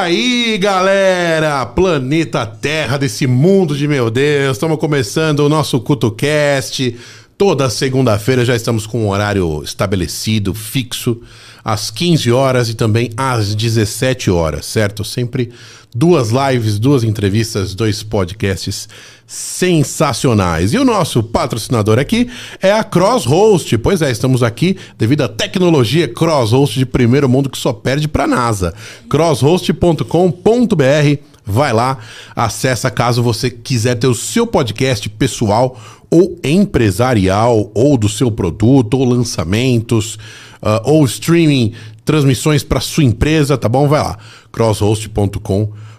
Aí, galera, planeta Terra desse mundo de meu Deus, estamos começando o nosso CutoCast. Toda segunda-feira já estamos com um horário estabelecido, fixo, às 15 horas e também às 17 horas, certo? Sempre duas lives, duas entrevistas, dois podcasts sensacionais. E o nosso patrocinador aqui é a CrossHost. Pois é, estamos aqui devido à tecnologia CrossHost de primeiro mundo que só perde para NASA. crosshost.com.br Vai lá, acessa caso você quiser ter o seu podcast pessoal ou empresarial, ou do seu produto, ou lançamentos, uh, ou streaming, transmissões para sua empresa, tá bom? Vai lá, crosshost.com.br.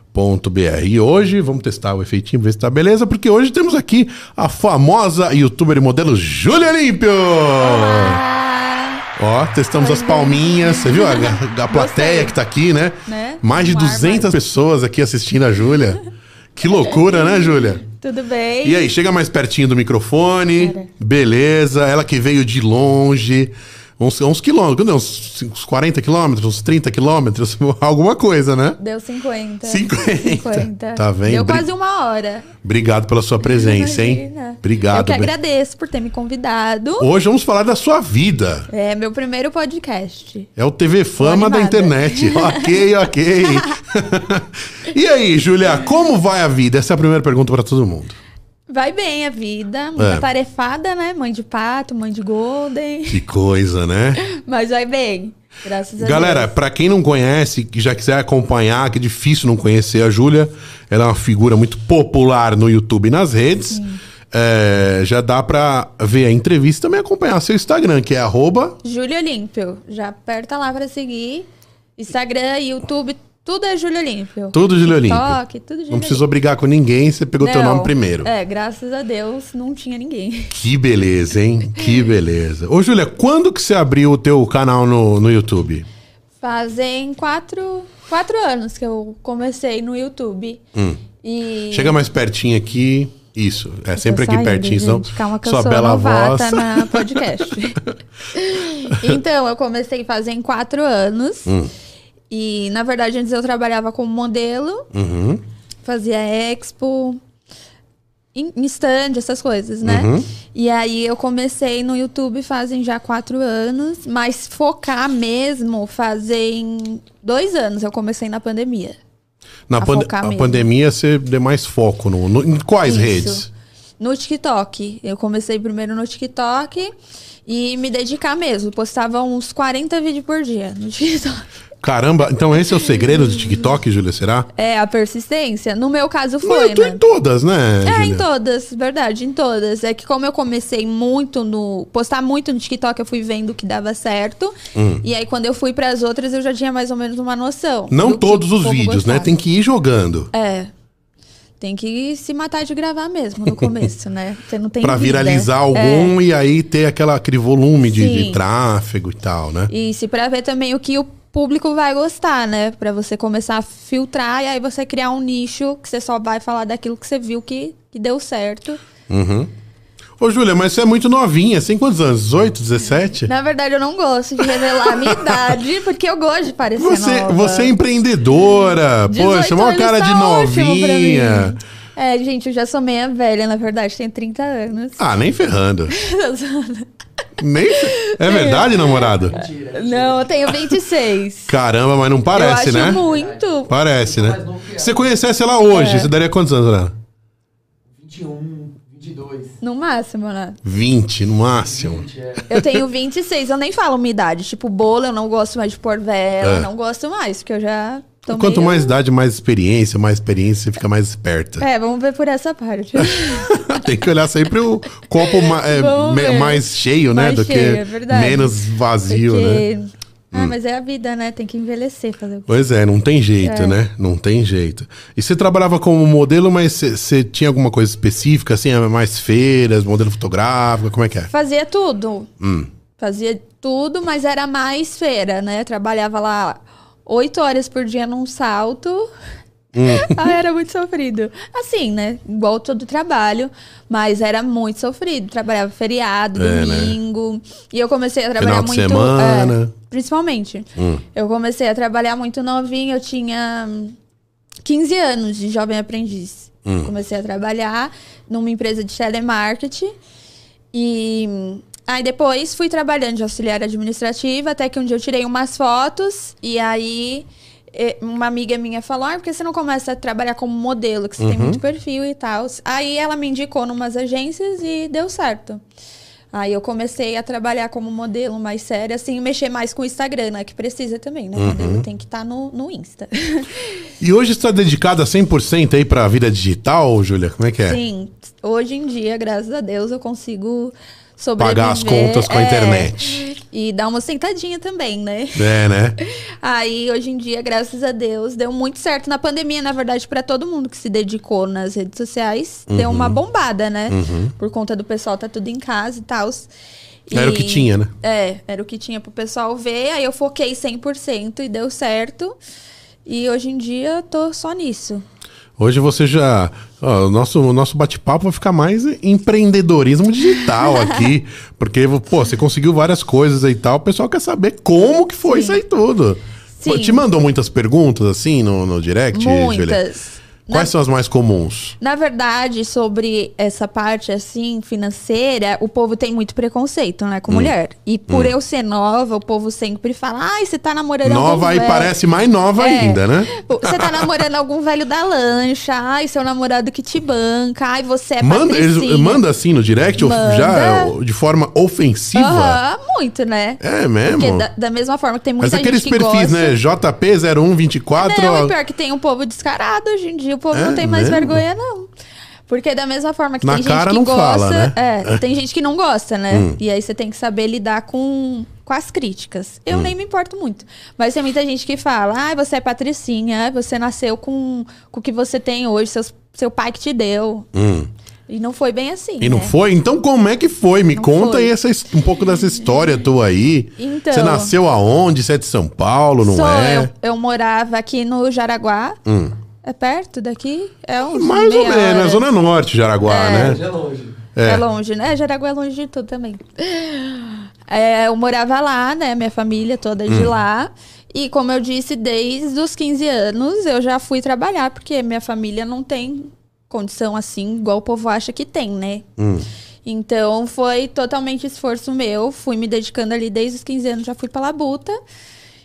E hoje vamos testar o efeitinho, ver se tá beleza, porque hoje temos aqui a famosa youtuber e modelo Júlia Olímpio! Ó, testamos as palminhas, você viu a, a plateia Gostei. que tá aqui, né? Né? Mais de Um ar 200 mais- pessoas aqui assistindo a Júlia. Que loucura, né, Júlia? Tudo bem? E aí, chega mais pertinho do microfone. Beleza. Ela que veio de longe. Uns, uns quilômetros, uns, uns 40 quilômetros, uns 30 quilômetros, alguma coisa, né? Deu 50. 50. 50. Tá vendo? Deu quase uma hora. Obrigado pela sua presença, hein? Obrigado. Eu que agradeço por ter me convidado. Hoje vamos falar da sua vida. É meu primeiro podcast. É o TV Fama da internet. ok, ok. e aí, Júlia, como vai a vida? Essa é a primeira pergunta para todo mundo. Vai bem a vida, muita É. tarefada, né? Mãe de pato, mãe de golden. Que coisa, né? Mas vai bem. Graças a Galera, Deus. pra quem não conhece, que já quiser acompanhar, que é difícil não conhecer a Júlia, ela é uma figura muito popular no YouTube e nas redes. É, já dá pra ver a entrevista e também acompanhar seu Instagram, que é arroba. Júlia Olímpio. Já aperta lá pra seguir. Instagram, YouTube, tudo é Júlia Olímpio. Tudo Júlia Olímpio. TikTok, tudo Júlia Não precisou brigar com ninguém, você pegou teu Não. nome primeiro. É, graças a Deus não tinha ninguém. Que beleza, hein? Que beleza. Ô, Júlia, quando que você abriu o teu canal no, no YouTube? Fazem quatro, quatro anos que eu comecei no YouTube. E Hum. Chega mais pertinho aqui. Isso, é sempre aqui saindo, pertinho, gente. Calma que sua bela voz. na podcast. então, eu comecei fazem quatro anos. Hum. E, na verdade, antes eu trabalhava como modelo. Uhum. Fazia expo, em em stand, essas coisas, né? Uhum. E aí eu comecei no YouTube fazem já quatro anos, mas focar mesmo fazem dois anos. Eu comecei na pandemia. Na A pandemia você deu mais foco no, no- em quais Isso. redes? No TikTok. Eu comecei primeiro no TikTok e me dedicar mesmo. Postava uns 40 vídeos por dia no TikTok. Caramba, então esse é o segredo do TikTok, Júlia, será? É, a persistência. No meu caso Não, foi, eu tô né? em todas, né, É, em Júlia? todas, verdade, em todas. É que como eu comecei muito no. postar muito no TikTok, eu fui vendo que dava certo. E aí, quando eu fui pras outras, eu já tinha mais ou menos uma noção. Hum. Não todos os vídeos, né? gostava. Tem que ir jogando. É. Tem que se matar de gravar mesmo no começo, né? Você não tem Pra vida. viralizar É. algum e aí ter aquela, aquele volume de, de tráfego e tal, né? E se pra ver também o que o público vai gostar, né? Pra você começar a filtrar e aí você criar um nicho que você só vai falar daquilo que você viu que, que deu certo. Uhum. Ô, Júlia, mas você é muito novinha. Você tem quantos anos? 18, 17? Na verdade, eu não gosto de revelar a minha idade, porque eu gosto de parecer Você, nova. você é empreendedora. 18 Poxa, anos cara tá de novinha. É, gente, eu já sou meia velha, na verdade, tenho 30 anos. Ah, nem ferrando. nem É verdade, namorado? não, eu tenho 26. Caramba, mas não parece, eu acho né? muito. Parece, né? Se você conhecesse ela hoje, É. você daria quantos anos, Ana? 21, 22. No máximo, né? 20, no máximo. 20, é. Eu tenho 26, eu nem falo minha idade. Tipo, bolo, eu não gosto mais de pôr vela, É. não gosto mais, porque eu já tô Quanto meio- mais idade, mais experiência, mais experiência, você fica mais esperta. É, vamos ver por essa parte. Tem que olhar sempre o copo ma- é, mais cheio, né? Mais do cheio, que é menos vazio, né? Porque... Ah, mas é a vida, né? Tem que envelhecer, fazer o quê? Pois é, não tem jeito, É. né? Não tem jeito. E você trabalhava como modelo, mas você- tinha alguma coisa específica, assim, mais feiras, modelo fotográfico, como é que é? Fazia tudo. Hum. Fazia tudo, mas era mais feira, né? Trabalhava lá oito horas por dia num salto. ah, era muito sofrido. Assim, né? Igual todo trabalho, mas era muito sofrido. Trabalhava feriado, É, né? domingo. E eu comecei a trabalhar Final de muito. semana. é, principalmente. Hum. Eu comecei a trabalhar muito novinha, eu tinha hum, 15 anos de jovem aprendiz. Hum. Comecei a trabalhar numa empresa de telemarketing. E hum, aí depois fui trabalhando de auxiliar administrativa, até que um dia eu tirei umas fotos e aí uma amiga minha falou: ah, por que você não começa a trabalhar como modelo, que você tem muito perfil e tal. Aí ela me indicou numas agências e deu certo. Aí eu comecei a trabalhar como modelo mais sério, assim, mexer mais com o Instagram, né? Que precisa também, né? Modelo tem que estar no, no Insta. E hoje você tá dedicada 100% aí pra vida digital, Júlia? Como é que é? Sim, hoje em dia, graças a Deus, eu consigo sobreviver. Pagar as contas com a é, internet. E dar uma sentadinha também, né? É, né? Aí, hoje em dia, graças a Deus, deu muito certo na pandemia, na verdade, pra todo mundo que se dedicou nas redes sociais. Deu uma Uhum. bombada, né? Por conta do pessoal tá tudo em casa e tal. Era o que tinha, né? É, era o que tinha pro pessoal ver. Aí eu foquei 100% e deu certo. E hoje em dia, tô só nisso. Hoje você já. Ó, o nosso, o nosso bate-papo vai ficar mais empreendedorismo digital aqui. porque, pô, você conseguiu várias coisas e tal. O pessoal quer saber como que foi Sim. isso aí tudo. Sim. Te mandou muitas perguntas assim no, no direct? Muitas. Quais são as mais comuns? Na verdade, sobre essa parte assim financeira, o povo tem muito preconceito, né, Hum. com mulher. E por eu ser nova, o povo sempre fala: "Ai, você tá namorando algum Nova e velho." parece mais nova É. ainda, né? Você tá namorando algum velho da lancha, ai, seu namorado que te banca, ai, você é Manda, eles, manda assim no direct, Manda. já é, de forma ofensiva? Aham, muito, né? É mesmo? Porque da, da mesma forma que tem Mas muita aqueles gente que perfis, gosta... né? JP0124. Não, e pior que tem um povo descarado hoje em dia, povo É não tem mais mesmo? vergonha, não. Porque da mesma forma que Na tem gente não que gosta. fala, né? É, tem gente que não gosta, né? Hum. E aí você tem que saber lidar com, com as críticas. Eu Hum. nem me importo muito. Mas tem muita gente que fala: ah, você é patricinha, você nasceu com, com o que você tem hoje, seus, seu pai que te deu. Hum. E não foi bem assim. E não né? foi? Então como é que foi? Me Não conta foi. aí essa, um pouco dessa história tua aí. Então- Você nasceu aonde? Você é de São Paulo, não é? eu. Eu morava aqui no Jaraguá. Hum. É perto daqui? É uns Mais ou menos, hora. na Zona Norte, Jaraguá, É. né? É longe. É. É. longe, né? Jaraguá é longe de tudo também. É, eu morava lá, né? Minha família toda é Hum. de lá. E como eu disse, desde os 15 anos eu já fui trabalhar, porque minha família não tem condição assim, igual o povo acha que tem, né? Hum. Então foi totalmente esforço meu. Fui me dedicando ali desde os 15 anos, já fui pra labuta.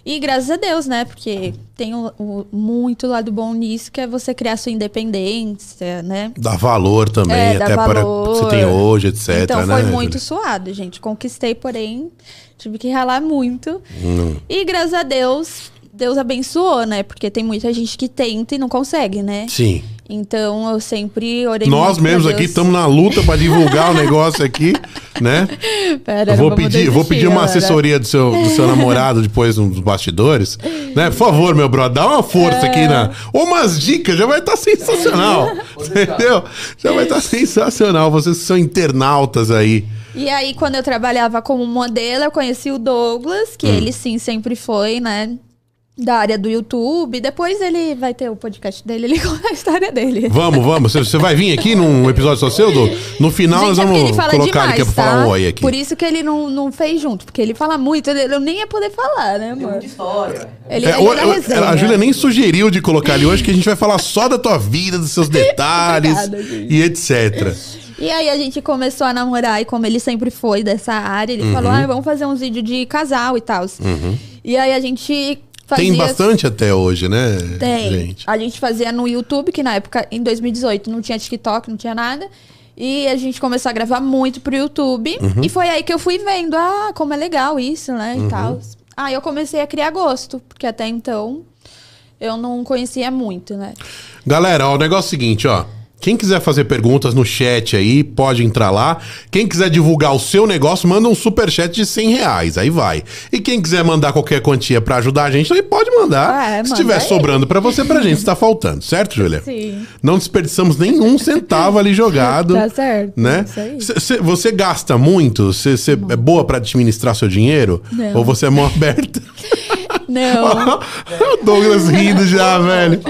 E graças a Deus, né? Porque tem o, o- muito lado bom nisso, que é você criar sua independência, né? Dá valor também, É, até para o que você valor. tem hoje, etc. Então né, foi Júlia? muito suado, gente. Conquistei, porém, tive que ralar muito. Hum. E graças a Deus, Deus abençoou, né? Porque tem muita gente que tenta e não consegue, né? Sim. Então eu sempre orei Nós mesmos aqui estamos na luta para divulgar o negócio aqui, né? Pera, Eu vou pedir, vou pedir uma assessoria do seu, do seu namorado depois nos bastidores. Né? Por favor, meu brother, dá uma força aqui na. Ou umas dicas, já vai estar sensacional. Pode deixar. entendeu? Já vai estar sensacional. Vocês são internautas aí. E aí, quando eu trabalhava como modelo, eu conheci o Douglas, Hum. que ele sim sempre foi, né? Da área do YouTube. Depois ele vai ter o podcast dele, ele conta a história dele. Vamos, vamos. Você, vai vir aqui num episódio só seu, Du? No final Gente, nós é vamos ele fala colocar demais, ele aqui pra tá? falar um oi aqui. Por isso que ele não, não fez junto, porque ele fala muito, ele- eu nem ia poder falar, né, amor? muita história. Ele, É, ele o- é o- resenha. a Júlia nem sugeriu de colocar ali hoje que a gente vai falar só da tua vida, dos seus detalhes Obrigada, e etc. E aí a gente começou a namorar, e como ele sempre foi dessa área, Uhum. ele falou, ah, vamos fazer uns vídeos de casal e tal. E aí a gente fazia... Tem bastante até hoje, né, Tem. gente? A gente fazia no YouTube, que na época, em 2018, não tinha TikTok, não tinha nada. E a gente começou a gravar muito pro YouTube. Uhum. E foi aí que eu fui vendo, ah, como é legal isso, né? Uhum. E tal. Aí eu comecei a criar gosto, porque até então eu não conhecia muito, né? Galera, ó, o negócio é o seguinte, ó. Quem quiser fazer perguntas no chat aí, pode entrar lá. Quem quiser divulgar o seu negócio, manda um superchat de 100 reais, aí vai. E quem quiser mandar qualquer quantia pra ajudar a gente, aí pode mandar. É, Se manda tiver aí. sobrando pra você, pra gente, está faltando, certo, Júlia? Sim. Não desperdiçamos nenhum centavo ali jogado. Tá certo, Né? Cê- cê- você gasta muito? Você é boa pra administrar seu dinheiro? Não. Ou você é mão aberta? Não. o Douglas rindo já, velho.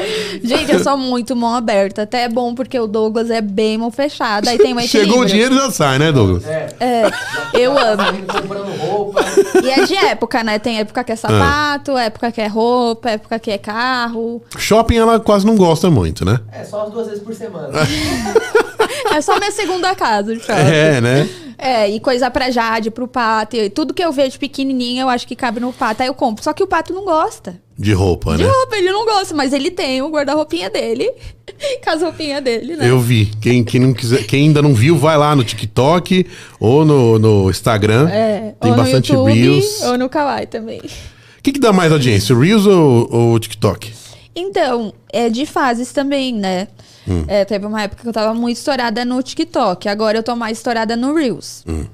Gente, eu sou muito mão aberta. Até é bom porque o Douglas é bem mão fechada. Aí tem um equilíbrio. Chegou o dinheiro já sai, né, Douglas? É. É, Já eu tá amo. saindo comprando roupa. E é de época, né? Tem época que é sapato, época que é roupa, época que é carro. Shopping ela quase não gosta muito, né? É, só as duas vezes por semana. É só minha segunda casa, de shopping. É, né? É, e coisa pra Jade, pro Pato. E tudo que eu vejo pequenininho, eu acho que cabe no Pato. Aí eu compro. Só que o Pato não gosta. De roupa, De né? roupa, ele não gosta, mas ele tem o guarda-roupinha dele. Com as roupinhas dele, né? Eu vi. Quem, quem, não quiser, quem ainda não viu, vai lá no TikTok ou no, no Instagram. É, Tem ou bastante no YouTube, Reels. ou no Kawaii também. O que, que dá mais audiência, Reels ou ou TikTok? Então, é de fases também, né? Hum. É, teve uma época que eu tava muito estourada no TikTok. Agora eu tô mais estourada no Reels. Hum.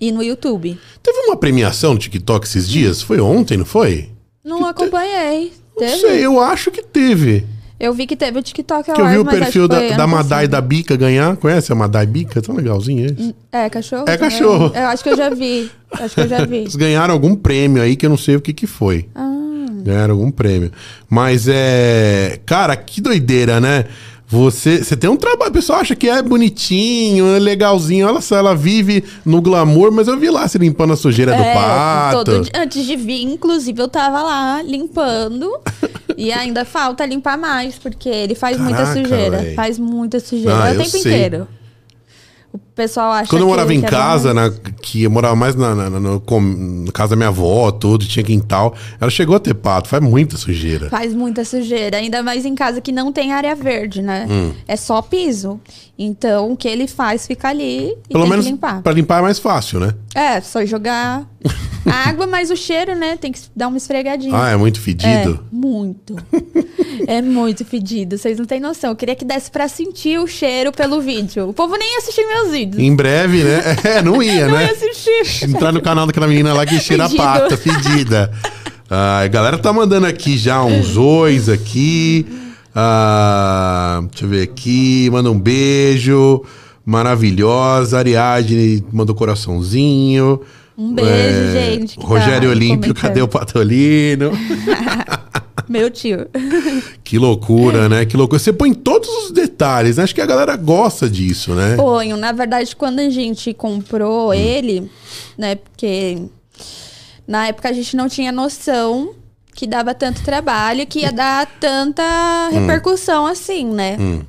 E no YouTube. Teve uma premiação no TikTok esses dias? Foi ontem, não foi? Não acompanhei. Não Teve? sei, eu acho que teve. Eu vi que teve o TikTok Que eu vi o perfil que da, da Madai da Bica ganhar. Conhece a Madai Bica? Tão legalzinho eles. É, cachorro? É também? cachorro. Eu acho que eu já vi. Acho que eu já vi. Eles ganharam algum prêmio aí que eu não sei o que que foi. Ah. Ganharam algum prêmio. Mas é. Cara, que doideira, né? Você, você tem um trabalho, o pessoal acha que é bonitinho, é legalzinho. Olha só, ela vive no glamour, mas eu vi lá se limpando a sujeira do É, pato. todo antes de vir, inclusive, eu tava lá limpando. e ainda falta limpar mais, porque ele faz muita Caraca, sujeira. véi. Faz muita sujeira. Ah, é o tempo sei. inteiro. O pessoal acha Quando eu morava em é casa, bom. na, que eu morava mais na, na, na- no na casa da minha avó, tudo, tinha quintal. Ela chegou a ter pato, faz muita sujeira. Faz muita sujeira, ainda mais em casa que não tem área verde, né? Hum. É só piso. Então, o que ele faz fica ali e Pelo tem menos que limpar. pra limpar é mais fácil, né? É, só jogar água, mas o cheiro, né? Tem que dar uma esfregadinha. Ah, é muito É, fedido. muito. é muito fedido. Vocês não têm noção. Eu queria que desse pra sentir o cheiro pelo vídeo. O povo nem ia assistir meus vídeos. Em breve, né? É, não ia, não né? ia assistir. Entrar no canal daquela menina lá que cheira a pata, fedida. Ah, a galera tá mandando aqui já uns ois aqui. Ah, deixa eu ver aqui. Manda um beijo. Maravilhosa. Ariadne mandou coraçãozinho. Um beijo, É, gente. tá Rogério Olímpio, comentando. cadê o Patolino? Meu tio. que loucura, né? Que loucura. Você põe todos os detalhes, né? Acho que a galera gosta disso, né? Ponho. Na verdade, quando a gente comprou ele, né? Porque na época a gente não tinha noção que dava tanto trabalho, que ia dar tanta repercussão assim, né? Hum.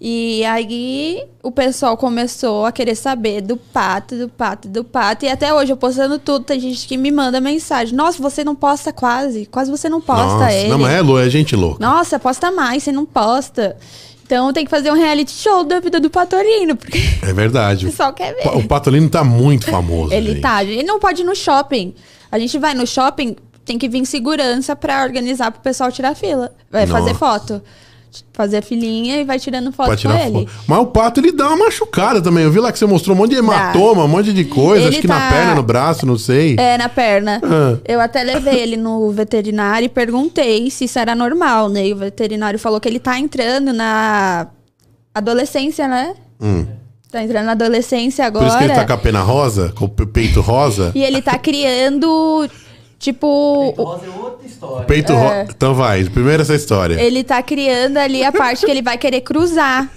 E aí o pessoal começou a querer saber do pato, do pato, do pato. E até hoje eu postando tudo, tem gente que me manda mensagem. Nossa, você não posta quase. Quase você não posta Nossa, ele. não, mas é, lou- é gente louca. Nossa, posta mais, você não posta. Então tem que fazer um reality show da vida do Patolino, porque É verdade. o pessoal quer Pa- O ver. Patolino tá muito famoso. Ele gente. tá, ele não pode ir no shopping. A gente vai no shopping, tem que vir segurança pra organizar pro pessoal tirar fila. Vai fazer Nossa. foto. Fazer a filinha e vai tirando foto com tirar ele. foto. Mas o pato ele dá uma machucada também. Eu vi lá que você mostrou um monte de hematoma, um monte de coisa. Ele acho que na tá- perna, no braço, não sei. É, na perna. Ah. Eu até levei ele no veterinário e perguntei se isso era normal, né? E o veterinário falou que ele tá entrando na adolescência, né? Hum. Tá entrando na adolescência Por isso que ele tá agora. com a pena rosa, com o pe- peito rosa. E ele tá criando, tipo. Peito rosa é outra história. Peito rosa. Então vai, primeiro essa história. Ele tá criando ali a parte que ele vai querer cruzar.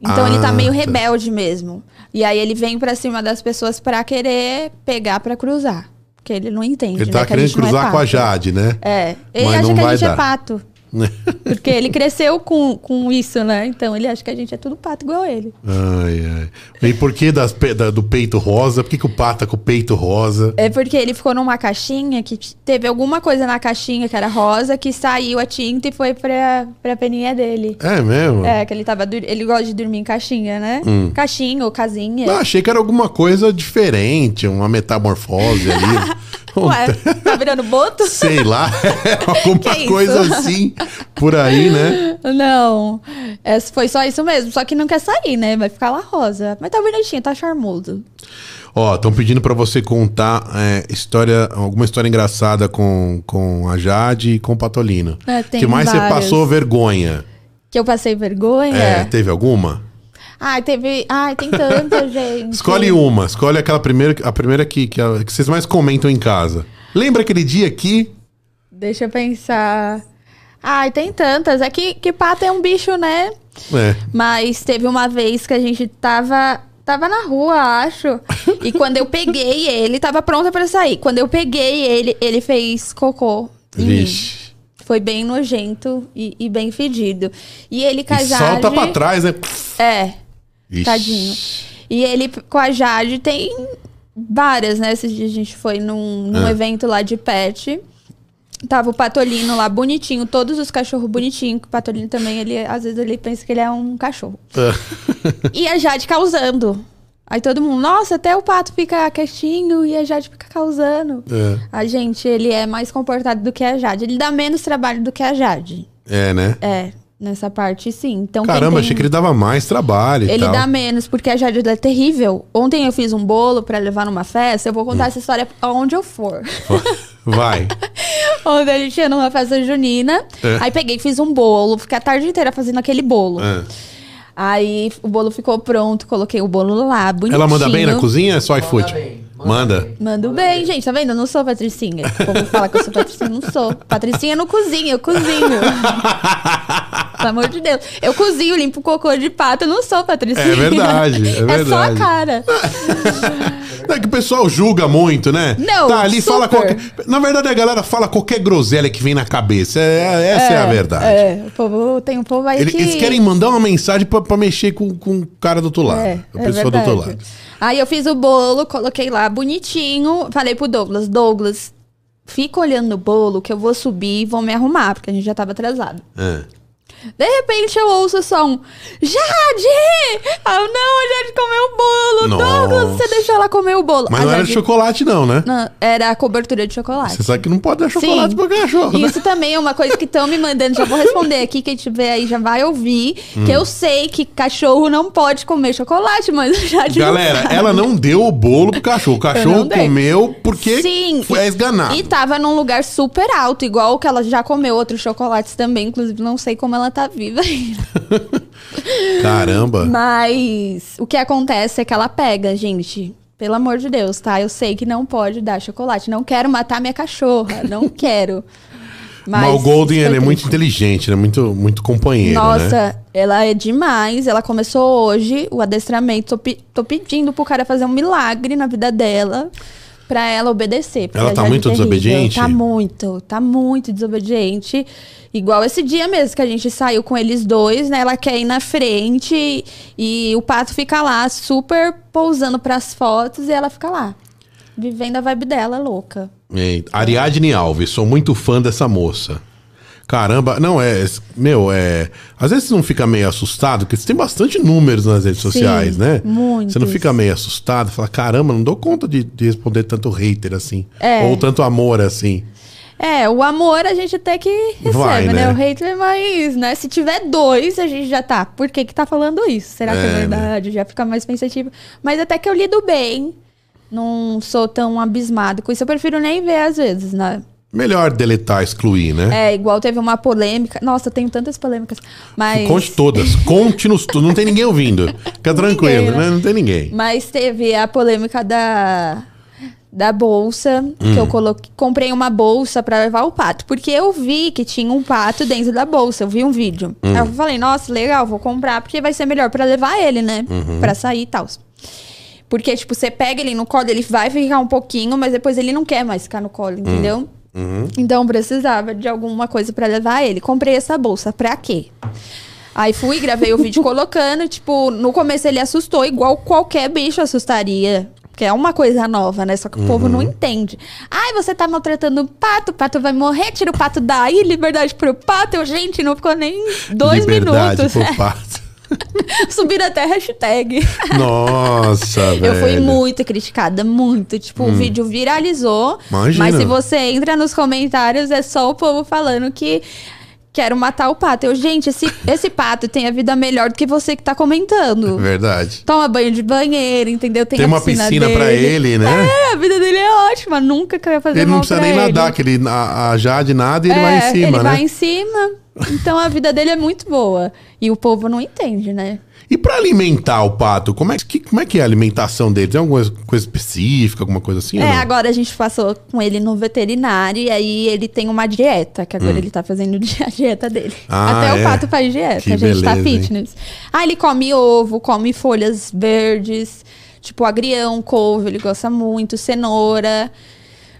Então ele Ah, tá meio tá. rebelde mesmo. E aí ele vem pra cima das pessoas pra querer pegar pra cruzar. Porque ele não entende. Ele né, tá que a querendo é cruzar com a. Jade, né? É. Ele Mas acha não que a gente dar. é pato. Porque ele cresceu com, com isso, né? Então ele acha que a gente é tudo pato igual ele. Ai, ai. E por que das da- do peito rosa? Por que, que o pato tá com o peito rosa? É porque ele ficou numa caixinha que teve alguma coisa na caixinha que era rosa que saiu a tinta e foi pra, pra peninha dele. É mesmo? É, que ele tava. Ele gosta de dormir em caixinha, né? Hum. Caixinha ou casinha. Eu achei que era alguma coisa diferente, uma metamorfose ali. Ué, tá virando boto? Sei lá, alguma isso? coisa assim por aí, né? Não. É, foi só isso mesmo. Só que não quer sair, né? Vai ficar lá rosa. Mas tá bonitinho, tá charmoso. Ó, estão pedindo pra você contar é, história, alguma história engraçada com, com a Jade e com o Patolino. É, tem que mais você várias. passou vergonha? Que eu passei vergonha. É, teve alguma? Ai, teve. Ai, tem tanta, gente. Escolhe uma, escolhe aquela primeira, a primeira que, que, a- que vocês mais comentam em casa. Lembra aquele dia que Deixa eu pensar. Ai, tem tantas. É que, que pato é um bicho, né? É. Mas teve uma vez que a gente tava. Tava na rua, acho. E quando eu peguei ele, tava pronta pra sair. Quando eu peguei ele, ele fez cocô. em mim. Vixe. Foi bem nojento e, e bem fedido. E ele Jade. solta pra trás, né? É, Vixe. Tadinho. E ele com a Jade tem várias, né? Esses dias a gente foi num, num É. evento lá de pet. Tava o Patolino lá, bonitinho, todos os cachorros bonitinhos. O Patolino também, ele, às vezes ele pensa que ele é um cachorro. E a Jade causando. Aí todo mundo, nossa, até o pato fica quietinho e a Jade fica causando. É. A gente, ele é mais comportado do que a Jade. Ele dá menos trabalho do que a Jade. É, né? É, nessa parte sim. Então, Caramba, tem- achei que ele dava mais trabalho e ele tal. dá menos, porque a Jade é terrível. Ontem eu fiz um bolo pra levar numa festa. Eu vou Hum. contar essa história aonde eu for. Vai. Ontem a gente ia numa festa junina. É. Aí peguei, fiz um bolo. Fiquei a tarde inteira fazendo aquele bolo. É. Aí o bolo ficou pronto. Coloquei o bolo lá, bonitinho. Ela manda bem na cozinha? É só iFood? bem, Manda. Mando bem, gente. Tá vendo? Eu não sou patricinha. O povo fala que eu sou patricinha. Não sou. Patricinha não cozinha, eu cozinho. Pelo amor de Deus. Eu cozinho, limpo cocô de pato. Eu não sou patricinha. É verdade, é É só a verdade. cara. É que o pessoal julga muito, né? Não, Tá ali, fala super. qualquer. Na verdade, a galera fala qualquer groselha que vem na cabeça. É- essa é, a verdade. É, o povo, tem um povo aí Eles, que... eles querem mandar uma mensagem pra, pra mexer com, com o cara do outro lado. É, a é pessoa do outro verdade. lado. Aí eu fiz o bolo, coloquei lá bonitinho. Falei pro Douglas, Douglas, fica olhando no bolo que eu vou subir e vou me arrumar, porque a gente já tava atrasado. É. De repente eu ouço só um Jade! Ah, não, a Jade comeu o bolo. Nossa. Douglas, você deixou ela comer o bolo. Mas A não era Jade- de chocolate, não, né? Não, era a cobertura de chocolate. Você sabe que não pode dar chocolate Sim. pra cachorro, né? Isso também é uma coisa que estão me mandando. Já vou responder aqui. Quem tiver aí já vai ouvir. Hum. Que eu sei que cachorro não pode comer chocolate, mas já de Galera, ela não deu o bolo pro cachorro. O cachorro não comeu porque Sim. foi esganado. E tava num lugar super alto, igual que ela já comeu outros chocolates também. Inclusive, não sei como ela tá viva ainda. Caramba. Mas o que acontece é que ela pega, gente. Pelo amor de Deus, tá? Eu sei que não pode dar chocolate. Não quero matar minha cachorra. Não quero. Mas, o Golden é muito inteligente, né? Muito, muito companheiro, Nossa, né? ela é demais. Ela começou hoje o adestramento. Tô, pe- tô pedindo pro cara fazer um milagre na vida dela pra ela obedecer. Ela tá é muito terrível. desobediente? Tá muito, tá muito desobediente. Igual esse dia mesmo que a gente saiu com eles dois, né? Ela quer ir na frente e o pato fica lá super pousando pras fotos e ela fica lá. Vivendo a vibe dela, louca. É, Ariadne Alves, sou muito fã dessa moça. Caramba, não, é. Meu, é. Às vezes você não fica meio assustado, porque você tem bastante números nas redes sociais, né? muitos. Você não fica meio assustado, fala, caramba, não dou conta de, de responder tanto hater assim. É. Ou tanto amor assim. É, o amor a gente até que recebe, Vai, né? né? O hater, mas, né? Se tiver dois, a gente já tá. Por que que tá falando isso? Será que É, é né? verdade? Já fica mais pensativo. Mas até que eu lido bem. Não sou tão abismado com isso. Eu prefiro nem ver às vezes, né? Melhor deletar, excluir, né? É, igual teve uma polêmica. Nossa, eu tenho tantas polêmicas. Mas. Conte todas, conte-nos tudo. Não tem ninguém ouvindo. Fica tranquilo, Ninguém, né? né? Não tem ninguém. Mas teve a polêmica da, da bolsa, que Hum. eu coloquei, comprei uma bolsa pra levar o pato. Porque eu vi que tinha um pato dentro da bolsa, eu vi um vídeo. Hum. Aí eu falei, nossa, legal, vou comprar, porque vai ser melhor pra levar ele, né? Uhum. Pra sair e tal. Porque, tipo, você pega ele no colo, ele vai ficar um pouquinho, mas depois ele não quer mais ficar no colo, Hum. Uhum. Então precisava de alguma coisa pra levar ele. Comprei essa bolsa, pra quê? Aí fui, gravei o vídeo colocando, tipo, no começo ele assustou, igual qualquer bicho assustaria. Que é uma coisa nova, né? Só que o povo Uhum. não entende. Ai, você tá maltratando o pato, o pato vai morrer, tira o pato daí, liberdade pro pato. Eu, gente, não ficou nem dois Liberdade minutos. pro pato. Subiram até hashtag. Nossa, velho. Eu fui muito criticada, muito. Tipo, o vídeo viralizou. Hum. Imagina. Mas se você entra nos comentários, é só o povo falando que quero matar o pato. Eu, gente, esse, esse pato tem a vida melhor do que você que tá comentando. Verdade. Toma banho de banheiro, entendeu? Tem, Tem uma piscina dele. pra ele, né? É, a vida dele é ótima. Nunca quero fazer Ele não precisa nem ele. nadar, que ele, a, a Jade nada e ele É, vai em cima, ele né? vai em cima. Então a vida dele é muito boa. E o povo não entende, né? E pra alimentar o pato, como é que, como é, que é a alimentação dele? Tem alguma coisa específica, alguma coisa assim? É, agora a gente passou com ele no veterinário e aí ele tem uma dieta, que agora ele tá fazendo a dieta dele. Hum. Ah, Até é? o pato faz dieta, Que a gente tá beleza, hein? fitness. Ah, ele come ovo, come folhas verdes, tipo agrião, couve, ele gosta muito, cenoura,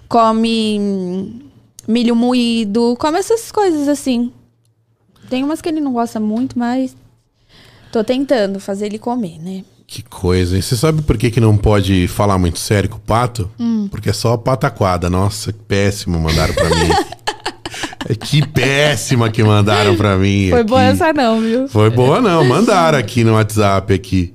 come hum, milho moído, come essas coisas assim. Tem umas que ele não gosta muito, mas tô tentando fazer ele comer, né? Que coisa, hein? Você sabe por que, que não pode falar muito sério com o pato? Hum. Porque é só pataquada. Nossa, que péssimo mandaram pra mim. Que péssima que mandaram pra mim. Foi aqui. boa essa não, viu? Foi boa não, mandaram aqui no WhatsApp aqui.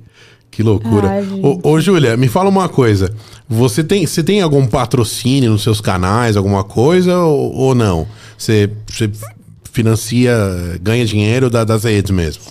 Que loucura. Ai, ô, ô, Júlia, me fala uma coisa. Você tem, você tem algum patrocínio nos seus canais, alguma coisa ou, ou não? Você, você financia, ganha dinheiro da- das redes mesmo?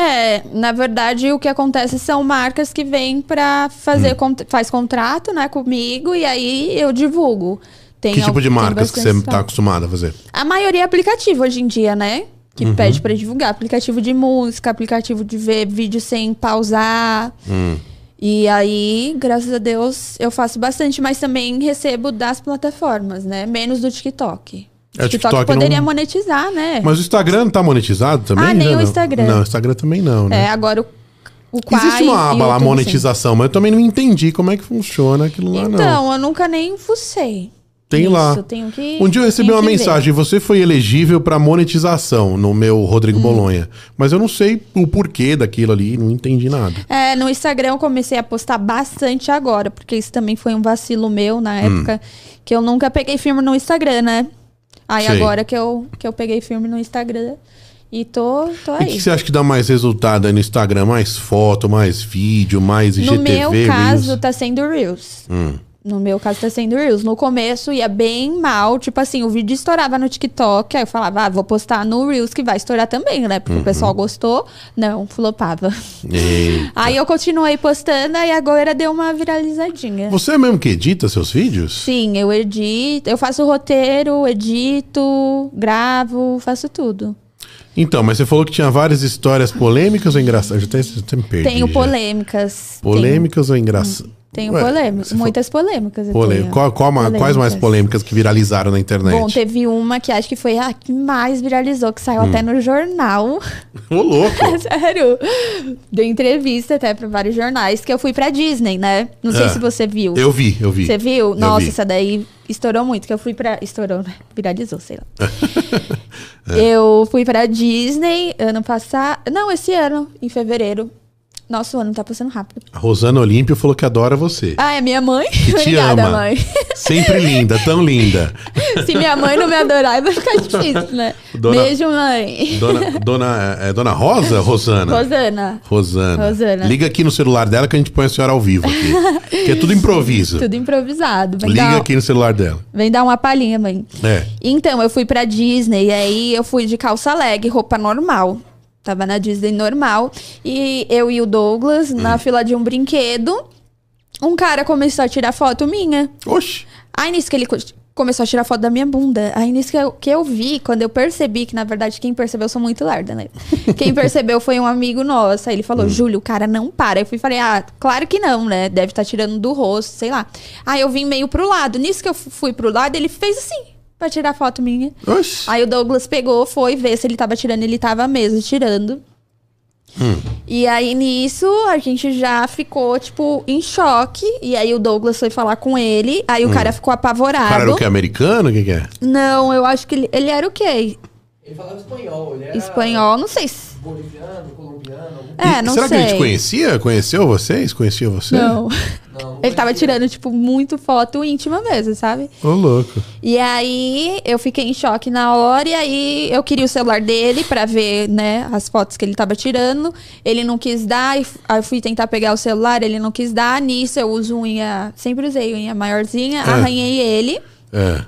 É, na verdade, o que acontece são marcas que vêm pra Hum. fazer, cont- faz contrato, né, comigo, e aí eu divulgo. Tem que tipo de marcas que você tá tal. acostumada a fazer? A maioria é aplicativo hoje em dia, né? Que Uhum. pede pra divulgar. Aplicativo de música, aplicativo de ver vídeo sem pausar. Hum. E aí, graças a Deus, eu faço bastante, mas também recebo das plataformas, né? Menos do TikTok. É, o TikTok, TikTok poderia não- monetizar, né? Mas o Instagram não tá monetizado também? Ah, nem o? Instagram. Não, o Instagram também não, né? É, agora o, Existe uma aba lá, YouTube, sim. monetização, mas eu também não entendi como é que funciona aquilo lá, não. Então, eu nunca nem fucei. Tem Isso, lá. que- Um dia eu recebi uma que ver. mensagem, você foi elegível pra monetização no meu Hum. Rodrigo Bolonha. Mas eu não sei o porquê daquilo ali, não entendi nada. É, no Instagram eu comecei a postar bastante agora, porque isso também foi um vacilo meu Hum. na época, que eu nunca peguei firme no Instagram, né? Aí Sei. agora que eu, que eu peguei firme no Instagram e tô, tô E o que aí. você acha que dá mais resultado aí no Instagram? Mais foto, mais vídeo, mais No IGTV? meu caso, Reels? tá sendo Reels. Hum. No meu caso, tá sendo Reels. No começo ia bem mal. Tipo assim, o vídeo estourava no TikTok. Aí eu falava, ah, vou postar no Reels que vai estourar também, né? Uhum. Porque o pessoal gostou. Não, flopava. Eita. Aí eu continuei postando e agora deu uma viralizadinha. Você é mesmo que edita seus vídeos? Sim, eu edito, eu faço roteiro, edito, gravo, faço tudo. Então, mas você falou que tinha várias histórias polêmicas ou engraçadas? Eu até, eu até me perdi. Tenho já. polêmicas. Polêmicas ou engraçadas? Tenho, polêmicas, muitas polêmicas. eu Polê- tenho. Qual- qual ma- Quais mais polêmicas que viralizaram na internet? Bom, teve uma que acho que foi a que mais viralizou, que Hum. saiu até no jornal. Ô, louco! Sério. Deu entrevista até pra vários jornais, que eu fui pra Disney, né? Não sei É. se você viu. Eu vi, eu vi. Você viu? Eu Nossa, vi. essa daí estourou muito, que eu fui pra. Estourou, né? Viralizou, sei lá. É. Eu fui pra Disney ano passado. Não, esse ano, em fevereiro. Nossa, o ano tá passando rápido. A Rosana Olímpio falou que adora você. Ah, é minha mãe? Que te Obrigada, ama. mãe. Sempre linda, tão linda. Se minha mãe não me adorar, vai ficar difícil, né? Dona- Beijo, mãe. Dona, dona, é, dona Rosa? Rosana? Rosana. Rosana. Rosana. Liga aqui no celular dela que a gente põe a senhora ao vivo aqui. que é tudo improviso. Tudo improvisado. Vem, Liga aqui no celular dela. vem dar uma palhinha, mãe. É. Então, eu fui pra Disney, e aí eu fui de calça leg, roupa normal. Tava na Disney normal. E eu e o Douglas, na Hum. fila de um brinquedo, um cara começou a tirar foto minha. Oxi. Aí nisso que ele co- começou a tirar foto da minha bunda. Aí nisso que eu, que eu vi, quando eu percebi, que na verdade quem percebeu, eu sou muito larda, né? Quem percebeu foi um amigo nosso. Aí ele falou, Júlio, o cara não para. Eu fui e falei, ah, claro que não, né? Deve estar tirando do rosto, sei lá. Aí eu vim meio pro lado. Nisso que eu fu- fui pro lado, ele fez assim, pra tirar foto minha. Oxi. Aí o Douglas pegou, foi ver se ele tava tirando, ele tava mesmo tirando. Hum. E aí nisso a gente já ficou, tipo, em choque. E aí o Douglas foi falar com ele. Aí o cara ficou O apavorado. Hum. cara era o que? Americano? O que, que é? Não, eu acho que ele, ele era o quê? Ele falava espanhol, ele era Espanhol, não sei se. boliviano, colombiano. É, E não será sei. que a gente conhecia? Conheceu vocês? Conhecia você? Não. Ele tava tirando, tipo, muito foto íntima mesmo, sabe? Ô, louco. E aí eu fiquei em choque na hora, e aí eu queria o celular dele pra ver, né, as fotos que ele tava tirando. Ele não quis dar, e aí eu fui tentar pegar o celular, ele não quis dar. Nisso eu uso unha, sempre usei unha maiorzinha, É. arranhei ele. É.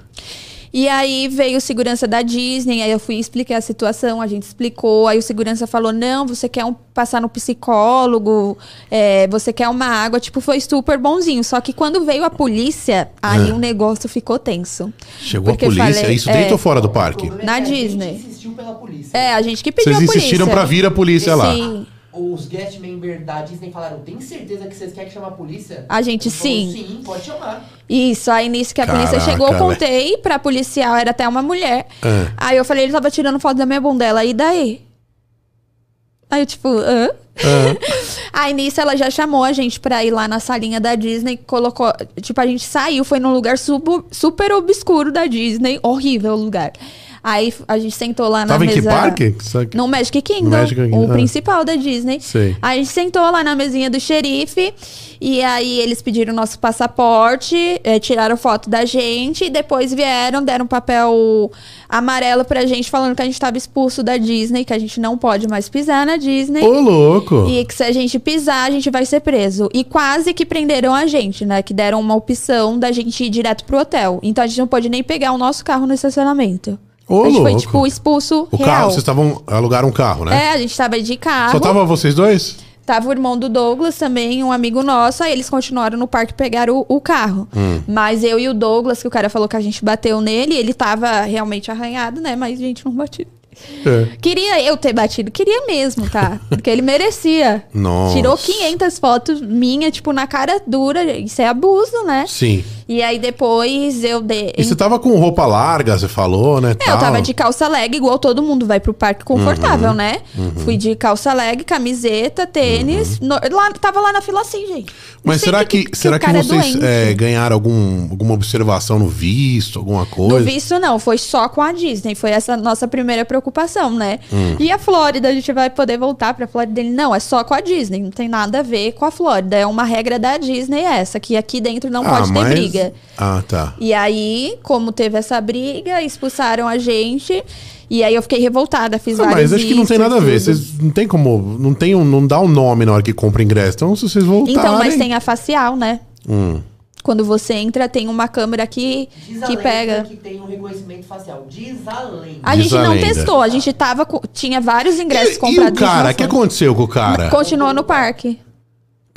E aí veio o segurança da Disney, aí eu fui explicar a situação, a gente explicou, aí o segurança falou, não, você quer um- passar no psicólogo, é, você quer uma água, tipo, foi super bonzinho. Só que quando veio a polícia, aí É. o negócio ficou tenso. Chegou Porque a polícia. falei- Isso é. dentro ou fora do parque? Na é que a gente Disney. insistiu pela polícia. É, a gente que pediu Vocês a polícia. insistiram pra vir a polícia lá. Sim. Os guest members da Disney falaram, tem certeza que vocês querem chamar a polícia? A gente, Ele falou, sim. Sim, pode chamar. Isso, aí nisso que a polícia Caraca, chegou, eu contei pra policial, era até uma mulher. Ah. Aí eu falei, ele tava tirando foto da minha bunda, ela, e daí? Aí eu, tipo, hã? Aí nisso ela já chamou a gente pra ir lá na salinha da Disney, colocou, tipo, a gente saiu, foi num lugar subo- super obscuro da Disney, horrível o lugar. Aí a gente sentou lá na Tava em mesa... que parque? No Magic Kingdom, No Magic Kingdom, o ah. principal da Disney. Sei. Aí a gente sentou lá na mesinha do xerife e aí eles pediram nosso passaporte, eh, tiraram foto da gente e depois vieram, deram um papel amarelo pra gente falando que a gente tava expulso da Disney, que a gente não pode mais pisar na Disney. Ô, louco. E que se a gente pisar, a gente vai ser preso. E quase que prenderam a gente, né? Que deram uma opção da gente ir direto pro hotel. Então a gente não pode nem pegar o nosso carro no estacionamento. Ô, a gente foi, louco. tipo, expulso O real. carro, vocês estavam. alugaram um carro, né? É, a gente tava de carro. Só tava vocês dois? Tava o irmão do Douglas também, um amigo nosso. Aí eles continuaram no parque pegaram o, o carro. Hum. Mas eu e o Douglas, que o cara falou que a gente bateu nele, ele tava realmente arranhado, né? Mas a gente não bateu. É. Queria eu ter batido, queria mesmo, tá? Porque ele merecia. Nossa. Tirou 500 fotos minha, tipo, na cara dura. Isso é abuso, né? Sim. E aí depois eu dei. E você tava com roupa larga, você falou, né? É, eu tal. tava de calça leg, igual todo mundo vai pro parque Uhum. confortável, né? Fui de calça leg, camiseta, tênis. no- lá, tava lá na fila assim, gente. Uhum. Mas será que, será o que cara é vocês doente. é, ganharam algum, alguma observação no visto, alguma coisa? No visto, não, foi só com a Disney. Foi essa nossa primeira preocupação, né? Hum. E a Flórida, a gente vai poder voltar pra Flórida? Não, é só com a Disney, não tem nada a ver com a Flórida. É uma regra da Disney essa, que aqui dentro não Ah, pode ter mas- briga. Ah, tá. E aí, como teve essa briga, expulsaram a gente. E aí eu fiquei revoltada, fiz Ah, vários mas acho que não tem nada a ver. Vocês não tem como. Não, tem um, não dá um nome na hora que compra ingresso. Então, se vocês voltarem. Então, mas tem a facial, né? Hum. Quando você entra, tem uma câmera Diz que lenda pega. que tem um reconhecimento facial. Diz a lenda. A Diz gente a não lenda. testou, a gente tava tinha vários ingressos E, e comprados. o cara? O que aconteceu com o cara? Continuou no parque.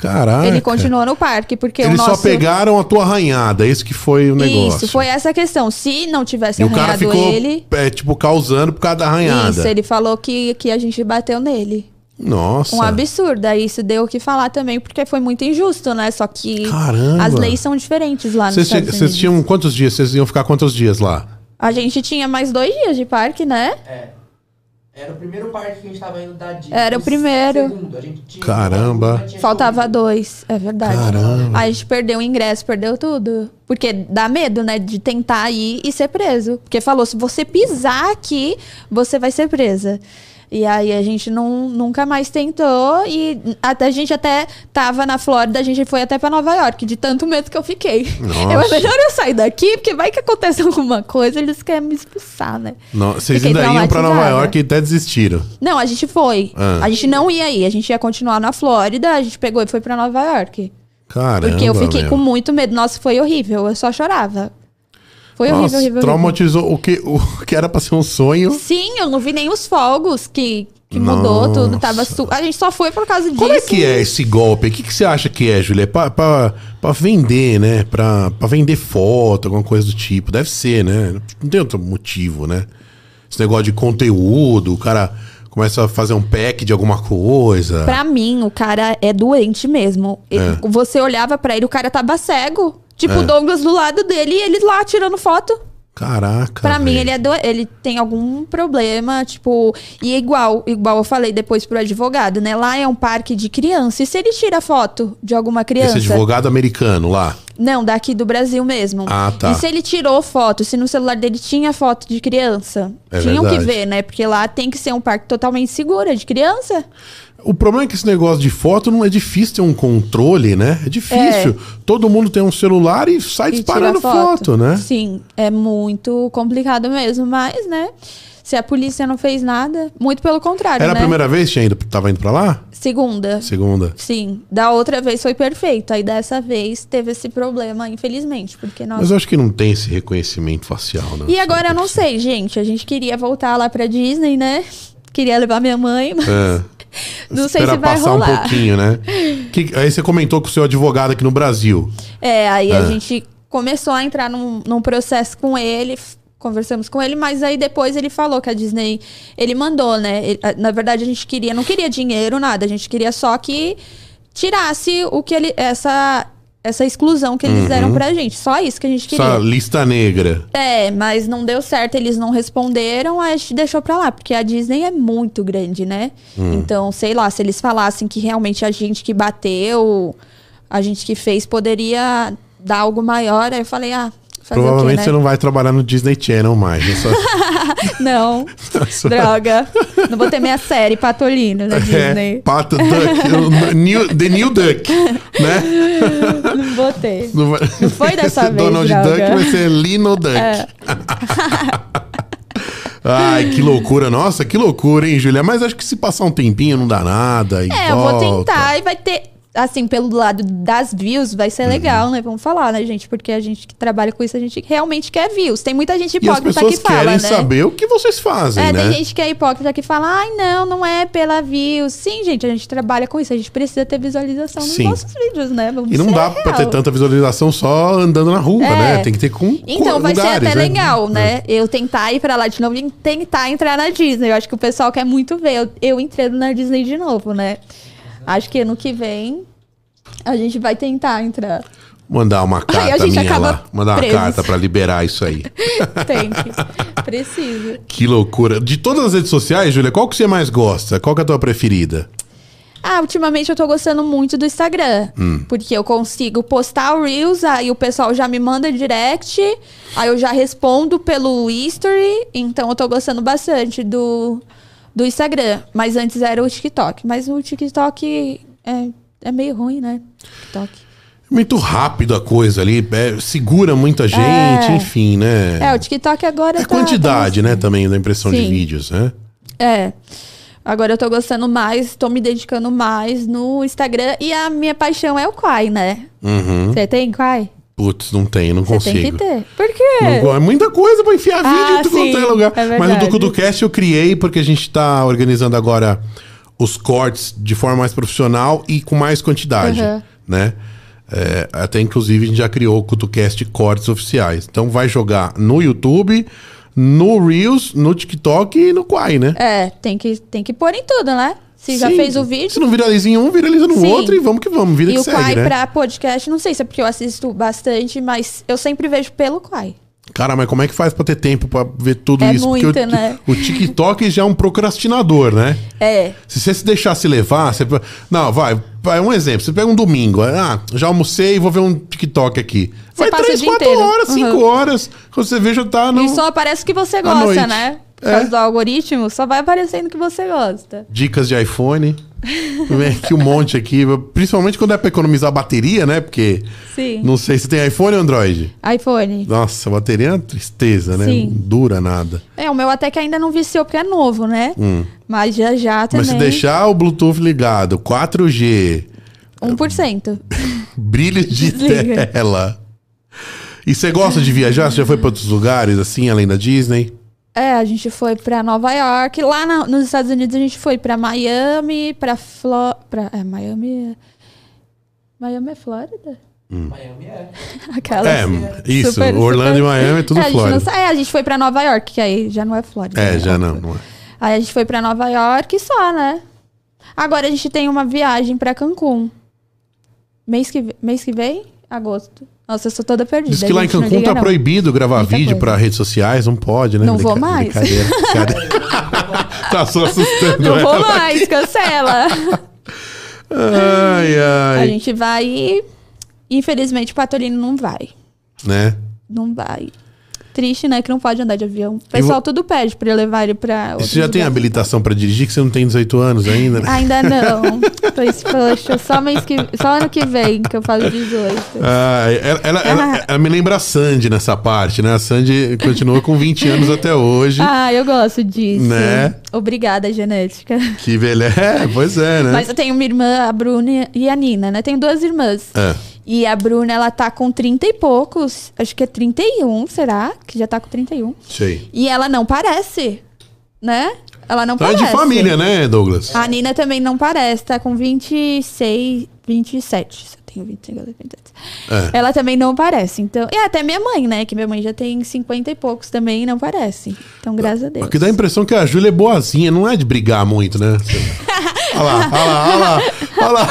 Caraca. Ele continuou no parque, porque Eles o só nosso... pegaram a tua arranhada. Esse que foi o negócio. Isso, foi essa a questão. Se não tivesse E o cara arranhado ficou, ele... é, tipo, causando por causa da arranhada. Isso, ele falou que, que a gente bateu nele. Nossa. Um absurdo. Aí isso deu o que falar também, porque foi muito injusto, né? Só que Caramba. as leis são diferentes lá Estados tinham- Unidos. vocês tinham quantos dias? Vocês iam ficar quantos dias lá? A gente tinha mais dois dias de parque, né? É. Era o primeiro parque que a gente tava indo da Disney. Era o primeiro. Segundo, a gente tinha Caramba. tinha Faltava dois, é verdade. Caramba. Aí a gente perdeu o ingresso, perdeu tudo. Porque dá medo, né? De tentar ir e ser preso. Porque falou, se você pisar aqui, você vai ser presa. E aí a gente não, nunca mais tentou. E até, a gente até tava na Flórida, a gente foi até pra Nova York, de tanto medo que eu fiquei. Nossa. Eu, é melhor eu sair daqui, porque vai que acontece alguma coisa, eles querem me expulsar, né? Não, vocês Fiquei ainda iam pra Nova. York e até desistiram. Não, a gente foi. Ah. A gente não ia ir, a gente ia continuar na Flórida, a gente pegou e foi pra Nova York. Caramba. Porque eu fiquei meu. com muito medo. Nossa, foi horrível. Eu só chorava. Foi horrível, Nossa, horrível, horrível. traumatizou o que, o que era pra ser um sonho. Sim, eu não vi nem os fogos que, que mudou tudo. Tava su... A gente só foi por causa disso. Como é que é esse golpe? O que, que você acha que é, Julia? É pra, pra, pra vender, né? Pra, pra vender foto, alguma coisa do tipo. Deve ser, né? Não tem outro motivo, né? Esse negócio de conteúdo, o cara começa a fazer um pack de alguma coisa. Pra mim, o cara é doente mesmo. Ele- Você olhava pra ele, o cara tava cego. Tipo, É. o Douglas do lado dele e ele lá tirando foto. Caraca. Pra mim, velho. ele é do... ele tem algum problema, tipo. E é igual, igual eu falei depois pro advogado, né? Lá é um parque de criança. E se ele tira foto de alguma criança? Esse advogado americano lá. Não, daqui do Brasil mesmo. Ah, tá. E se ele tirou foto, se no celular dele tinha foto de criança? É Tinham verdade. que ver, né? Porque lá tem que ser um parque totalmente seguro é de criança. O problema é que esse negócio de foto não é difícil ter um controle, né? É difícil. Todo mundo tem um celular e sai E disparando tira foto. né? Sim, é muito complicado mesmo, mas, né? Se a polícia não fez nada, muito pelo contrário, Era né? a primeira vez que ido, tava indo pra lá? Segunda. Segunda. Sim, da outra vez foi perfeito. Aí dessa vez teve esse problema, infelizmente, porque nós Mas eu acho que não tem esse reconhecimento facial, né? E agora eu não sei, gente. A gente queria voltar lá pra Disney, né? Queria levar minha mãe, mas É. não sei se vai passar rolar. um pouquinho, né? Que- aí você comentou com o seu advogado aqui no Brasil. É, aí É. a gente começou a entrar num, num processo com ele, conversamos com ele, mas aí depois ele falou que a Disney, ele mandou, né? Ele- na verdade a gente queria, não queria dinheiro, nada, a gente queria só que tirasse o que ele essa essa exclusão que eles deram pra gente, só isso que a gente queria. Essa lista negra. É, mas não deu certo, eles não responderam, a gente deixou pra lá, porque a Disney é muito grande, né? Hum. Então, sei lá, se eles falassem que realmente a gente que bateu, a gente que fez, poderia dar algo maior, aí eu falei, ah, fazer Provavelmente quê, você né? não vai trabalhar no Disney Channel mais. né? Só- Não, só- droga. Não vou ter minha série Patolino na É, Disney. Pato Duck, new- The New Duck, né? Não vou ter. Não, vai- Não foi dessa vez, Donald droga. Duck vai ser Lino Duck. É. Ai, que loucura. Nossa, que loucura, hein, Julia? Mas acho que se passar um tempinho não dá nada. É, eu vou volta. tentar e vai ter. Assim, pelo lado das views, vai Uhum. ser legal, né? Vamos falar, né, gente? Porque a gente que trabalha com isso, a gente realmente quer views. Tem muita gente hipócrita que fala, querem né? saber o que vocês fazem, É, né? tem gente que é hipócrita que fala, ai, não, não é pela views. Sim, gente, a gente trabalha com isso, a gente precisa ter visualização nos Sim. nossos vídeos, né? Vamos E não dá pra ter real. tanta visualização só andando na rua, É. né? Tem que ter com Então com vai lugares, ser até né? legal, né? Eu tentar ir pra lá de novo e tentar entrar na Disney. Eu acho que o pessoal quer muito ver eu, eu entrando na Disney de novo, né? Acho que ano que vem a gente vai tentar entrar. Mandar uma carta minha lá. Mandar uma carta pra liberar isso aí. Tem que. Precisa. Que loucura. De todas as redes sociais, Júlia, qual que você mais gosta? Qual que é a tua preferida? Ah, ultimamente eu tô gostando muito do Instagram. Hum. Porque eu consigo postar o Reels, aí o pessoal já me manda direct, aí eu já respondo pelo history. Então eu tô gostando bastante do, do Instagram. Mas antes era o TikTok. Mas o TikTok é, é meio ruim, né? TikTok. Muito rápido a coisa ali, é, segura muita gente, É. enfim, né? É, o TikTok agora É tá- quantidade, tá né, também, da impressão de Sim. vídeos, né? É. Agora eu tô gostando mais, tô me dedicando mais no Instagram. E a minha paixão é o Quai, né? Uhum. Você tem Quai? Putz, não tem, não Você consigo. tem que ter. Por quê? Não- é muita coisa pra enfiar vídeo Ah, em tudo quanto é lugar. é Mas o verdade. do CutuCast eu criei porque a gente tá organizando agora os cortes de forma mais profissional e com mais quantidade, Uhum. né? É, até inclusive a gente já criou o CutuCast cortes oficiais. Então vai jogar no YouTube, no Reels, no TikTok e no Quai, né? É, tem que, tem que pôr em tudo, né? Se já Sim. fez o vídeo. Se não viraliza em um, viraliza no Sim. outro e vamos que vamos, vida E que o segue, Quai né? pra podcast, não sei se é porque eu assisto bastante, mas eu sempre vejo pelo Quai. Cara, mas como é que faz pra ter tempo pra ver tudo É isso? muito, Porque o, né? o TikTok já é um procrastinador, né? É. Se você se deixasse levar, você... não, vai, vai, um exemplo. Você pega um domingo, ah, já almocei, vou ver um TikTok aqui. Você vai passa o três, quatro inteiro. horas, cinco Uhum. horas. Quando você vê, já tá no... E só aparece o que você gosta, né? Por É. causa do algoritmo, só vai aparecendo o que você gosta. Dicas de iPhone. Vem aqui um monte aqui. Principalmente quando é pra economizar bateria, né? Porque, Sim. não sei se tem iPhone ou Android. iPhone. Nossa, bateria é uma tristeza, né? Sim. Não dura nada. É, o meu até que ainda não viciou porque é novo, né? Mas já já também. Hum. Mas se deixar o Bluetooth ligado, 4G, 1%. brilho de Desliga. tela. E você gosta de viajar? Você já foi pra outros lugares, assim, além da Disney? É, a gente foi pra Nova York. Lá na- nos Estados Unidos a gente foi pra Miami, pra Fló... Pra, é, Miami... é- Miami é Flórida? Miami é. Aquela... É, isso. Super- Orlando super- e Miami é tudo a gente não Flórida. é, a gente foi pra Nova York, que aí já não é Flórida. É, né? já não. não é. Aí a gente foi pra Nova York e só, né? Agora a gente tem uma viagem pra Cancún. Mês que, mês que vem? Agosto. Nossa, eu sou toda perdida. Diz que lá em Cancún tá não. proibido gravar Muita vídeo pra redes sociais, não pode, né? Não vou mais. Brincadeira. brincadeira. tá só assustando Não vou ela. mais, cancela. Ai, A ai. gente vai e, infelizmente, o Patolino não vai. Né? Não vai. Triste, né? Que não pode andar de avião. O pessoal vo- tudo pede pra eu levar ele pra. Você já tem habilitação pra dirigir, que você não tem 18 anos ainda, né? Ainda não. Pois, poxa, só, mês que, só ano que vem que eu faço 18. Ah, ela, ela- ela- Ah. ela me lembra a Sandy nessa parte, né? A Sandy continua com 20 anos até hoje. Ah, eu gosto disso. Né? Obrigada, genética. Que velha. É, pois é, né? Mas eu tenho uma irmã, a Bruna e a Nina, né? Tenho duas irmãs. É. E a Bruna, ela tá com 30 e poucos. Acho que é 31, será? Que já tá com 31. Sei. E ela não parece, né? Ela não Então é parece. de família, né, Douglas? A Nina também não parece, tá com 26, 27, tenho 25, ela tem 27. É. Ela também não parece. Então, e até minha mãe, né? Que minha mãe já tem 50 e poucos também e não parece. Então, graças a Deus. O que dá a impressão que a Júlia é boazinha, não é de brigar muito, né? Olha lá, olha lá, olha lá, olha lá.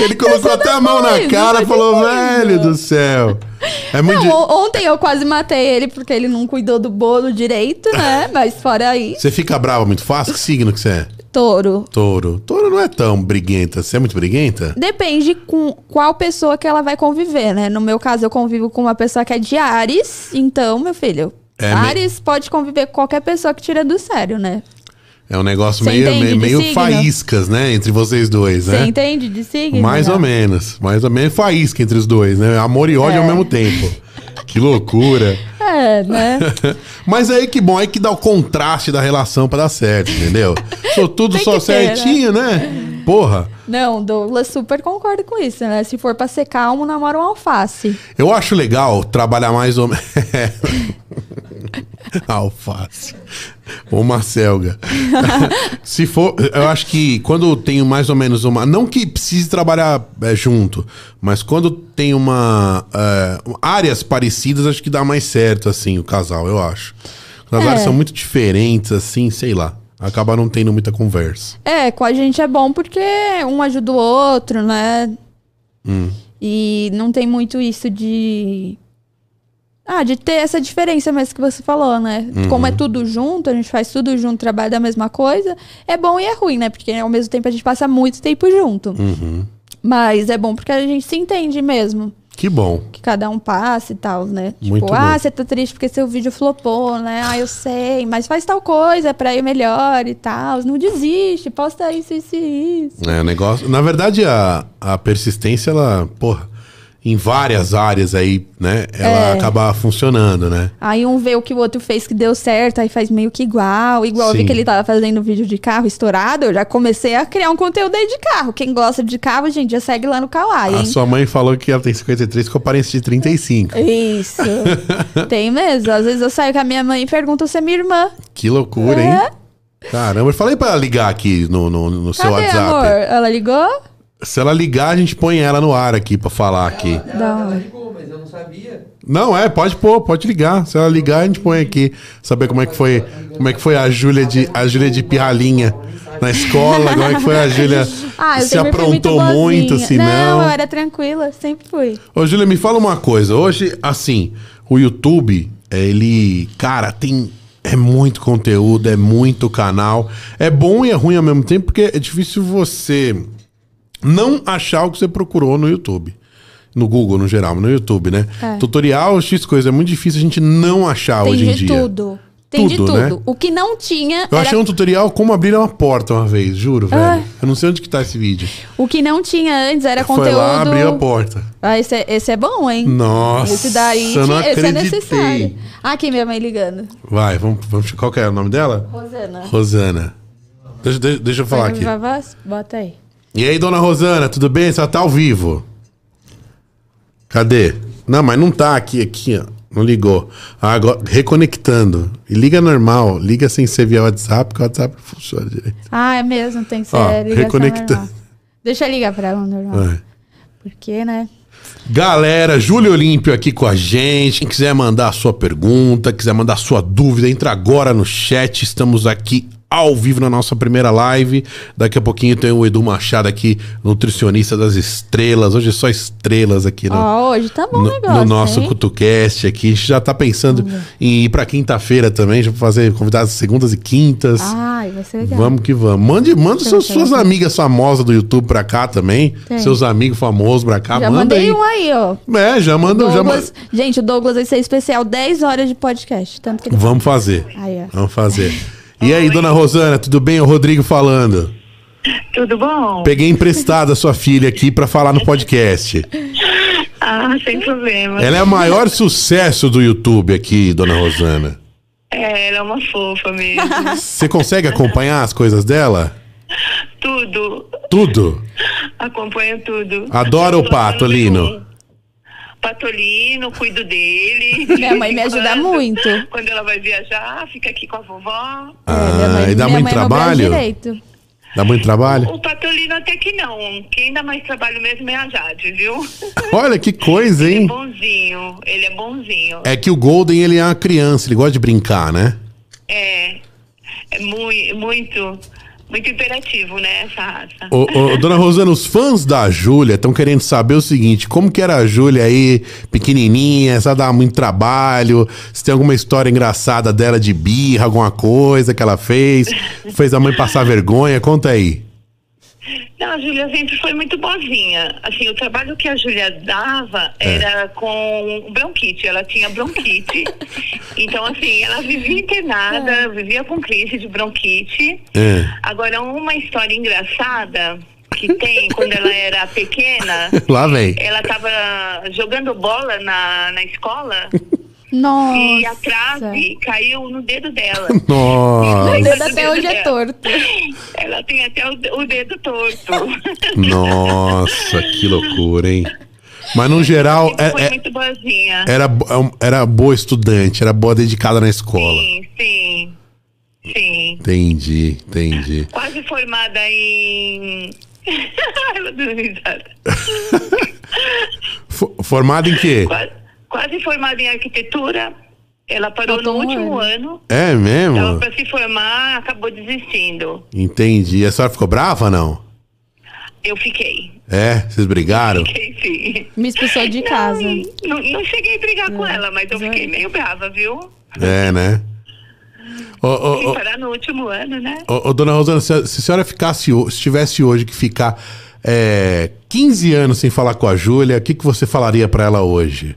Ele colocou até a mão na cara e falou, velho do céu. É muito. Não, di- ontem eu quase matei ele porque ele não cuidou do bolo direito, né? Mas fora aí, Você fica brava muito fácil? Que signo que você é? touro. Touro. Touro não é tão briguenta. Você é muito briguenta? Depende com qual pessoa que ela vai conviver, né? No meu caso, eu convivo com uma pessoa que é de Ares, então, meu filho, É, me- Ares pode conviver com qualquer pessoa que tira do sério, né? É um negócio Você meio, meio, signo? faíscas, né? Entre vocês dois, Você né? entende de signo? Mais não? ou menos. Mais ou menos faísca entre os dois, né? Amor e ódio É. ao mesmo tempo. Que loucura. É, né? Mas aí que bom, aí que dá o contraste da relação pra dar certo, entendeu? Sou tudo só ter, né? certinho, né? Porra. Não, Douglas super concorda com isso, né? Se for pra ser calmo, namora um alface. Eu acho legal trabalhar mais ou menos. Alface. Uma selga. Se for. Eu acho que quando tenho mais ou menos uma. Não que precise trabalhar é, junto, mas quando tem uma. é, áreas parecidas, acho que dá mais certo, assim, o casal, eu acho. As É. áreas são muito diferentes, assim, sei lá. Acaba não tendo muita conversa. É, com a gente é bom porque um ajuda o outro, né? Hum. E não tem muito isso de. Ah, de ter essa diferença mesmo que você falou, né? Uhum. Como é tudo junto, a gente faz tudo junto, trabalha da mesma coisa, é bom e é ruim, né? Porque ao mesmo tempo a gente passa muito tempo junto. Uhum. Mas é bom porque a gente se entende mesmo. Que bom. Que cada um passa e tal, né? Muito tipo, bom. ah, você tá triste porque seu vídeo flopou, né? Ah, eu sei, mas faz tal coisa pra ir melhor e tal. Não desiste, posta isso, isso e isso. É, o negócio. Na verdade, a, a persistência, ela, porra, em várias áreas aí, né? Ela É. acaba funcionando, né? Aí um vê o que o outro fez que deu certo, aí faz meio que igual. Igual eu vi Sim. que ele tava fazendo vídeo de carro estourado, eu já comecei a criar um conteúdo aí de carro. Quem gosta de carro, gente, já segue lá no Kawaii, A sua mãe falou que ela tem 53 com aparência de 35. Isso. Tem mesmo. Às vezes eu saio com a minha mãe e pergunto se é minha irmã. Que loucura, É. hein? Caramba, eu falei pra ela ligar aqui no, no, no seu Cadê, WhatsApp. amor? Ela ligou? Se ela ligar, a gente põe ela no ar aqui pra falar aqui. Da Ela onde? ligou, mas eu não sabia. Não, é, pode pôr, pode ligar. Se ela ligar, a gente põe aqui. Saber como é que foi, como é que foi a Júlia de a Júlia de pirralhinha na escola, como é que foi a Júlia Ah, se aprontou boazinha. muito, se Não, não. eu era tranquila, sempre fui. Ô, Júlia, me fala uma coisa. Hoje, assim, o YouTube, é, ele, cara, tem. É muito conteúdo, é muito canal. É bom e é ruim ao mesmo tempo, porque é difícil você não achar o que você procurou no YouTube. No Google, no geral, no YouTube, né? É. Tutorial, X coisa. É muito difícil a gente não achar Tem hoje em de dia. tudo. Tem de Tudo, tudo. né? O que não tinha Eu era... achei um tutorial como abrir uma porta uma vez, juro, velho. Ah. Eu não sei onde que tá esse vídeo. O que não tinha antes era Foi conteúdo. lá, abriu a porta. Ah, esse é, esse é bom, hein? Nossa, Esse daí, eu não esse é acreditei. necessário. Ah, aqui minha mãe ligando. Vai, vamos, vamos. Qual que é o nome dela? Rosana. Rosana. Deixa, deixa, deixa eu falar aqui. Bota aí. E aí, dona Rosana, tudo bem? Você tá ao vivo? Cadê? Não, mas não tá aqui, aqui, ó. Não ligou. Ah, Agora, reconectando. E liga normal. Liga sem ser via WhatsApp, porque o WhatsApp não funciona direito. Ah, é mesmo, tem que ser Ó, reconectando. normal. Deixa eu ligar pra ela normal. Vai. Porque, né? Galera, Júlio Olímpio aqui com a gente. Quem quiser mandar a sua pergunta, quiser mandar a sua dúvida, entra agora no chat. Estamos aqui ao vivo na nossa primeira live. Daqui a pouquinho tem o Edu Machado aqui, nutricionista das estrelas. Hoje é só estrelas aqui no, Ó, hoje tá bom no, negócio, no nosso hein? CutuCast aqui. A gente já tá pensando em ir pra quinta-feira também, já fazer convidados segundas e quintas. Ai, vai ser legal. Vamos que vamos. Mande, manda seus, suas amigas famosas do YouTube pra cá também. Seus amigos famosos pra cá. Já manda mandei aí. um aí, ó. É, já manda. Já Douglas, manda. gente, o Douglas vai ser especial 10 horas de podcast. Tanto que. Vamos fazer. Vamos fazer. E aí, dona Rosana, tudo bem? O Rodrigo falando. Tudo bom? Peguei emprestada a sua filha aqui pra falar no podcast. Ah, sem problema. Ela é o maior sucesso do YouTube aqui, dona Rosana. É, ela é uma fofa mesmo. Você consegue acompanhar as coisas dela? tudo. Tudo. Acompanho tudo. Adora o tô achando Patolino. cuido dele. Minha mãe me ajuda Quando- muito. Quando ela vai viajar, fica aqui com a vovó. É, Ah, mãe- e dá muito trabalho? Dá muito trabalho? O Patolino até que não. Quem dá mais trabalho mesmo é a Jade, viu? Olha que coisa, Ele é hein? bonzinho, ele é bonzinho. É que o Golden, ele é uma criança, ele gosta de brincar, né? É, é muito, muito, muito imperativo, né, essa raça. Ô, ô, dona Rosana, os fãs da Júlia estão querendo saber o seguinte: como que era a Júlia aí, pequenininha, se ela dava muito trabalho, se tem alguma história engraçada dela de birra, alguma coisa que ela fez, fez a mãe passar vergonha, conta aí. Não, a Júlia sempre foi muito boazinha. Assim, o trabalho que a Júlia dava É. era com bronquite. Ela tinha bronquite. então, assim, ela vivia internada, vivia com crise de bronquite. É. Agora, uma história engraçada que tem quando ela era pequena, Lá vem. ela estava jogando bola na, na escola Nossa. e a trave caiu no dedo dela. O Nossa, dedo até hoje é torto. Ela tem até o, o dedo torto. nossa, que loucura, hein? Mas no geral, Sempre foi é- é- muito boazinha. era, bo- era boa estudante, era boa dedicada na escola. Sim, sim. Sim. Entendi, entendi. Quase formada em. Formada em quê? quase, quase formada em arquitetura. Ela parou Faltou no último ano. ano. É mesmo? para se formar, acabou desistindo. Entendi. A senhora ficou brava, não? Eu fiquei. É? Vocês brigaram? Fiquei sim. Me expulsou de casa. Não, não, não cheguei a brigar com ela, mas eu fiquei meio brava, viu? É, né? Ô, ô, Sem ô, parar no último ano, né? ô, ô, dona Rosana, se a, se a senhora ficasse, se tivesse hoje que ficar é, 15 anos sem falar com a Júlia, o que, que você falaria pra ela hoje?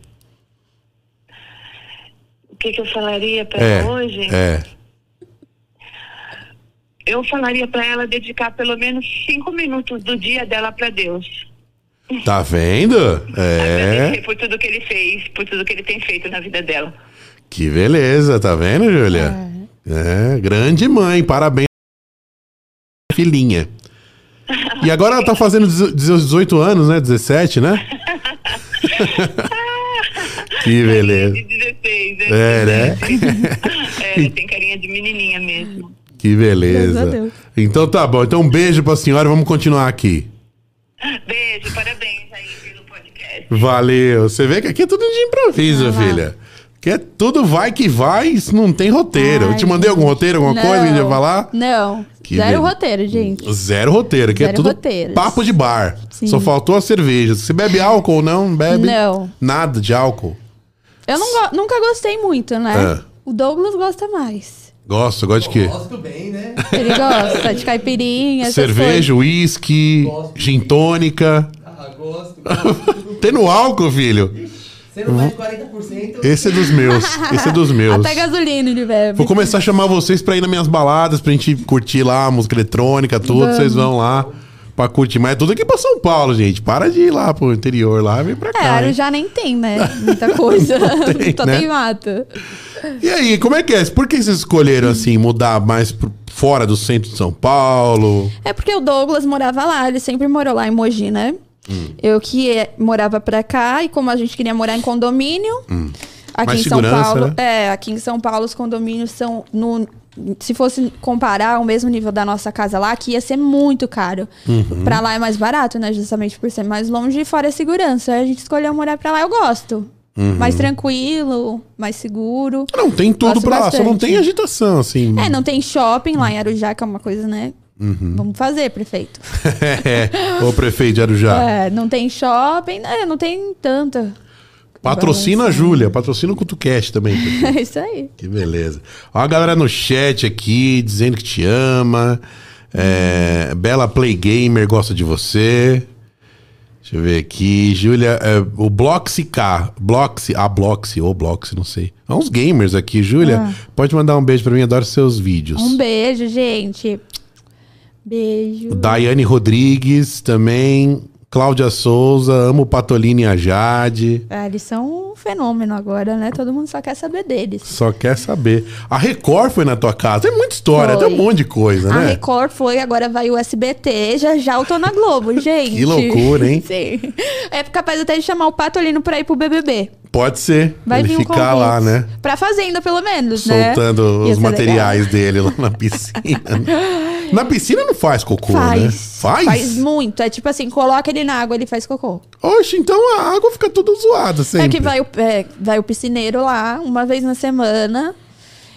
O que, que eu falaria para É, ela hoje? é. Eu falaria para ela dedicar pelo menos cinco minutos do dia dela para Deus. Tá vendo? É. por tudo que ele fez, por tudo que ele tem feito na vida dela. Que beleza, tá vendo, Júlia? É, grande mãe, parabéns. Filhinha. E agora ela tá fazendo 18 anos, né? 17, né? que beleza. De 16, né? É, né? É, tem carinha de menininha mesmo. Que beleza. Então tá bom. Então um beijo pra senhora. Vamos continuar aqui. Beijo, parabéns aí pelo podcast. Valeu. Você vê que aqui é tudo de improviso, filha. Que é tudo vai que vai, não tem roteiro. Eu Ai, te mandei algum roteiro, alguma coisa que a gente ia falar? Não. Que Zero roteiro, gente. Zero roteiro, que é Zero tudo roteiros. papo de bar. Sim. Só faltou a cerveja. Você bebe álcool ou não? Bebe? Não. Nada de álcool. Eu não go- nunca gostei muito, né? É. O Douglas gosta mais. Gosto, gosto de quê? Gosto bem, né? Ele gosta de caipirinha, Cerveja, uísque, gin tônica. Ah, gosto. gosto. Tem no álcool, filho? Sendo mais de 40%. Esse é dos meus. Esse é dos meus. Até gasolina ele bebe. Vou começar a chamar vocês pra ir nas minhas baladas, pra gente curtir lá a música eletrônica, tudo. Vamos. Vocês vão lá pra curtir. Mas é tudo aqui pra São Paulo, gente. Para de ir lá pro interior lá, vem pra É, cá. hein? Arujá nem tem, né? Muita coisa. tem, Só né? tem mato. E aí, como é que é? Por que vocês escolheram, assim, mudar mais pro- fora do centro de São Paulo? É porque o Douglas morava lá, ele sempre morou lá em Mogi, né? Hum. Eu que eh, morava pra cá e como a gente queria morar em condomínio, aqui Hum. Mais em São Paulo, né? é, aqui em São Paulo os condomínios são no se fosse comparar o mesmo nível da nossa casa lá, aqui ia ser muito caro. Uhum. Pra lá é mais barato, né? Justamente por ser mais longe e fora a segurança. Aí a gente escolheu morar pra lá, eu gosto. Uhum. Mais tranquilo, mais seguro. Não, tem tudo Gosto pra lá, só não tem agitação, assim. É, não tem shopping lá em Arujá, que é uma coisa, né? Uhum. Vamos fazer, prefeito. é, ô prefeito de Arujá. É, não tem shopping, né? Não tem tanta. Patrocina a Júlia, patrocina o CutuCast também. É isso aí. Que beleza. Ó a galera no chat aqui, dizendo que te ama. É, Bela Play Gamer gosta de você. Deixa eu ver aqui. Júlia, é, o Bloxy K. Bloxy, a Bloxy, ou Bloxy, não sei. Há uns gamers aqui. Júlia, pode mandar um beijo pra mim, adoro seus vídeos. Um beijo, gente. Beijo. Daiane Rodrigues também. Cláudia Souza, amo o Patolino e a Jade. Ah, eles são um fenômeno agora, né? Todo mundo só quer saber deles. Só quer saber. A Record foi na tua casa. Tem muita história, Foi. tem um monte de coisa, A né? Record foi, agora vai o SBT, já já eu tô na Globo, gente. Que loucura, hein? Sim. É capaz até de chamar o Patolino pra ir pro BBB. Pode ser. Vai ele vir um ficar lá, né? Pra Fazenda, pelo menos, né? Soltando Ia os materiais dele lá na piscina. Na piscina não faz cocô, Faz. né? Faz? Faz muito. É tipo assim, coloca ele na água, ele faz cocô. Oxe, então a água fica toda zoada sempre. É que vai o, é, vai o piscineiro lá uma vez na semana.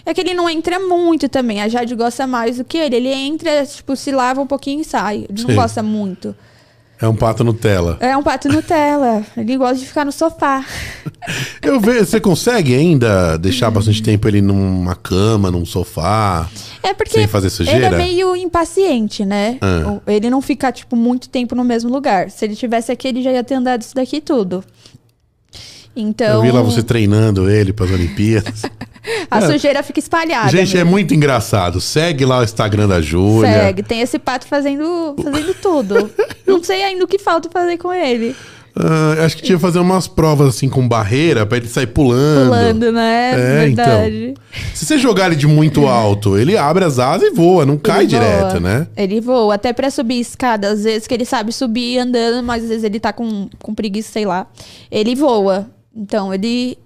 É que ele não entra muito também. A Jade gosta mais do que ele. Ele entra, tipo, se lava um pouquinho e sai. Ele não Sim. gosta muito. É um pato Nutella. É um pato Nutella. Ele gosta de ficar no sofá. Eu vejo, você consegue ainda deixar bastante tempo ele numa cama, num sofá? É porque Sem fazer sujeira? ele é meio impaciente, né? Ah. Ele não fica, tipo, muito tempo no mesmo lugar. Se ele tivesse aqui, ele já ia ter andado isso daqui tudo. Então, Eu vi lá você treinando ele para as Olimpíadas. a sujeira fica espalhada. Gente, é mesmo. muito engraçado. Segue lá o Instagram da Júlia. Segue. Tem esse pato fazendo, fazendo tudo. não sei ainda o que falta fazer com ele. Ah, acho que tinha que fazer umas provas assim com barreira pra ele sair pulando. Pulando, né? É, Verdade. Se você jogar ele de muito alto, ele abre as asas e voa, não cai Ele direto, voa. né? Ele voa. Até pra subir escada, às vezes que ele sabe subir andando, mas às vezes ele tá com, com preguiça, sei lá. Ele voa. Então, ele.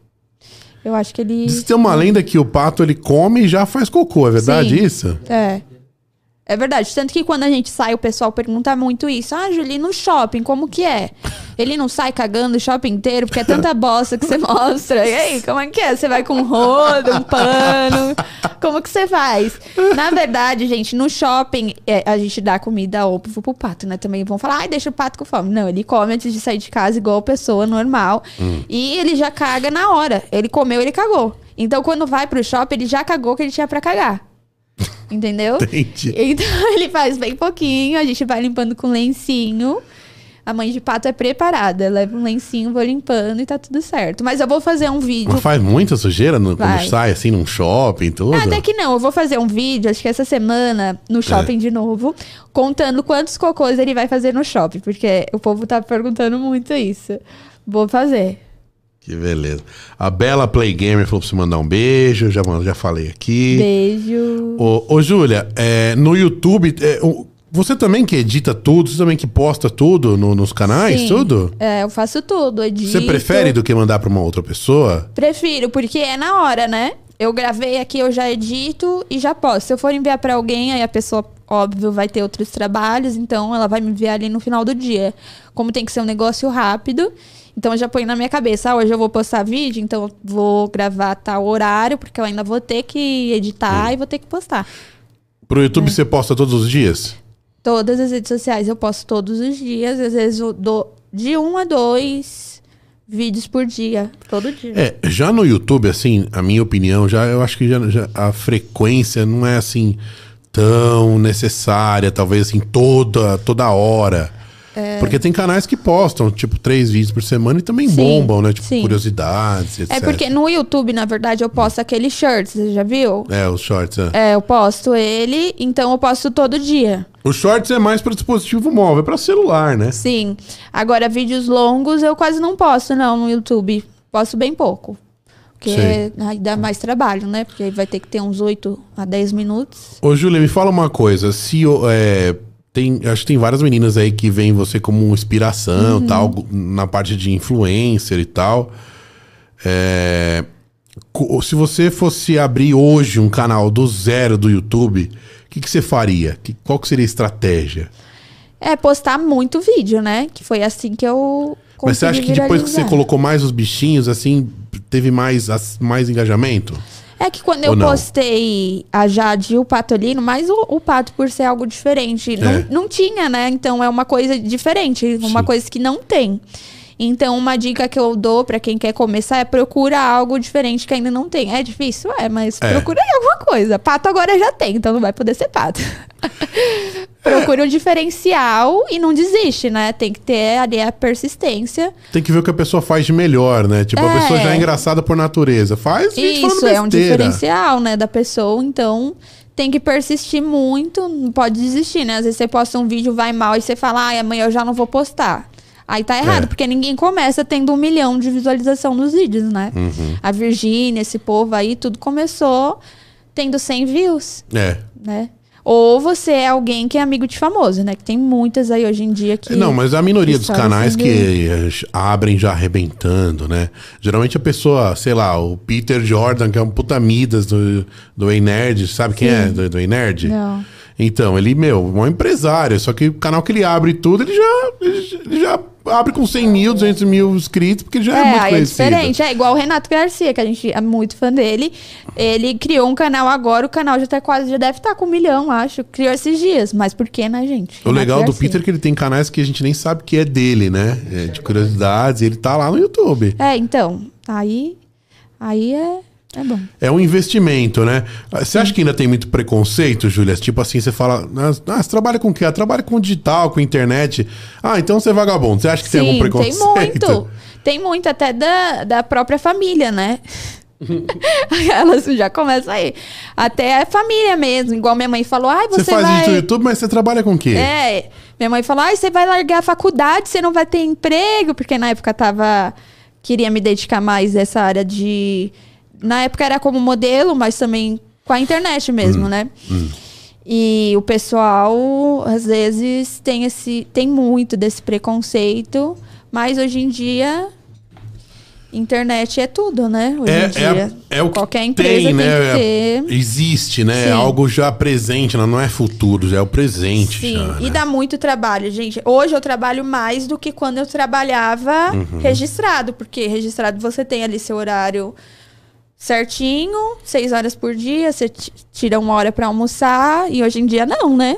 Eu acho que ele. Diz que tem uma lenda que o pato ele come e já faz cocô, é verdade Sim. isso? É. É verdade. Tanto que quando a gente sai, o pessoal pergunta muito isso. Ah, Julie, no shopping, como que é? Ele não sai cagando o shopping inteiro, porque é tanta bosta que você mostra. E aí, como é que é? Você vai com um rodo, um pano? Como que você faz? Na verdade, gente, no shopping, é, a gente dá comida ovo pro pato, né? Também vão falar, ai, deixa o pato com fome. Não, ele come antes de sair de casa, igual pessoa normal. E ele já caga na hora. Ele comeu, ele cagou. Então, quando vai pro shopping, ele já cagou o que ele tinha pra cagar. Entendeu? Entendi. Então ele faz bem pouquinho, a gente vai limpando com lencinho. A mãe de pato é preparada, leva um lencinho, vou limpando e tá tudo certo. Mas eu vou fazer um vídeo. Mas faz muita sujeira no- quando sai assim num shopping e tudo? Até que não, eu vou fazer um vídeo, acho que essa semana, no shopping de novo, contando quantos cocôs ele vai fazer no shopping, porque o povo tá perguntando muito isso. Vou fazer. Que beleza. A Bela Play Gamer falou pra você mandar um beijo, já, já falei aqui. Beijo. Ô, ô Júlia, é, no YouTube, é, você também que edita tudo, você também que posta tudo no- nos canais, Sim. tudo? É, eu faço tudo, edito. Você prefere do que mandar pra uma outra pessoa? Prefiro, porque é na hora, né? Eu gravei aqui, eu já edito e já posto. Se eu for enviar pra alguém, aí a pessoa, óbvio, vai ter outros trabalhos, então ela vai me enviar ali no final do dia. Como tem que ser um negócio rápido, então eu já ponho na minha cabeça, ah, hoje eu vou postar vídeo, então eu vou gravar tal horário, porque eu ainda vou ter que editar e vou ter que postar. Pro É. YouTube você posta todos os dias? Todas as redes sociais eu posto todos os dias, às vezes eu dou de um a dois vídeos por dia, todo dia. É, já no YouTube, assim, a minha opinião, já eu acho que já, já a frequência não é assim tão necessária, talvez assim, toda, toda hora. Porque tem canais que postam, tipo, três vídeos por semana e também Sim, bombam, né? Tipo, sim. curiosidades, etc. É porque no YouTube, na verdade, eu posto aquele shirt, você já viu? É, os shorts, é. É, eu posto ele, então eu posto todo dia. Os shorts é mais para dispositivo móvel, é para celular, né? Sim. Agora, vídeos longos eu quase não posto, não, no YouTube. Posto bem pouco. Porque aí dá mais trabalho, né? Porque aí vai ter que ter uns 8 a 10 minutos. Ô, Júlia, me fala uma coisa. Se o- é, tem, acho que tem várias meninas aí que veem você como uma inspiração, Uhum. tal, na parte de influencer e tal. É, se você fosse abrir hoje um canal do zero do YouTube, o que, que você faria? Que, qual que seria a estratégia? É, postar muito vídeo, né? Que foi assim que eu Mas você acha que depois que você colocou mais os bichinhos, assim, teve mais, mais engajamento? É que quando Ou eu não? postei a Jade e o Patolino, mas o, o Pato por ser algo diferente, É. não, não tinha, né? Então é uma coisa diferente, uma Sim. coisa que não tem. Então, uma dica que eu dou pra quem quer começar é procura algo diferente que ainda não tem. É difícil? É, mas É. procura aí alguma coisa. Pato agora já tem, então não vai poder ser pato. procura um diferencial e não desiste, né? Tem que ter ali a persistência. Tem que ver o que a pessoa faz de melhor, né? Tipo, a É. pessoa já é engraçada por natureza. Faz vídeo Isso é um diferencial, né, da pessoa. Então, tem que persistir muito, não pode desistir, né? Às vezes você posta um vídeo, vai mal, e você fala, ai, amanhã eu já não vou postar. Aí tá errado, É. porque ninguém começa tendo um milhão de visualização nos vídeos, né? Uhum. A Virgínia, esse povo aí, tudo começou tendo 100 views, É. né? Ou você é alguém que é amigo de famoso, né? Que tem muitas aí hoje em dia que... Não, mas a minoria dos canais que eh, abrem já arrebentando, né? Geralmente a pessoa, sei lá, o Peter Jordan, que é um puta Midas do, do Ei Nerd, sabe quem é do, do Ei Nerd? Não. Então, ele, meu, é um empresário. Só que o canal que ele abre tudo, ele já, ele já- abre com 100 mil, 200 mil inscritos, porque já é, É, muito é conhecido. diferente. É igual o Renato Garcia, que a gente é muito fã dele. Ele criou um canal agora, o canal já tá quase, já deve estar com um milhão, acho. Criou esses dias. Mas por que, né, gente? O Renato legal do Garcia. Peter é que ele tem canais que a gente nem sabe que é dele, né? É, de curiosidades, ele tá lá no YouTube. É, então. Aí. Aí é, é bom. É um investimento, né? Você acha que ainda tem muito preconceito, Júlia? Tipo assim, você fala, ah, você trabalha com o quê? Ah, trabalha com digital, com internet. Ah, então você é vagabundo. Você acha que tem algum Sim, tem preconceito? muito. Tem muito, até da, da própria família, né? Elas já começam aí. Até a família mesmo. Igual minha mãe falou, ai, você, Você, faz vai... vídeo no YouTube, mas você trabalha com o quê? É. Minha mãe falou: ai, você vai largar a faculdade, você não vai ter emprego, porque na época tava. Queria me dedicar mais nessa área de. Na época era como modelo, mas também com a internet mesmo, né? E o pessoal, às vezes, tem esse. tem muito desse preconceito, mas hoje em dia. Internet é tudo, né? Hoje em É, dia. é, é o que Qualquer empresa tem, né? tem que É- ter. existe, né? É Sim. algo já presente, não é futuro, já é o presente. Sim, já, e né? dá muito trabalho, gente. Hoje eu trabalho mais do que quando eu trabalhava Uhum. registrado, porque registrado você tem ali seu horário certinho, seis horas por dia, você ti- tira uma hora pra almoçar, e hoje em dia não, né?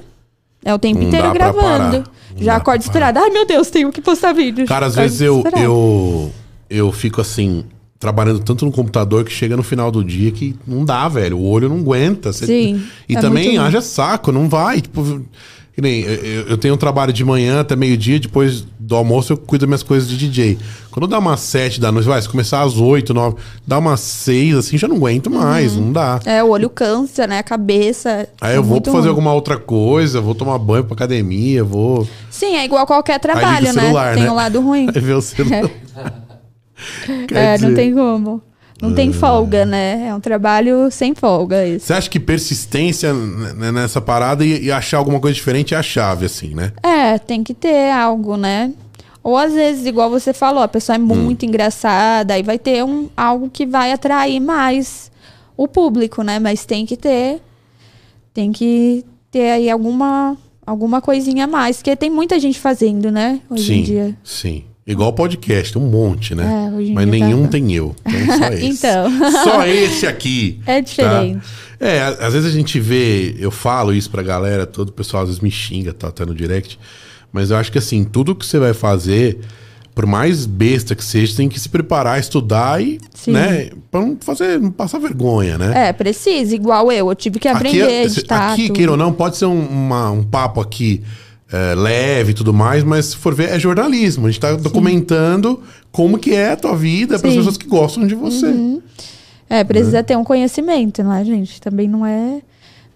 É o tempo Não inteiro gravando. Já acordo parar. esperada. Ai, meu Deus, tenho que postar vídeo. Cara, às Acordo vezes eu, eu, eu fico assim, trabalhando tanto no computador que chega no final do dia que não dá, velho. O olho não aguenta. Sim, E é também haja saco, não vai. Tipo, que nem, eu, eu tenho um trabalho de manhã até meio-dia, depois do almoço eu cuido das minhas coisas de DJ. Quando dá umas sete da noite, vai, se começar às oito, nove, dá umas seis, assim, já não aguento mais, Uhum. não dá. É, o olho cansa, né? A cabeça. Aí é eu vou fazer ruim. alguma outra coisa, vou tomar banho pra academia, vou. Sim, é igual qualquer trabalho, né? celular, Tem né? um lado ruim. Aí vê o celular. Quer É, dizer, não tem como. Não tem folga, né? É um trabalho sem folga isso. Você acha que persistência nessa parada e, e achar alguma coisa diferente é a chave, assim, né? É, tem que ter algo, né? Ou às vezes, igual você falou, a pessoa é muito engraçada, aí vai ter um, algo que vai atrair mais o público, né? Mas tem que ter. Tem que ter aí alguma, alguma coisinha a mais. Porque tem muita gente fazendo, né? Hoje em sim, dia. sim. Igual podcast, um monte, né? É, Mas dia nenhum tá- tem eu. Então só esse. Então. Só esse aqui. É diferente. tá? É, às vezes a gente vê, eu falo isso pra galera, todo o pessoal às vezes me xinga, tá, tá no direct. Mas eu acho que assim, tudo que você vai fazer, por mais besta que seja, tem que se preparar, estudar e, Sim. né, pra não fazer, não passar vergonha, né? É, precisa, igual eu. Eu tive que aprender a Aqui, editar. aqui tudo. queira ou não, pode ser um, uma- um papo aqui é, leve e tudo mais, mas se for ver, é jornalismo. A gente tá documentando como que é a tua vida para as. Uhum. pessoas que gostam de você. É, precisa ter um conhecimento, né, gente? Também não é,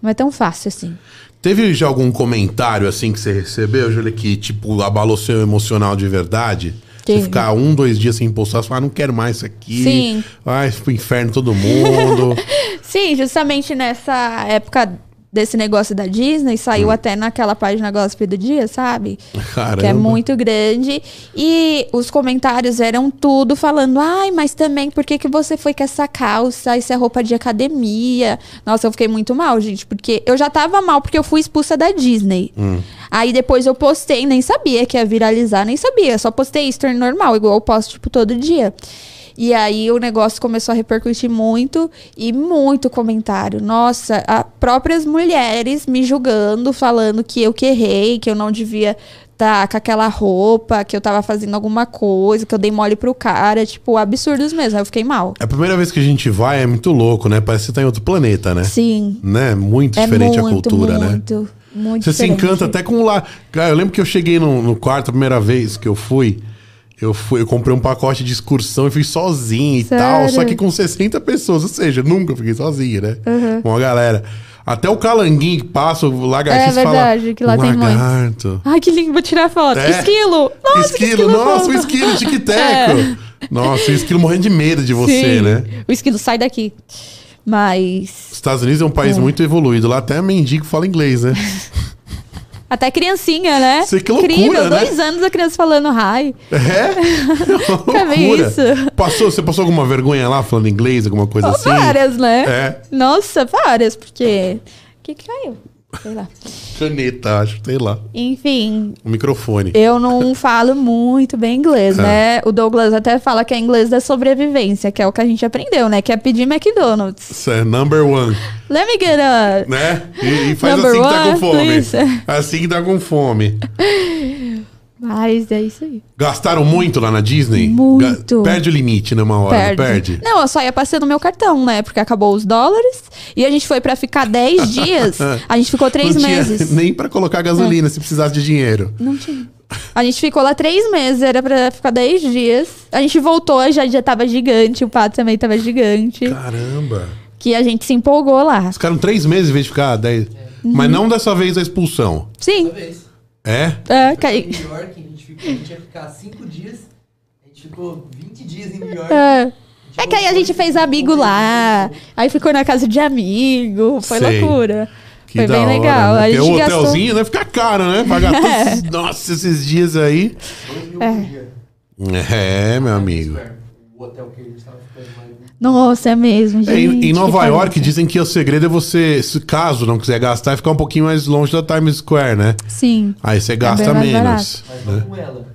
não é tão fácil assim. Teve já algum comentário assim que você recebeu, Júlia, que tipo abalou seu emocional de verdade? Você ficar um, dois dias sem postar, você fala, ah, não quero mais isso aqui. Sim. Vai pro inferno todo mundo. Sim, justamente nessa época desse negócio da Disney, saiu Hum. até naquela página Gospel do Dia, sabe? Caramba. Que é muito grande. E os comentários eram tudo falando: ai, mas também por que, que você foi com essa calça? Isso é roupa de academia. Nossa, eu fiquei muito mal, gente, porque eu já tava mal porque eu fui expulsa da Disney. Aí depois eu postei, nem sabia que ia viralizar, nem sabia. Só postei isso normal, igual eu posto, tipo, todo dia. E aí o negócio começou a repercutir muito e muito comentário. Nossa, a próprias mulheres me julgando, falando que eu que errei, que eu não devia estar com aquela roupa, que eu tava fazendo alguma coisa, que eu dei mole pro cara, tipo, absurdos mesmo. Aí eu fiquei mal. É a primeira vez que a gente vai, é muito louco, né? Parece que você tá em outro planeta, né? Sim. Né? Muito É diferente muito, a cultura, né? muito, muito Você se diferente. encanta até com lá. Cara, eu lembro que eu cheguei no, no quarto a primeira vez que eu fui. Eu fui, eu comprei um pacote de excursão e fui sozinho e Sério? tal. Só que com 60 pessoas, ou seja, nunca fiquei sozinho, né? Com uma galera. Até o calanguinho que passa, o lagartixa É verdade, fala. que lá "Um tem muitos." lagarto. Ai, que lindo, vou tirar foto. É. Esquilo! Nossa, que esquilo, nossa, o esquilo, tic-teco. Nossa, o esquilo morrendo de medo de você, Sim. né? O esquilo sai daqui. Mas. Os Estados Unidos é um país muito evoluído. Lá até mendigo fala inglês, né? Até criancinha, né? Isso, que loucura, Incrível, né? dois anos a criança falando hi. É? Loucura. isso. Passou, você passou alguma vergonha lá falando inglês, alguma coisa assim? Várias, né? É. Nossa, várias, porque. O que, que caiu? Sei lá. Caneta, acho, sei lá. Enfim, O microfone. eu não falo muito bem inglês, É. né? O Douglas até fala que é inglês da sobrevivência, que é o que a gente aprendeu, né? Que é pedir McDonald's. Isso é number one, Let me get a... né? E, e faz Number assim que tá com fome. please. Assim que tá com fome. Mas é isso aí. Gastaram muito lá na Disney? Muito. Ga- Perde o limite numa hora, Perde. não perde? Não, eu só ia passando no meu cartão, né? Porque acabou os dólares. E a gente foi pra ficar 10 dias. A gente ficou 3 não tinha meses. É. nem pra colocar gasolina se precisasse de dinheiro. Não tinha. A gente ficou lá três meses, era pra ficar 10 dias. A gente voltou, já, já tava gigante, o pato também tava gigante. Caramba. Que a gente se empolgou lá. Ficaram três meses em vez de ficar dez. Uhum. Mas não dessa vez a expulsão. Sim, Uma vez. É? é, Em cai. New York, a gente, ficou, a gente ia ficar 5 dias. A gente ficou 20 dias em New York. É. É que aí a gente fez amigo lá, aí ficou na casa de amigo, foi Sei. loucura. Que foi bem hora, legal. Né? A gente o gastou... hotelzinho né, fica caro, né? Pagar todos É. esses, nossa, esses dias aí. 2 mil É. por dia. É, meu amigo. O hotel que a gente tava ficando mais. Nossa, é mesmo, gente. É, em, em Nova York dizem que o segredo é você, se caso não quiser gastar, é ficar um pouquinho mais longe da Times Square, né? Sim. Aí você gasta bem mais menos. Mas né? não com ela.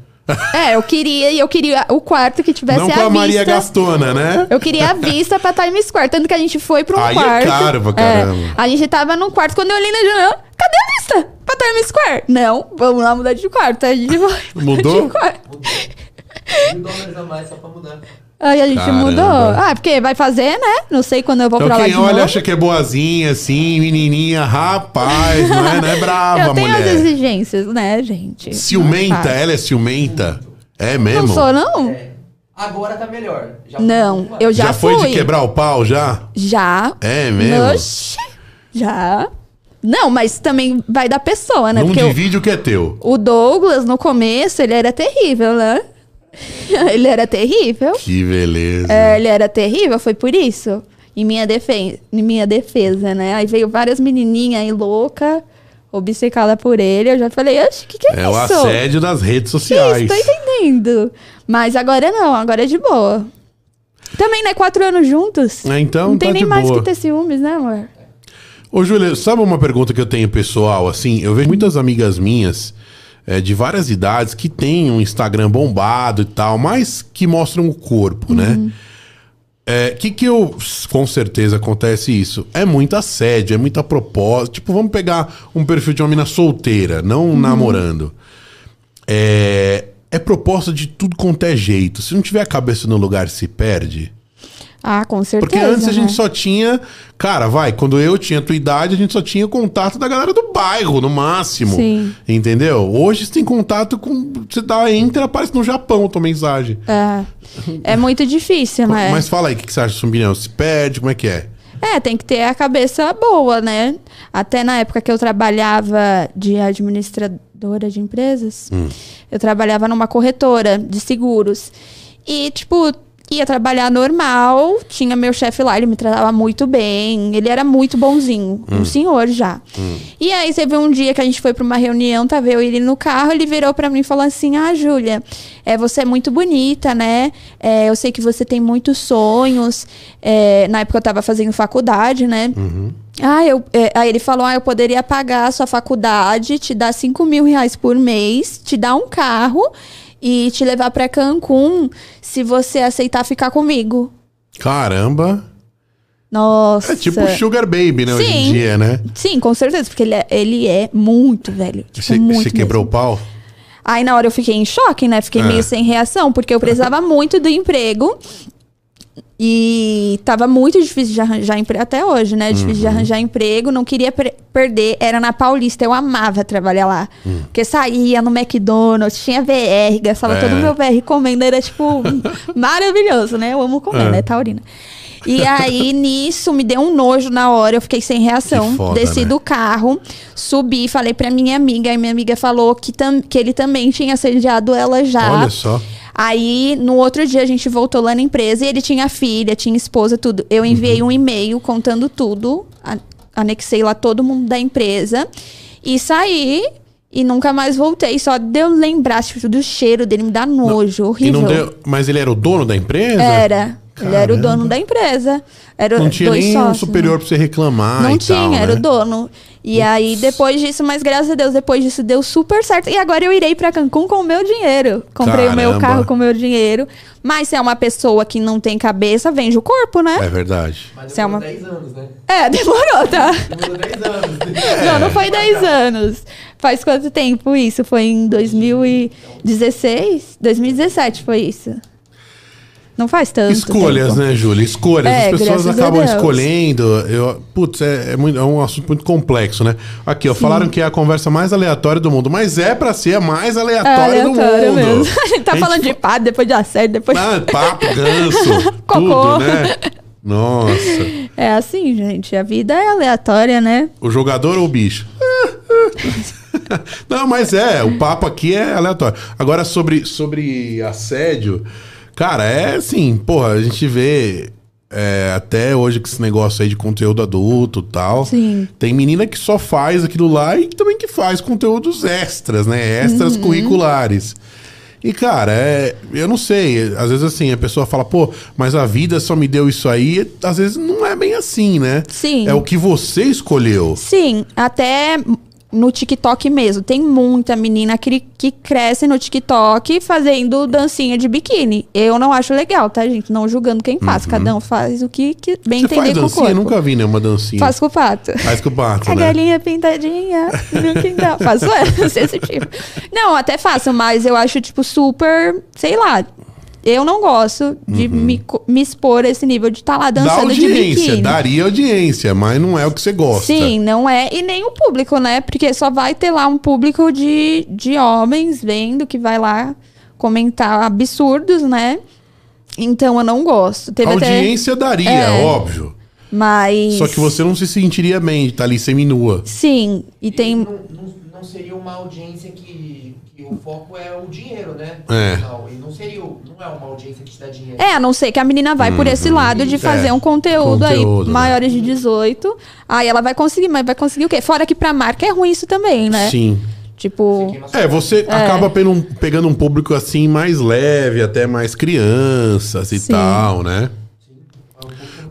É, eu queria, e eu queria o quarto que tivesse Não com a a Maria vista. Gastona, né? Eu queria a vista pra Times Square, tanto que a gente foi pra um Aí é quarto. caro pra caramba. a gente tava num quarto, quando eu olhei na janela, cadê a vista pra Times Square? Não, vamos lá mudar de quarto. Aí a gente foi Mudou? de quarto. Mil dólares a mais só pra mudar. Aí a gente Caramba. mudou. Ah, porque vai fazer, né? Não sei quando eu vou Então pra lá quem de olha novo. acha que é boazinha, assim, menininha, rapaz, não é, não é brava, eu tenho as exigências, né, gente? Ciumenta, é ela é ciumenta? É mesmo? Não sou, não? É. Agora tá melhor. Já Não, eu já, Já foi fui. de quebrar o pau, já? Já. É mesmo? Oxi, já. Não, mas também vai da pessoa, né? Não Porque o- divide o que é teu. o Douglas, no começo, ele era terrível, né? ele era terrível. Que beleza. É, ele era terrível, foi por isso. Em minha, defen em minha defesa, né? Aí veio várias menininhas aí louca, obcecada por ele. Eu já falei, oxe, o que, que é, É isso? o assédio das redes sociais. isso, tô entendendo. Mas agora não, agora é de boa. Também, né? Quatro anos juntos. É, então não tem tá nem mais boa. que ter ciúmes, né, amor? Ô, Júlia, sabe uma pergunta que eu tenho pessoal, assim? Eu vejo muitas amigas minhas é, de várias idades que têm um Instagram bombado e tal, mas que mostram o corpo, Uhum. né? É, que que eu... Com certeza acontece isso. É muito assédio, é muita propósito. Tipo, vamos pegar um perfil de uma mina solteira, não Uhum. namorando. É... É proposta de tudo quanto é jeito. Se não tiver a cabeça no lugar, se perde. Ah, com certeza. Porque antes a né? gente só tinha. Cara, vai, quando eu tinha a tua idade, a gente só tinha contato da galera do bairro, no máximo. Sim. Entendeu? Hoje você tem contato com. Você dá, entra, aparece no Japão tua mensagem. É. É muito difícil, né? Mas fala aí, o que você acha da sua opinião? Se perde, como é que é? É, tem que ter a cabeça boa, né? Até na época que eu trabalhava de administradora de empresas, Hum. eu trabalhava numa corretora de seguros. E, tipo, ia trabalhar normal, tinha meu chefe lá, ele me tratava muito bem, ele era muito bonzinho, Hum. um senhor já. E aí teve um dia que a gente foi pra uma reunião, tava eu e ele no carro, ele virou pra mim e falou assim: Ah, Júlia, é, você é muito bonita, né? É, eu sei que você tem muitos sonhos. É, na época eu tava fazendo faculdade, né? Ah, eu, é, aí ele falou: ah, eu poderia pagar a sua faculdade, te dar 5 mil reais por mês, te dar um carro e te levar pra Cancún se você aceitar ficar comigo. Caramba. Nossa. É tipo Sugar Baby, né? Hoje em Sim. dia, né? Sim, com certeza, porque ele é, ele é muito velho. Tipo, Você muito você quebrou o pau? Aí na hora eu fiquei em choque, né? Fiquei É. meio sem reação, porque eu precisava muito do emprego. E tava muito difícil de arranjar emprego, até hoje, né? Difícil Uhum. de arranjar emprego, não queria per- perder. Era na Paulista, eu amava trabalhar lá. Hum. Porque saía no McDonald's, tinha VR, gastava É. todo o meu VR comendo, era tipo maravilhoso, né? Eu amo comer, É. né? Taurina. E aí, nisso, me deu um nojo na hora, eu fiquei sem reação. Foda, Desci né? do carro, subi, falei pra minha amiga, aí minha amiga falou que, tam, que ele também tinha assediado ela já. Olha só. Aí, no outro dia, a gente voltou lá na empresa e ele tinha filha, tinha esposa, tudo. Eu enviei Uhum. um e-mail contando tudo, a- anexei lá todo mundo da empresa e saí e nunca mais voltei. Só de eu lembrar tipo, do cheiro dele, me dá nojo, E horrível. não deu... Mas ele era o dono da empresa? Era. Ele era o Caramba. dono da empresa. Era Não tinha dois nem um sócios, superior né? pra você reclamar Não e tinha, tal, era né? o dono. E aí, depois disso, mas graças a Deus, depois disso deu super certo. E agora eu irei pra Cancún com o meu dinheiro. Comprei o meu Caramba. carro com o meu dinheiro. Mas se é uma pessoa que não tem cabeça, vende o corpo, né? É verdade. Mas Isso é uma- 10 anos, né? É, demorou, tá? Demorou 10 anos. Não, não foi 10 anos. Faz quanto tempo isso? Foi em 2016? 2017 foi isso. Não faz tanto. Escolhas, tempo. né, Júlia? Escolhas. É, As pessoas a acabam escolhendo. Eu, putz, é, é muito- é um assunto muito complexo, né? Aqui, ó, falaram que é a conversa mais aleatória do mundo, mas é pra ser a mais É aleatória, aleatório do mundo. mesmo. A gente tá falando de padre, depois de assédio, depois. Ah, papo, ganso, Cocô. tudo, né? Nossa. É assim, gente. A vida é aleatória, né? O jogador ou o bicho? Não, mas é, o papo aqui é aleatório. Agora, sobre, sobre assédio, cara, é assim, porra, a gente vê é, até hoje que esse negócio aí de conteúdo adulto e tal. Sim. Tem menina que só faz aquilo lá e também que faz conteúdos extras, né? Extras Uhum. curriculares. E, cara, é, eu não sei. Às vezes, assim, a pessoa fala, pô, mas a vida só me deu isso aí. Às vezes não é bem assim, né? Sim. É o que você escolheu. Sim, até no TikTok mesmo. Tem muita menina que, que cresce no TikTok fazendo dancinha de biquíni. Eu não acho legal, tá, gente? Não julgando quem faz. Cada um faz o que, que bem Uhum. Você entender faz com o corpo. Nunca vi nenhuma dancinha. Faço com o pato. Faz com o pato, A né? galinha pintadinha no quintal. Faço esse tipo. Não, até faço, mas eu acho, tipo, super, sei lá. Eu não gosto de me, co- me expor a esse nível de estar lá Uhum. Dá dançando de audiência, biquíni. daria audiência, mas não é o que você gosta. Sim, não é. E nem o público, né? Porque só vai ter lá um público de, de homens vendo que vai lá comentar absurdos, né? Então eu não gosto. Teve até. Audiência daria, É. óbvio. Mas. Só que você não se sentiria bem de estar ali seminua. Sim, e tem. Não, não, não seria uma audiência que, que o foco é o dinheiro, né? É. Não, e não seria. Não é uma audiência que te dá dinheiro. É, a não ser que a menina vai por esse lado de fazer É, um conteúdo, aí conteúdo, né? maiores de 18. Aí ela vai conseguir, mas vai conseguir o quê? Fora que pra marca é ruim isso também, né? Sim. Tipo. É, você acaba pegando, pegando um público assim mais leve, até mais crianças e Sim. tal, né?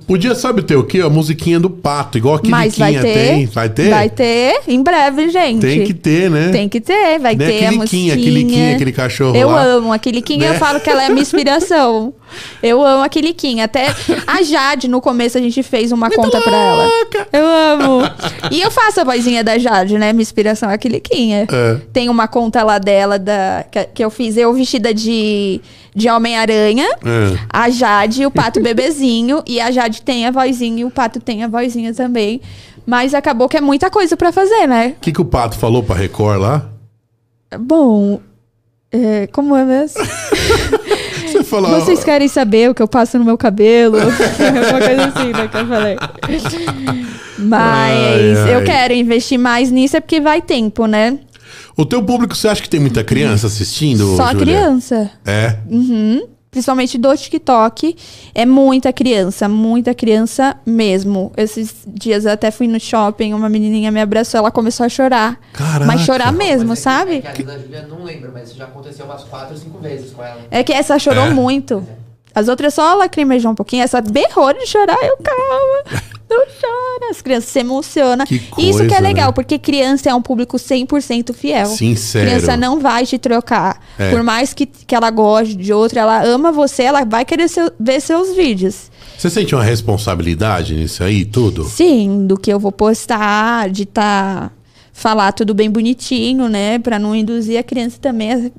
Podia, sabe ter o quê? A musiquinha do pato, igual a Mas vai ter. tem. Vai ter? Vai ter em breve, gente. Tem que ter, né? Tem que ter, vai Né? ter a musiquinha. Quiliquinha, aquele cachorro Eu lá. amo a Quiliquinha, Né? eu falo que ela é a minha inspiração. Eu amo a Quiliquinha. Até a Jade, no começo, a gente fez uma conta pra ela. Eu amo. E eu faço a vozinha da Jade, né? Minha inspiração é a Quiliquinha. É. Tem uma conta lá dela da, que, que eu fiz, eu vestida de, de Homem-Aranha. É. A Jade e o Pato bebezinho. e a Jade tem a vozinha e o Pato tem a vozinha também. Mas acabou que é muita coisa pra fazer, né? O que, que o pato falou pra Record lá? Bom, é, como é mesmo? Você falou. Vocês querem saber o que eu passo no meu cabelo? Uma coisa assim, né, que eu falei. Mas Ai, ai. eu quero investir mais nisso, é porque vai tempo, né? O teu público, você acha que tem muita criança assistindo? Só Júlia? criança. É. Uhum. Principalmente do TikTok. É muita criança, muita criança mesmo. Esses dias eu até fui no shopping, uma menininha me abraçou, ela começou a chorar. Caraca. Mas chorar mesmo, Mas é que- sabe? É que a da Julia não lembra, mas isso já aconteceu umas 4 ou 5 vezes com ela. É que essa chorou É. muito. As outras só lacrimejou um pouquinho. Essa berrou de chorar. Eu, calma. Não chora. As crianças se emocionam. Que Isso que coisa, é legal, né? porque criança é um público 100% fiel. Sincero. Criança não vai te trocar. É. Por mais que, que ela goste de outra, ela ama você, ela vai querer seu- ver seus vídeos. Você sente uma responsabilidade nisso aí, tudo? Sim, do que eu vou postar, de tá falar tudo bem bonitinho, né? Pra não induzir a criança também a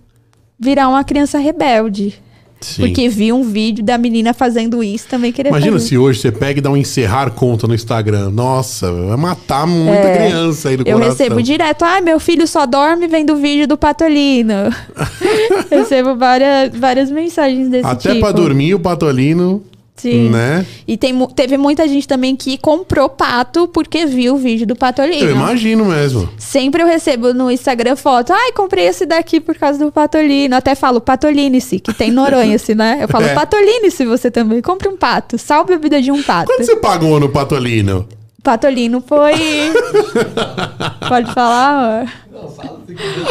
virar uma criança rebelde. Sim. Porque vi um vídeo da menina fazendo isso também querer Imagina fazer. se hoje você pega e dá um encerrar conta no Instagram. Nossa, vai matar muita criança aí É. Eu coração. recebo direto, ai, meu filho só dorme vendo vídeo do Patolino. recebo várias, várias mensagens desse Até tipo. pra dormir o patolino, Sim. né? E tem, teve muita gente também que comprou pato porque viu o vídeo do Patolino. Eu imagino mesmo. Sempre eu recebo no Instagram foto. Ai, comprei esse daqui por causa do Patolino. Até falo Patolinice, que tem Noronha-se, né? Eu falo É. Patolinice você também. Compre um pato. Salve a vida de um pato. Quanto você pagou no patolino? Patolino foi. Pode falar, amor? Não, fala.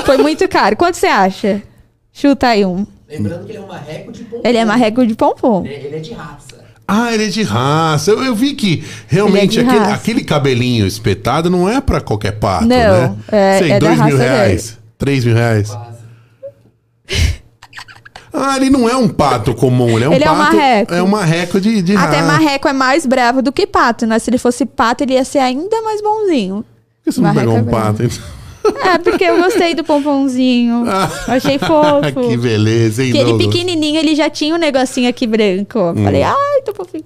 Foi muito caro. Quanto você acha? Chuta aí um. Lembrando que ele é um marreco de pompom. Ele é marreco de pompom. Ele, ele é de raça. Ah, ele é de raça. Eu, eu vi que realmente é aquele, aquele cabelinho espetado não é pra qualquer pato, Não, né? é- Sei, é dois mil reais. Três mil reais. Ah, ele não é um pato comum, ele é um Ele é um pato. marreco. É um marreco de, de Até raça. marreco é mais bravo do que pato, né? Se ele fosse pato, ele ia ser ainda mais bonzinho. Por que você não marreco pegou é um pato? então? É, porque eu gostei do pomponzinho. Achei fofo. que beleza, hein, Porque ele Douglas? pequenininho, ele já tinha um negocinho aqui branco. Falei, Hum. ai, tô fofinho.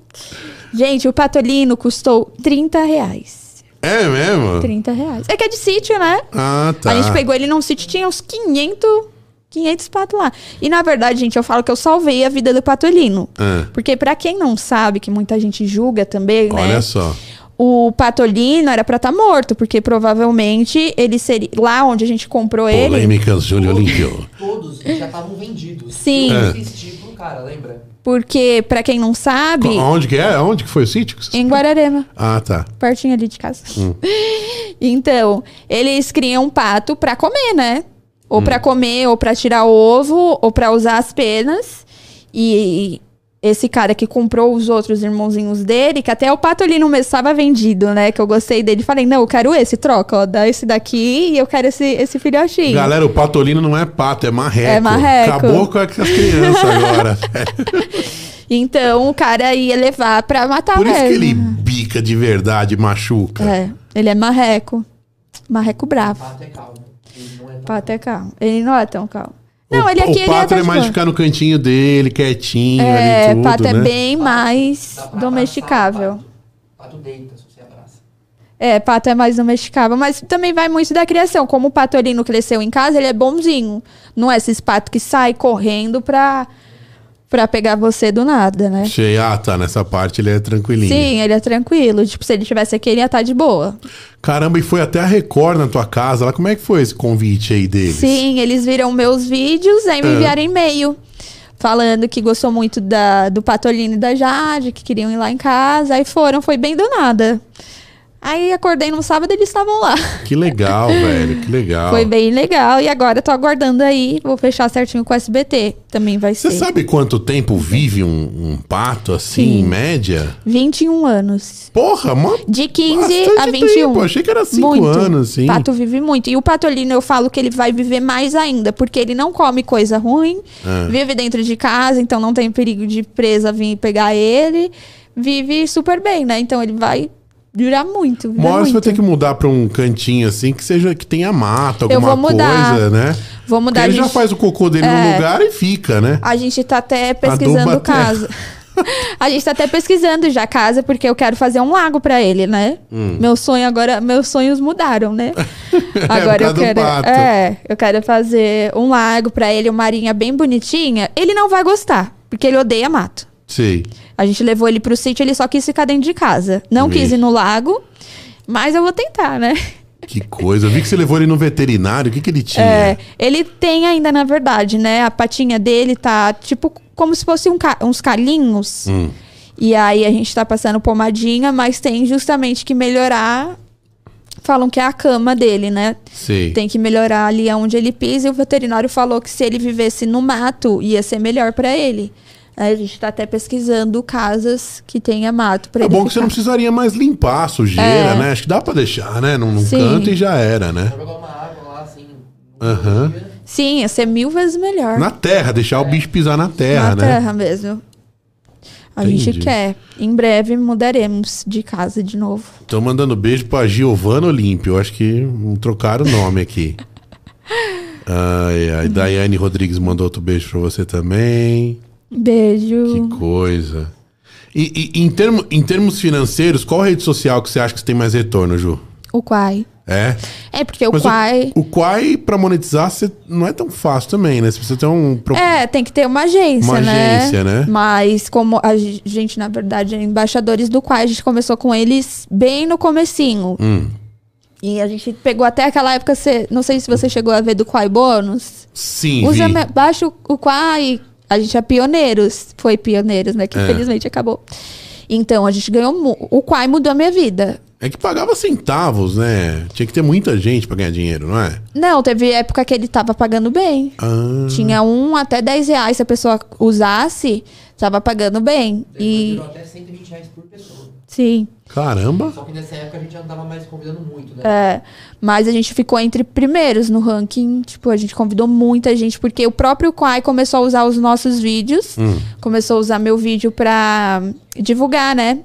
Gente, o patolino custou 30 reais. É mesmo? 30 reais. É que é de sítio, né? Ah, tá. A gente pegou ele num sítio, tinha uns 500, 500 patos lá. E na verdade, gente, eu falo que eu salvei a vida do patolino. Ah, Porque pra quem não sabe, que muita gente julga também, né? olha só. O patolino era pra estar morto, porque provavelmente ele seria. Lá onde a gente comprou ele. Polêmicas, Júlio Olímpio. Todos já estavam vendidos. Sim. Eu É. insisti pro cara, lembra? Porque, pra quem não sabe, Onde que é? Onde que foi o sítio? em Guararema. Ah, tá. pertinho ali de casa. Então, eles criam um pato pra comer, né? Ou pra comer, ou pra tirar ovo, ou pra usar as penas. E esse cara que comprou os outros irmãozinhos dele, que até o pato ali no mês estava vendido, né? Que eu gostei dele. Falei, não, eu quero esse, troca, ó. Dá esse daqui e eu quero esse, esse filhotinho. Galera, o patolino não é pato, é marreco. É marreco. Acabou com as crianças agora. Então, o cara ia levar pra matar Por isso que mesmo. ele bica de verdade, machuca. É, ele é marreco. Marreco bravo. Pato é calmo. Ele não é tão Pato é calmo. Ele não é tão calmo. Não, o, ele aqui o ele pato é é mais de ficar no cantinho dele, quietinho É, ali tudo, pato né? é bem mais pra domesticável. o Pato. pato deita se você abraça. É, pato é mais domesticável, mas também vai muito da criação. Como o patolino cresceu em casa, ele é bonzinho. Não é esses patos que saem correndo pra, pra pegar você do nada, né? Sei, ah, tá, nessa parte ele é tranquilinho. Sim, ele é tranquilo. Tipo, se ele tivesse aqui, ele ia estar de boa. Caramba, e foi até a Record na tua casa lá. Como é que foi esse convite aí deles? Sim, eles viram meus vídeos, aí me É. enviaram e-mail. Falando que gostou muito da, do Patolino e da Jade, que queriam ir lá em casa. Aí foram, foi bem do nada. Aí acordei no sábado e eles estavam lá. Que legal, velho, que legal. Foi bem legal. E agora eu tô aguardando aí. Vou fechar certinho com o SBT. Também vai Você ser. sabe quanto tempo vive um, um pato assim, Sim. em média? 21 anos. Porra, mó De 15 Bastante a 21. tempo, achei que era cinco muito. anos, sim. Pato vive muito. E o patolino eu falo que ele vai viver mais ainda, porque ele não come coisa ruim, É. vive dentro de casa, então não tem perigo de presa vir pegar ele. Vive super bem, né? Então ele vai durar muito. Uma hora você vai ter que mudar pra um cantinho assim que seja que tenha mato, alguma Eu vou mudar. coisa, né? Vou mudar Porque ele a já gente- faz o cocô dele no É. lugar e fica, né? A gente tá até pesquisando terra. casa. A gente tá até pesquisando já casa, porque eu quero fazer um lago pra ele, né? Meu sonho agora, meus sonhos mudaram, né? Agora por eu quero, é, eu quero fazer um lago pra ele, uma marinha bem bonitinha. Ele não vai gostar, porque ele odeia mato. Sei. A gente levou ele pro sítio, ele só quis ficar dentro de casa. Não quis ir no lago, mas eu vou tentar, né? Que coisa. Eu vi que você levou ele no veterinário. O que, que ele tinha? É, ele tem ainda, na verdade, né? A patinha dele tá tipo como se fosse um ca- uns calinhos. Hum. E aí a gente tá passando pomadinha, mas tem justamente que melhorar. Falam que é a cama dele, né? Sei. Tem que melhorar ali onde ele pisa. E o veterinário falou que se ele vivesse no mato, ia ser melhor pra ele. A gente tá até pesquisando casas que tenha mato pra É bom que você não precisaria mais limpar a sujeira, É. né? Acho que dá pra deixar, né? Num, num canto e já era, né? Jogar uma água lá assim. Aham. dia. Sim, ia ser mil vezes melhor. Na terra, deixar o bicho pisar na terra, Na né? terra mesmo. A Entendi. gente quer. Em breve mudaremos de casa de novo. Tô mandando beijo pra Giovana Olímpio. Acho que trocaram o nome aqui. Ai, ai. Daiane Rodrigues mandou outro beijo pra você também. Beijo. Que coisa. E, e em, termo, em termos financeiros, qual rede social que você acha que você tem mais retorno, Ju? O Quai. É? É, porque o Mas Quai. O, o Quai, pra monetizar, você, não é tão fácil também, né? Você precisa ter um. É, tem que ter uma agência, Uma né? agência, né? Mas como a ge- gente, na verdade, é embaixadores do Quai, a gente começou com eles bem no comecinho. Hum, E a gente pegou até aquela época, você, não sei se você chegou a ver do Quai Bônus. sim, Usa, vi. baixa o, o Quai. A gente é pioneiros. Foi pioneiros, né? Que É. infelizmente acabou. Então, a gente ganhou. O Quai mudou a minha vida. É que pagava centavos, né? Tinha que ter muita gente pra ganhar dinheiro, não é? Não, teve época que ele tava pagando bem. Ah, Tinha um até 10 reais se a pessoa usasse, tava pagando bem. Depois E virou até 120 reais por pessoa. Sim. caramba. Só que nessa época a gente já não tava mais convidando muito, né? É, mas a gente ficou entre primeiros no ranking. Tipo, a gente convidou muita gente, porque o próprio Quai começou a usar os nossos vídeos. Começou a usar meu vídeo pra divulgar, né?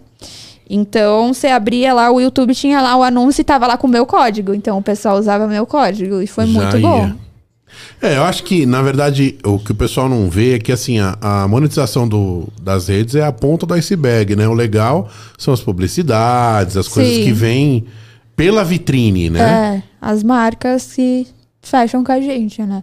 Então, você abria lá, o YouTube tinha lá o anúncio e tava lá com o meu código. Então, o pessoal usava meu código e foi Já muito ia. bom. É, eu acho que, na verdade, o que o pessoal não vê é que, assim, a, a monetização do, das redes é a ponta do iceberg, né? O legal são as publicidades, as coisas Sim. que vêm pela vitrine, né? É, as marcas que fecham com a gente, né?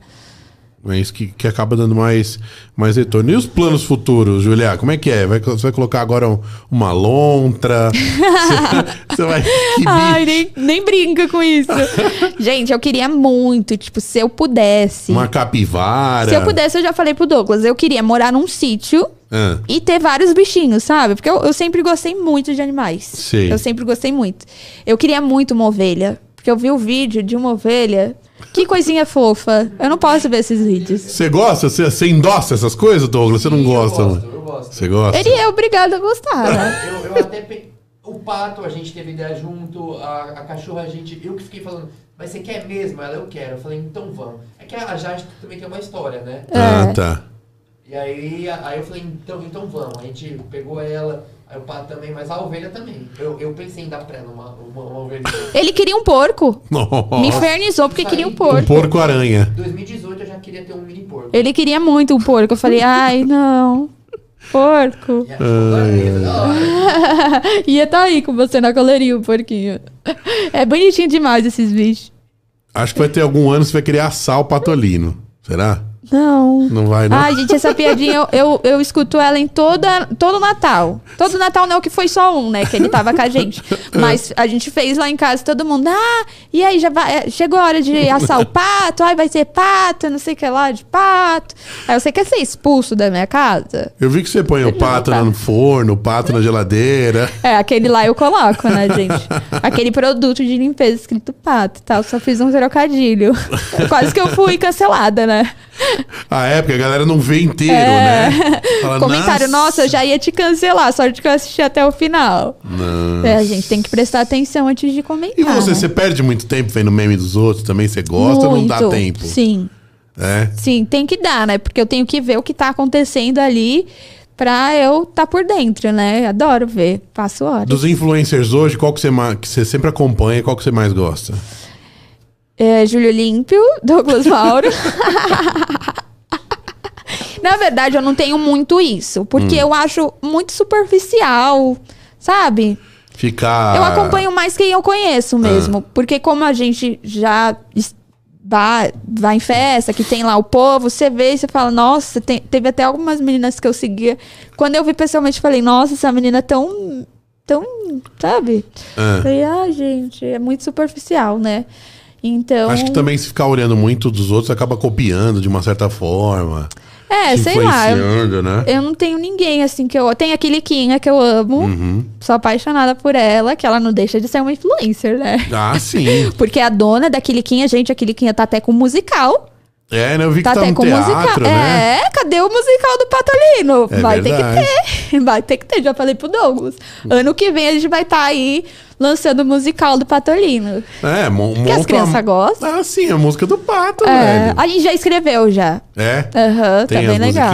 É, isso que, que acaba dando mais, mais retorno. E os planos futuros, Julia? Como é que é? Vai, você vai colocar agora um- uma lontra? você, você vai... Ai, nem, nem brinca com isso. gente, eu queria muito, tipo, se eu pudesse. Uma capivara? Se eu pudesse, eu já falei pro Douglas, eu queria morar num sítio Ah, e ter vários bichinhos, sabe? Porque eu, eu sempre gostei muito de animais. Sei. Eu sempre gostei muito. Eu queria muito uma ovelha. Porque eu vi o vídeo de uma ovelha. Que coisinha fofa. Eu não posso ver esses vídeos. Você gosta? Você, você endossa essas coisas, Douglas? Você não gosta? Eu né? gosto, eu gosto. Você gosta? Ele é obrigado a gostar, né? Eu, eu até pe... O pato, a gente teve ideia junto, a, a cachorra, a gente. Eu que fiquei falando, mas você quer mesmo? Ela, eu quero. Eu falei, então vamos. É que a Jade também tem uma história, né? Ah, É. tá. E aí, aí eu falei, então, então vamos. A gente pegou ela, o pato também, mas a ovelha também. Eu, eu pensei em dar pra ela uma, uma, uma ovelha. Ele queria um porco. Me Nossa. infernizou porque queria um Um porco. porco-aranha. Em 2018 eu já queria ter um mini porco. Ele queria muito um porco. Eu falei, ai, não. Porco. Ia tá aí com você na coleria, o porquinho. É bonitinho demais esses bichos. Acho que vai ter algum ano que você vai querer assar o patolino. Será? Não. Não vai, não? Ai, gente, essa piadinha eu, eu, eu escuto ela em toda, todo Natal. Todo Natal não, que foi só um, né? Que ele tava com a gente. Mas a gente fez lá em casa, todo mundo. Ah, e aí já vai. é, Chegou a hora de assar o pato, ai, vai ser pato, não sei o que lá, de pato. Aí você quer ser expulso da minha casa? Eu vi que você põe o pato tá. no forno, o pato na geladeira. É, aquele lá eu coloco, né, gente? Aquele produto de limpeza escrito pato e tal. Só fiz um trocadilho. Quase que eu fui cancelada, né? A época a galera não vê inteiro, É. né? Fala, Comentário, nossa, eu já ia te cancelar, sorte que eu assisti até o final. Nossa. É, a gente tem que prestar atenção antes de comentar. E você, né? você perde muito tempo vendo meme dos outros também? Você gosta ou não dá Muito. tempo? Sim, É? sim, tem que dar, né? Porque eu tenho que ver o que tá acontecendo ali pra eu tá por dentro, né? Adoro ver, passo horas. Dos influencers hoje, qual que você, que você sempre acompanha, qual que você mais gosta? É, Júlio Límpio, Douglas Mauro. Na verdade, eu não tenho muito isso, porque Hum. eu acho muito superficial, sabe? Ficar. Eu acompanho mais quem eu conheço mesmo. Porque como a gente já vai, vai em festa, que tem lá o povo, você vê e você fala, nossa, tem- teve até algumas meninas que eu seguia. Quando eu vi pessoalmente, falei, nossa, essa menina é tão. tão. sabe? Ah. Falei, ah, gente, é muito superficial, né? Então. Acho que também se ficar olhando muito dos outros, acaba copiando de uma certa forma. É, se sei lá. Eu, né? eu não tenho ninguém assim que eu. Tem a Kiliquinha que eu amo. Uhum. Sou apaixonada por ela, que ela não deixa de ser uma influencer, né? Ah, sim. Porque a dona da Quiliquinha, gente, a Quiliquinha tá até com musical. É, né? Eu vi que Tá tá, até no com teatro, musical. né? É, cadê o musical do Patolino? É vai verdade. ter que ter. Vai ter que ter, já falei pro Douglas. Ano que vem a gente vai estar aí lançando o musical do Patolino. É, Que as crianças uma- gostam. Ah, sim, a música do pato, É, velho. a gente já escreveu já. É? Aham, tá Tem bem legal.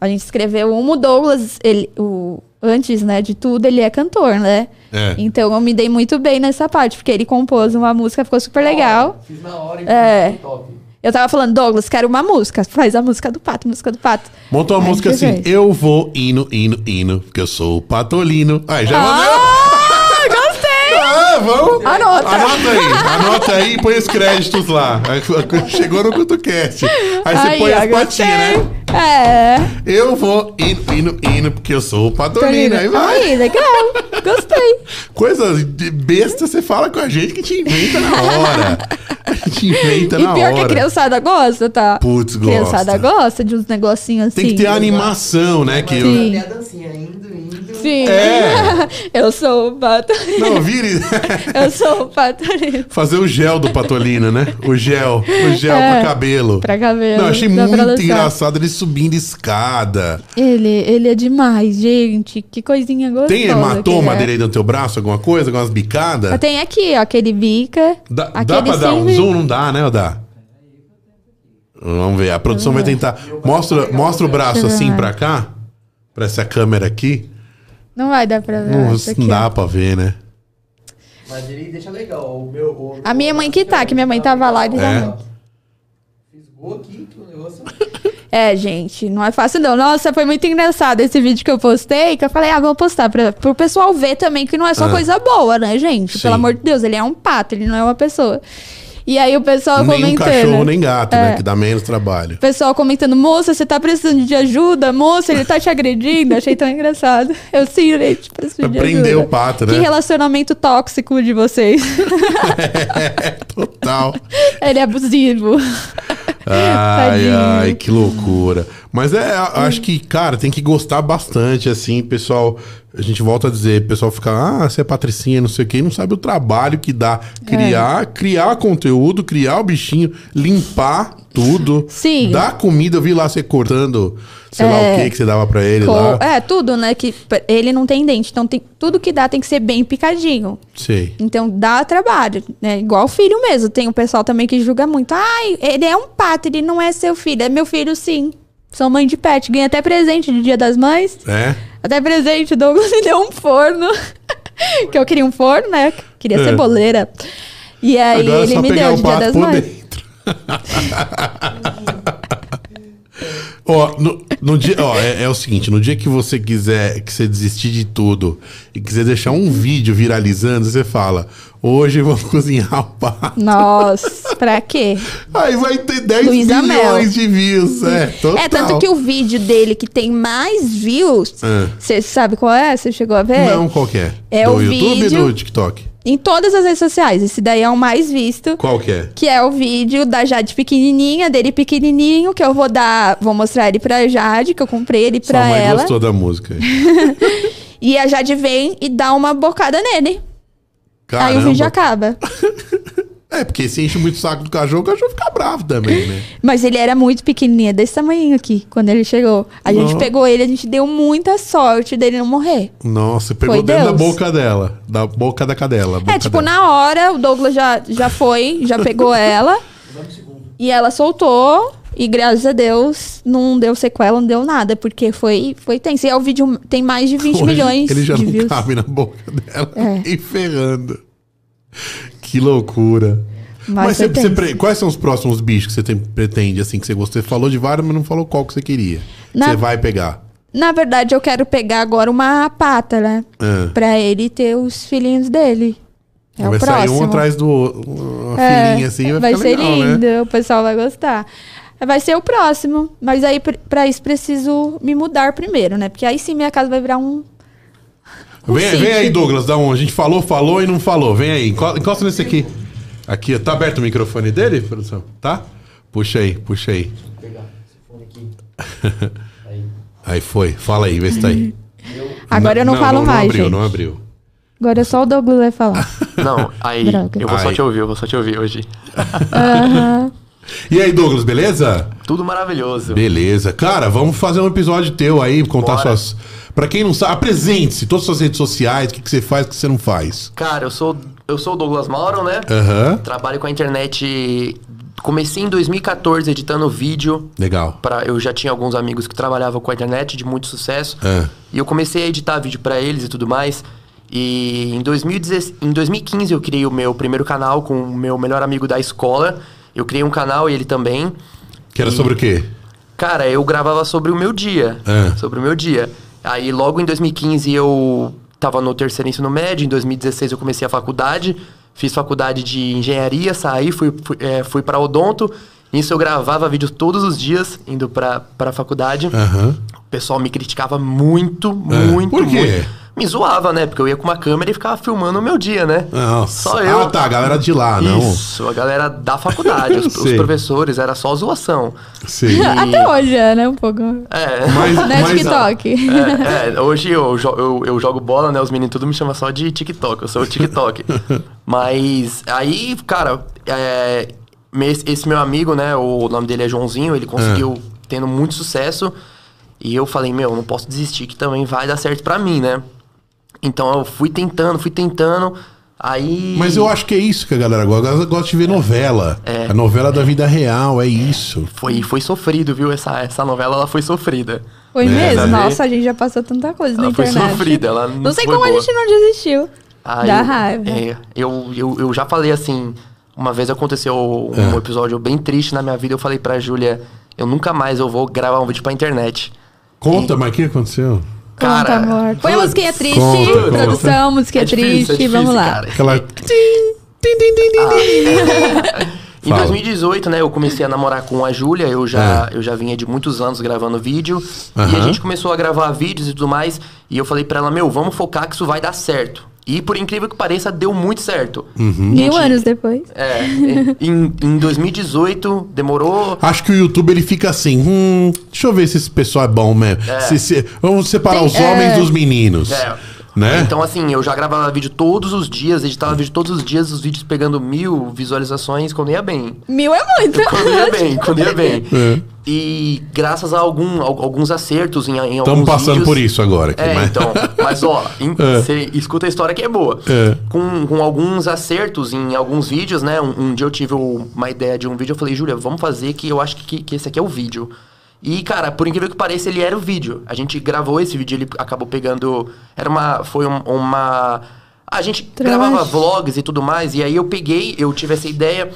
A gente escreveu um, o Douglas, ele, o, antes, né, de tudo, ele é cantor, né? É. Então eu me dei muito bem nessa parte, porque ele compôs uma música, ficou super legal. Fiz na hora e É. foi top. Eu tava falando, Douglas, quero uma música. Faz a música do pato, música do pato. Monta uma Aí música assim, fez. eu vou indo, indo, indo, porque eu sou o patolino. Aí já Ah, gostei! Ah, vamos. Anota. Anota aí, anota aí e põe os créditos lá. Chegou no CutoCast. Aí você Aí, põe as patinhas, né? É. Eu vou indo, indo, indo, porque eu sou o patolino. Aí vai. Aí, legal. Gostei. Coisas de besta você fala com a gente que te inventa na hora. A gente inventa e na pior hora. que a criançada gosta, tá? Putz, criançada gosta. gosta de uns negocinhos assim. Tem que ter a animação, né? Que eu- Sim. Dancinha, indo, indo. Sim. É. eu sou o Patolino. Não, vire. Eu sou o Patolino. Fazer o gel do Patolina, né? O gel. O gel É, pra cabelo. Pra cabelo. Não, achei Dá muito engraçado ele subindo escada. Ele, ele é demais, gente. Que coisinha gostosa. Tem hematoma é. direito no teu braço, alguma coisa? Algumas bicadas? Tem aqui, ó, aquele bica. Dá, dá aquele pra dar um zoom? Não dá, né, dá? Vamos ver. A produção vai tentar. Mostra, mostra o braço assim pra cá. Pra essa câmera aqui. Não vai dar pra ver. Não, não dá ó. pra ver, né? Mas ele deixa legal. O meu, o- A minha mãe que tá, que minha mãe tava lá e É. aqui que o negócio. É, gente, não é fácil não. Nossa, foi muito engraçado esse vídeo que eu postei, que eu falei, ah, vou postar pra, pro pessoal ver também que não é só Ah. coisa boa, né, gente? Sim. Pelo amor de Deus, ele é um pato, ele não é uma pessoa. E aí o pessoal nem um comentando. cachorro, nem gato, né? É. Que dá menos trabalho. O pessoal comentando, moça, você tá precisando de ajuda? Moça, ele tá te agredindo? Achei tão engraçado. Eu sim, gente, preciso de prender ajuda. o pato, Que né? relacionamento tóxico de vocês. Total. ele é abusivo. Ai, Tadinho. ai, que loucura. Mas é, acho que, cara, tem que gostar bastante, assim, pessoal. A gente volta a dizer, o pessoal fica, ah, você é patricinha, não sei o quê, e não sabe o trabalho que dá. Criar, É. criar conteúdo, criar o bichinho, limpar tudo. Sim. Dar comida, eu vi lá você cortando, sei lá o É. que que você dava pra ele Com- lá. é, tudo, né? Que ele não tem dente. Então, tem, tudo que dá tem que ser bem picadinho. Sei. Então, dá trabalho, né? Igual filho mesmo. Tem o pessoal também que julga muito. Ai, ele é um pato, ele não é seu filho. É meu filho, sim. Sou mãe de pet. Ganhei até presente de Dia das Mães. É? Até presente, o Douglas me deu um forno. que eu queria um forno, né? Queria É. ceboleira. E aí Agora é ele me deu de Dia das Mães. Ó, no, no dia, ó, é, é o seguinte, no dia que você quiser, que você desistir de tudo e quiser deixar um vídeo viralizando, você fala, hoje vou cozinhar o pato. Nossa, pra quê? Aí vai ter 10 Luísa milhões de views, é, total. É, tanto que o vídeo dele que tem mais views, É. você sabe qual é? Você chegou a ver? Não, qual que é? É do o YouTube vídeo- e do TikTok? Em todas as redes sociais. Esse daí é o mais visto. Qual que é? Que é o vídeo da Jade pequenininha, dele pequenininho, que eu vou dar, vou mostrar ele pra Jade, que eu comprei ele pra Sua mãe ela. gostou da música. E a Jade vem e dá uma bocada nele. Aí o Caramba. vídeo acaba. É, porque se enche muito o saco do cachorro, o cachorro fica bravo também, né? Mas ele era muito pequenininho, desse tamanho aqui, quando ele chegou. A gente Nossa. pegou ele, a gente deu muita sorte dele não morrer. Nossa, pegou Foi dentro da Deus. boca dela. Da boca da cadela. É, boca tipo, dela. na hora, o Douglas já, já foi, já pegou ela. e ela soltou. E graças a Deus, não deu sequela, não deu nada. Porque foi, foi tenso. E é o vídeo tem mais de 20 Hoje milhões Ele já de não views. cabe na boca dela. É. E ferrando. Que loucura. Mas Mas você- você pre- quais são os próximos bichos que você tem- pretende, assim, que você gostou? Você falou de vários, mas não falou qual que você queria. Na- Você vai pegar. Na verdade, eu quero pegar agora uma pata, né? Ah. Pra ele ter os filhinhos dele. É vai sair um atrás do outro. Uma É, filhinha assim, vai, ficar ser legal, lindo, né? o pessoal vai gostar. Vai ser o próximo. Mas aí, pr- pra isso, preciso me mudar primeiro, né? Porque aí sim minha casa vai virar um. Vem, vem aí, Douglas, dá um. A gente falou, falou e não falou. Vem aí, enco- encosta nesse aqui. Aqui, tá aberto o microfone dele, produção? Tá? Puxa aí, puxa aí. Vou pegar esse fone aqui. Aí. Aí foi, fala aí, vê se tá aí. Agora eu não, falo não, mais, abriu, gente. não abriu. Agora só o Douglas vai falar. Não, aí Droga. eu vou só Aí. te ouvir, eu vou só te ouvir hoje. Aham. E aí, Douglas, beleza? Tudo maravilhoso. Beleza. Cara, vamos fazer um episódio teu aí, contar Bora. suas. Pra quem não sabe, apresente-se, todas as suas redes sociais, o que, que você faz, o que você não faz. Cara, eu sou eu sou o Douglas Mauro, né? Aham. Trabalho com a internet. Comecei em 2014 editando vídeo. Legal. Pra, eu já tinha alguns amigos que trabalhavam com a internet de muito sucesso. É. E eu comecei a editar vídeo pra eles e tudo mais. E em, 2016, em 2015 eu criei o meu primeiro canal com o meu melhor amigo da escola. Eu criei um canal e ele também. Que era E- sobre o quê? Cara, eu gravava sobre o meu dia. É. Sobre o meu dia. Aí logo em 2015 eu tava no terceiro ensino médio, em 2016 eu comecei a faculdade, fiz faculdade de engenharia, saí, fui, fui, é, fui para odonto. Nisso eu gravava vídeos todos os dias, indo pra, pra faculdade. Aham. O pessoal me criticava muito, É. muito, Por quê? muito. Me zoava, né? Porque eu ia com uma câmera e ficava filmando o meu dia, né? Nossa. Só eu. Ah, tá, a galera de lá, não. Isso, a galera da faculdade, os, os professores, era só zoação. Sim. Até hoje é, né? Um pouco. É. Mas, Né, mas- TikTok. É, é, hoje eu, eu, eu jogo bola, né? Os meninos tudo me chamam só de TikTok, eu sou o TikTok. Mas aí, cara, é, esse, esse meu amigo, né? O nome dele é Joãozinho, ele conseguiu tendo muito sucesso. E eu falei, meu, não posso desistir, que também vai dar certo pra mim, né? Então eu fui tentando, fui tentando. Aí. Mas eu acho que é isso que a galera gosta. A gosta de ver novela. É. A novela da vida real, é isso. Foi, foi sofrido, viu? Essa, essa novela ela foi sofrida. Foi É, mesmo? Nossa, a gente já passou tanta coisa na Ela foi internet. sofrida, ela não Não sei foi como a boa. gente não desistiu. Aí Dá eu- raiva. é, eu, eu, eu já falei assim, uma vez aconteceu um É. episódio bem triste na minha vida, eu falei pra Júlia, eu nunca mais eu vou gravar um vídeo pra internet. Conta, mas o que aconteceu? Conta, Cara, amor. Põe a musiquinha triste, conta, conta. produção, musiquinha É difícil, triste, é difícil, vamos lá. cara. Aquela. Em Fala. 2018, né, eu comecei a namorar com a Júlia, eu já, eu já vinha de muitos anos gravando vídeo, e a É. Gente começou a gravar vídeos e tudo mais, e eu falei pra ela, meu, vamos focar que isso vai dar certo. E por incrível que pareça, deu muito certo. Uhum. Mil Gente, anos depois. É, em, em 2018, demorou Acho que o YouTube ele fica assim, hum, deixa eu ver se esse pessoal é bom mesmo. Se- se- vamos separar Tem- os homens é. dos meninos. É. Né? Então, assim, eu já gravava vídeo todos os dias, editava vídeo todos os dias, os vídeos pegando mil visualizações quando ia bem. Mil é muito. Quando ia bem, quando ia bem. É. E graças a algum, al- alguns acertos em, em Estamos alguns passando vídeos- por isso agora. Aqui, É, mas- então. Mas, ó, em- É. você escuta a história que é boa. É. Com, com alguns acertos em alguns vídeos, né? Um, um dia eu tive uma ideia de um vídeo, eu falei, Júlia, vamos fazer que eu acho que, que esse aqui é o vídeo. E, cara, por incrível que pareça, ele era o vídeo. A gente gravou esse vídeo, ele acabou pegando. Era uma. Foi um- uma. A gente Trollagem. gravava vlogs e tudo mais, e aí eu peguei, eu tive essa ideia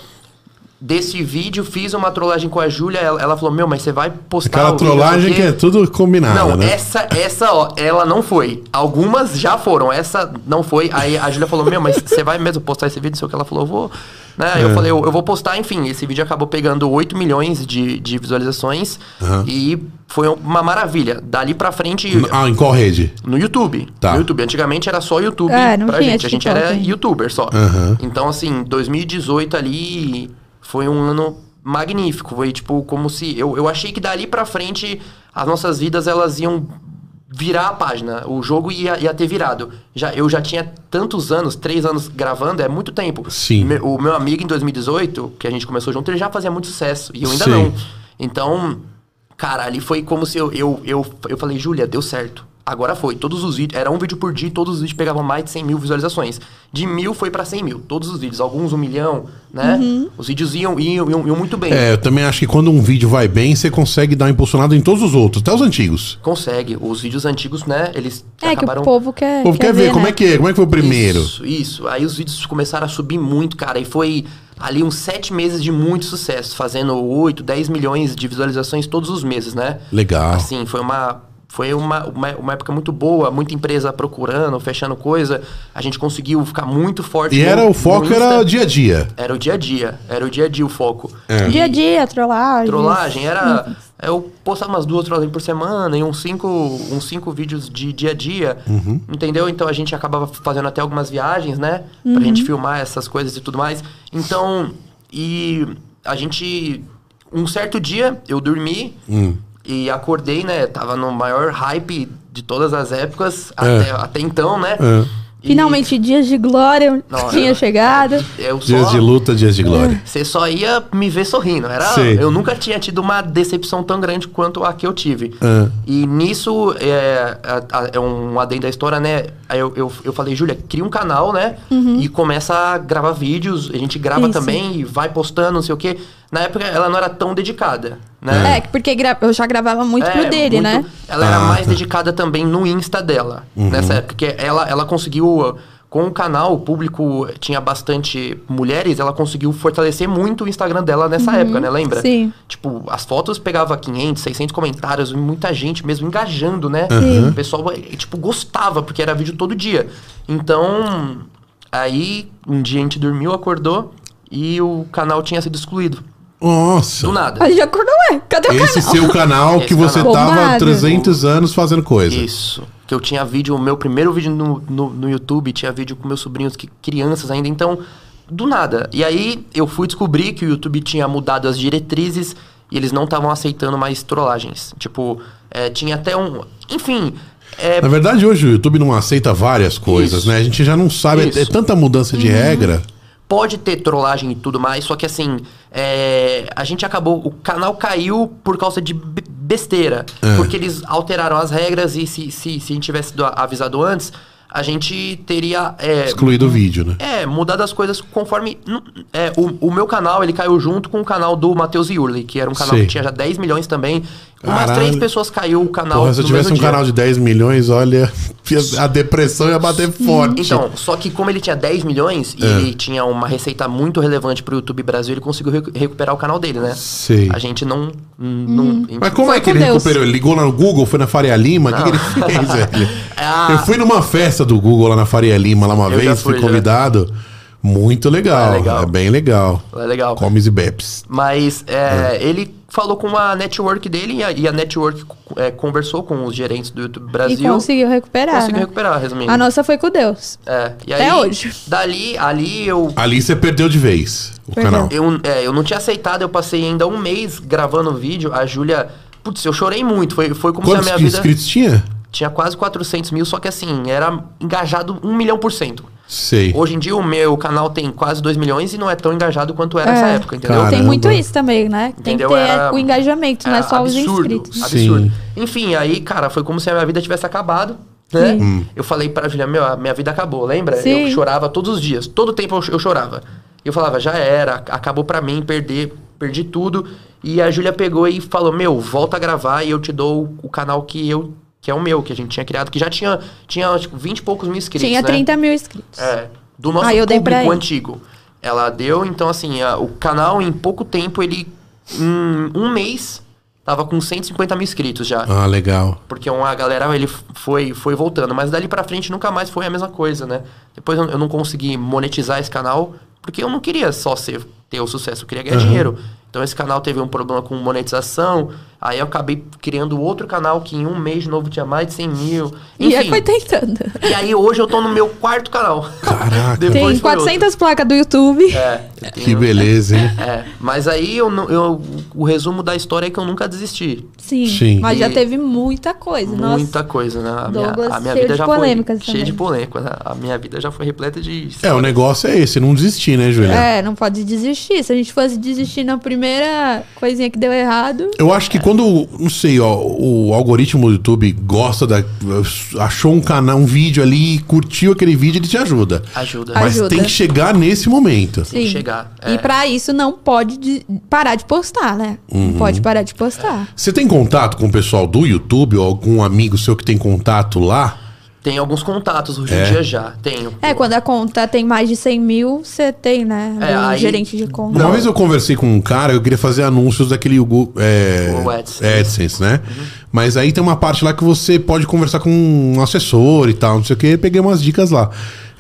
desse vídeo, fiz uma trollagem com a Júlia, ela, ela falou, meu, mas você vai postar Aquela o vídeo, trollagem que quê?" é tudo combinado, Não, né? essa, essa, ó, ela não foi. Algumas já foram, essa não foi. Aí a Júlia falou, meu, mas você vai mesmo postar esse vídeo? Não sei o que ela falou, eu vou. Né? Aí É. Eu falei, eu, eu vou postar, enfim. Esse vídeo acabou pegando 8 milhões de, de visualizações. Aham. E foi uma maravilha. Dali pra frente, Ah, em qual rede? no YouTube. Tá. No YouTube. Antigamente era só YouTube É, pra gente. A gente era youtuber só. Aham. Então, assim, 2018 ali foi um ano magnífico. Foi tipo como se. Eu, eu achei que dali pra frente as nossas vidas elas iam virar a página. O jogo ia, ia ter virado. Já, eu já tinha tantos anos, três anos gravando, é muito tempo. Sim. Me- o meu amigo em 2018, que a gente começou junto, ele já fazia muito sucesso. E eu ainda Sim. não. Então, cara, ali foi como se eu, eu, eu, eu falei, Júlia, deu certo. Agora foi. Todos os vídeos. Era um vídeo por dia e todos os vídeos pegavam mais de 100 mil visualizações. De mil foi pra 100 mil. Todos os vídeos. Alguns um milhão, né? Os vídeos iam, iam, iam, iam muito bem. É, eu também acho que quando um vídeo vai bem, você consegue dar uma impulsionada em todos os outros, até os antigos. Consegue. Os vídeos antigos, né? Eles É que acabaram. o povo quer, O povo quer, ver, como né? é que é, como é que foi o primeiro. Isso, isso. Aí os vídeos começaram a subir muito, cara. E foi ali uns sete meses de muito sucesso, fazendo 8, 10 milhões de visualizações todos os meses, né? Legal. Assim, foi uma. Foi uma, uma, uma época muito boa, muita empresa procurando, fechando coisa. A gente conseguiu ficar muito forte. E no- era o foco era dia a dia. Era o dia a dia. Era o dia a dia o foco. É. Dia a dia, trollagem. Trollagem era. Eu postava umas duas trollagens por semana e uns cinco, uns cinco vídeos de dia a dia. Uhum. Entendeu? Então a gente acabava fazendo até algumas viagens, né? Pra gente filmar essas coisas e tudo mais. Então, e a gente. Um certo dia eu dormi Hum. E acordei, né? Tava no maior hype de todas as épocas, É. até, até então, né? É. E Finalmente, dias de glória Não, tinha eu- chegado. Eu só, Dias de luta, dias de glória. Você só ia me ver sorrindo. Era, eu nunca tinha tido uma decepção tão grande quanto a que eu tive. Ah. E nisso, é, é um adendo da história, né? Aí eu, eu, eu falei, Júlia, cria um canal, né? E começa a gravar vídeos. A gente grava Isso. também e vai postando, não sei o quê. Na época, ela não era tão dedicada, né? É, porque gra- eu já gravava muito É, pro dele, muito- né? Ela era Ah, mais tá. dedicada também no Insta dela, nessa época. Que ela, ela conseguiu, com o canal, o público tinha bastante mulheres, ela conseguiu fortalecer muito o Instagram dela nessa época, né? Lembra? Sim. Tipo, as fotos pegava 500, 600 comentários, muita gente mesmo engajando, né? Sim. O pessoal, eh, tipo, gostava, porque era vídeo todo dia. Então, aí, um dia a gente dormiu, acordou e o canal tinha sido excluído. Nossa. Do nada. Aí já acordou, ué, cadê o Esse canal? seu canal que Esse você canal. tava há Bombado. 300 anos fazendo coisa. Isso. que eu tinha vídeo, o meu primeiro vídeo no, no, no YouTube, tinha vídeo com meus sobrinhos, que, crianças ainda, então, do nada. E aí eu fui descobrir que o YouTube tinha mudado as diretrizes e eles não estavam aceitando mais trollagens. Tipo, é, tinha até um. Enfim. é, Na verdade, hoje o YouTube não aceita várias coisas, Isso. né? A gente já não sabe, é, é tanta mudança de regra. Pode ter trollagem e tudo mais, só que assim, é, a gente acabou. O canal caiu por causa de be- besteira. É. Porque eles alteraram as regras e se, se, se a gente tivesse avisado antes, a gente teria. é, Excluído o vídeo, né? É, mudado as coisas conforme. É, o, o meu canal, ele caiu junto com o canal do Matheus Yurley, que era um canal que tinha já 10 milhões também. Umas três pessoas caiu o canal. Porra, se eu no tivesse um dia. canal de 10 milhões, olha, a depressão ia bater forte. Então, só que como ele tinha 10 milhões e É. ele tinha uma receita muito relevante pro YouTube Brasil, ele conseguiu recu- recuperar o canal dele, né? Sei. A gente não. não Mas como Foi é que com ele Deus. recuperou? Ele ligou lá no Google, foi na Faria Lima? O que, que ele fez, velho? Ah. Eu fui numa festa do Google lá na Faria Lima, lá uma Eu já vez, fui fui, já. convidado. Muito legal, É legal. é bem legal. É legal. Comes e bebes. Mas é, ele falou com a network dele e a, e a network é, conversou com os gerentes do YouTube E Brasil. conseguiu recuperar. conseguiu né? recuperar, resumindo. A nossa foi com Deus. É, e Até aí, hoje. Dali, ali eu Ali você perdeu de vez o Perdeu. canal. Eu, é, eu não tinha aceitado, eu passei ainda um mês gravando vídeo. A Júlia. Putz, eu chorei muito. Foi, foi como Quantos se a minha vida. inscritos tinha? Tinha quase 400 mil, só que assim, era engajado um milhão por cento. Sei. Hoje em dia o meu canal tem quase 2 milhões e não é tão engajado quanto era É. nessa época, entendeu? Caramba. Tem muito isso também, né? Tem Entendeu? que ter Era- o engajamento, não é só os absurdo, inscritos. Absurdo. Sim. Enfim, aí, cara, foi como se a minha vida tivesse acabado. Né? Hum. Eu falei pra Julia, meu, a minha vida acabou, lembra? Sim. Eu chorava todos os dias. Todo tempo eu, eu chorava. Eu falava, já era, acabou pra mim, perder, perdi tudo. E a Júlia pegou e falou, meu, volta a gravar e eu te dou o canal que eu que é o meu, que a gente tinha criado, que já tinha, tinha tipo, 20 e poucos mil inscritos, Tinha né? 30 mil inscritos. É, do nosso Ah, público antigo. Ela deu, então assim, a- o canal em pouco tempo, ele, em um mês, tava com 150 mil inscritos já. Ah, legal. Porque uma galera, ele foi, foi voltando. Mas dali pra frente nunca mais foi a mesma coisa, né? Depois eu, eu não consegui monetizar esse canal, porque eu não queria só ser, ter o sucesso, eu queria ganhar dinheiro. Então esse canal teve um problema com monetização, aí eu acabei criando outro canal que em um mês de novo tinha mais de 100 mil. E aí Enfim, foi tentando. e aí hoje eu tô no meu quarto canal. Caraca. Depois Tem foi 400 placas do YouTube. É, Que beleza, hein? É, mas aí eu, eu, o resumo da história é que eu nunca desisti. Sim, Sim. Mas já E- teve muita coisa. Muita Nossa. coisa, né? A minha, a minha cheio vida de já polêmicas foi cheia de também. polêmicas. né? A minha vida já foi repleta de... É, o negócio é esse, não desistir, né, Julia? É, não pode desistir. Se a gente fosse desistir na primeira coisinha que deu errado. Eu acho que quando, não sei, ó, o algoritmo do YouTube gosta da. achou um canal, um vídeo ali, curtiu aquele vídeo, ele te ajuda. Ajuda. Mas Ajuda. tem que chegar nesse momento. Tem que Sim. chegar. E É. pra isso não pode de- parar de postar, né? Uhum. Não pode parar de postar. Você tem contato com o pessoal do YouTube ou algum amigo seu que tem contato lá? Tem alguns contatos hoje É. em dia já. Tenho. É, quando a conta tem mais de 100 mil, você tem, né? É, o aí- gerente de conta. Uma vez eu conversei com um cara, eu queria fazer anúncios daquele Google, é, O AdSense. AdSense, né? Mas aí tem uma parte lá que você pode conversar com um assessor e tal, não sei o que. Peguei umas dicas lá.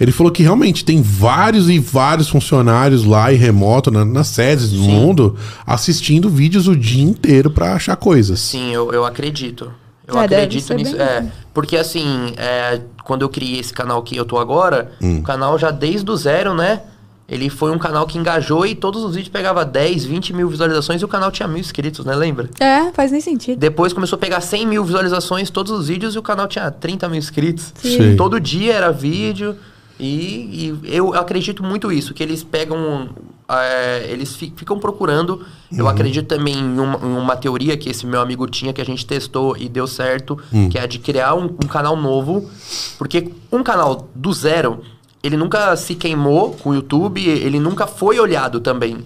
Ele falou que realmente tem vários e vários funcionários lá e remoto, na- nas sedes do mundo, assistindo vídeos o dia inteiro pra achar coisas. Sim, eu, eu acredito. Eu É, acredito nisso. bem É, assim. porque assim, é, quando eu criei esse canal que eu tô agora, Hum. o canal já desde o zero, né? Ele foi um canal que engajou e todos os vídeos pegava 10, 20 mil visualizações e o canal tinha mil inscritos, né? Lembra? É, faz nem sentido. Depois começou a pegar 100 mil visualizações todos os vídeos e o canal tinha 30 mil inscritos. Sim. Sim. Todo dia era vídeo. E, e eu acredito muito isso, que eles pegam. É, eles fi- ficam procurando. Eu acredito também em uma, em uma teoria que esse meu amigo tinha, que a gente testou e deu certo, que é a de criar um, um canal novo. Porque um canal do zero, ele nunca se queimou com o YouTube, ele nunca foi olhado também.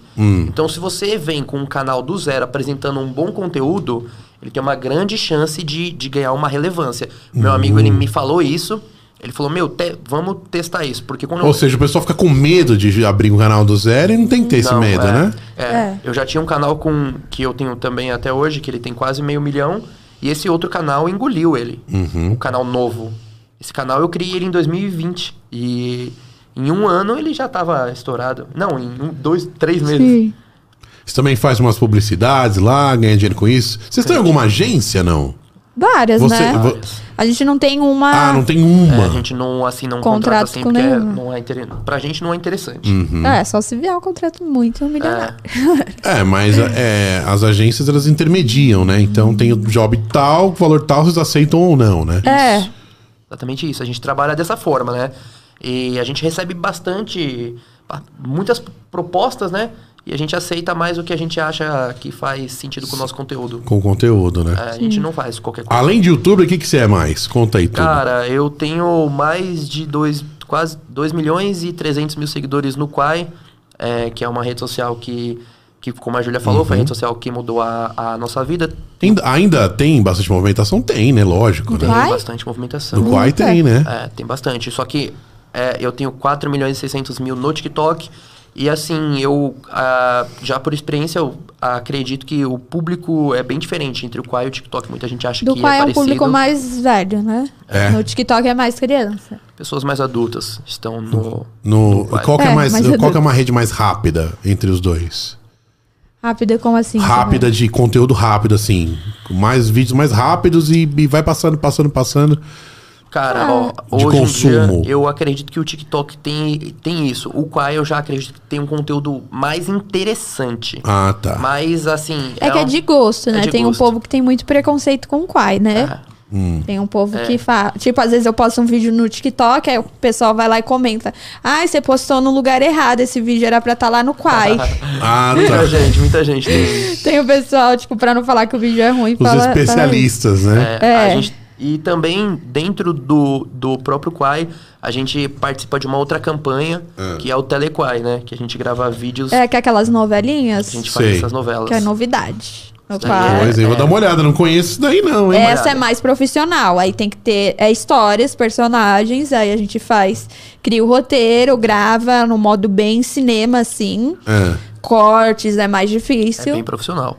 Então, se você vem com um canal do zero apresentando um bom conteúdo, ele tem uma grande chance de, de ganhar uma relevância. Meu amigo, ele me falou isso. Ele falou, meu, te- vamos testar isso. Porque quando Ou seja, o pessoal fica com medo de abrir um canal do zero e não tem que ter esse Não, medo, é, né? É. É. Eu já tinha um canal com que eu tenho também até hoje, que ele tem quase meio milhão, e esse outro canal engoliu ele. Uhum. O canal novo. Esse canal eu criei ele em 2020. E em um ano ele já tava estourado. Não, em um, dois, três meses. Sim. Você também faz umas publicidades lá, ganha dinheiro com isso. Vocês têm alguma agência, não? Várias, Você- né? vo- A gente não tem uma. Ah, não tem É, uma. a gente não assina um Contrato contrato assim com porque é- nenhum. não é inter... pra gente não é interessante. Uhum. É, só se vier um contrato muito milionário. É, mas é, as agências elas intermediam, né? Então tem o job tal, valor tal, vocês aceitam ou não, né? É. Exatamente isso. A gente trabalha dessa forma, né? E a gente recebe bastante. muitas propostas, né? E a gente aceita mais o que a gente acha que faz sentido com o nosso conteúdo. Com conteúdo, né? É, a gente não faz qualquer coisa. Além de YouTube, o que, que você é mais? Conta aí tudo. Cara, eu tenho mais de dois, quase 2 milhões e 300 mil seguidores no Quai, é, que é uma rede social que, que como a Júlia falou, Uhum. foi a rede social que mudou a, a nossa vida. Ainda, ainda tem bastante movimentação? Tem, né? Lógico, Tem né? Quai? bastante movimentação. No Quai tem, né? É, tem bastante. Só que é, eu tenho 4 milhões e 600 mil no TikTok. E assim, eu ah, já por experiência, eu acredito que o público é bem diferente entre o Quai e o TikTok. Muita gente acha Do que qual é é um parecido. público mais velho, né? É. No TikTok é mais criança. Pessoas mais adultas estão no... No, Quai. qual, que é É, mais, mas qual é uma rede mais rápida entre os dois? Rápida como assim? rápida de conteúdo rápido, assim. Com Mais vídeos mais rápidos e, e vai passando, passando, passando. Cara, Ah. ó, hoje em dia, eu acredito que o TikTok tem, tem isso. O Quai eu já acredito que tem um conteúdo mais interessante. Ah, tá. Mas, assim... É que é um- de gosto, é né? de tem um gosto. povo que tem muito preconceito com o Quai, né? É. Tem um povo É. que fala. Tipo, às vezes eu posto um vídeo no TikTok, aí o pessoal vai lá e comenta. Ai, você postou no lugar errado, esse vídeo era pra estar lá no Quai. Ah, Muita tá. gente, muita gente tem... tem o pessoal, tipo, pra não falar que o vídeo é ruim, Os fala. fala especialistas, né? É, a É. gente- e também, dentro do, do próprio Quai, a gente participa de uma outra campanha, Ah. que é o Telequai, né? Que a gente grava vídeos. É que aquelas novelinhas, a gente faz Sei. essas novelas. que é novidade. No Isso Quai. aí Pois é, eu vou dar uma olhada, não conheço isso daí não, hein? Essa é mais profissional. Aí tem que ter é, histórias, personagens. Aí a gente faz, cria o roteiro, grava no modo bem cinema, assim. É. Cortes é mais É difícil. bem profissional.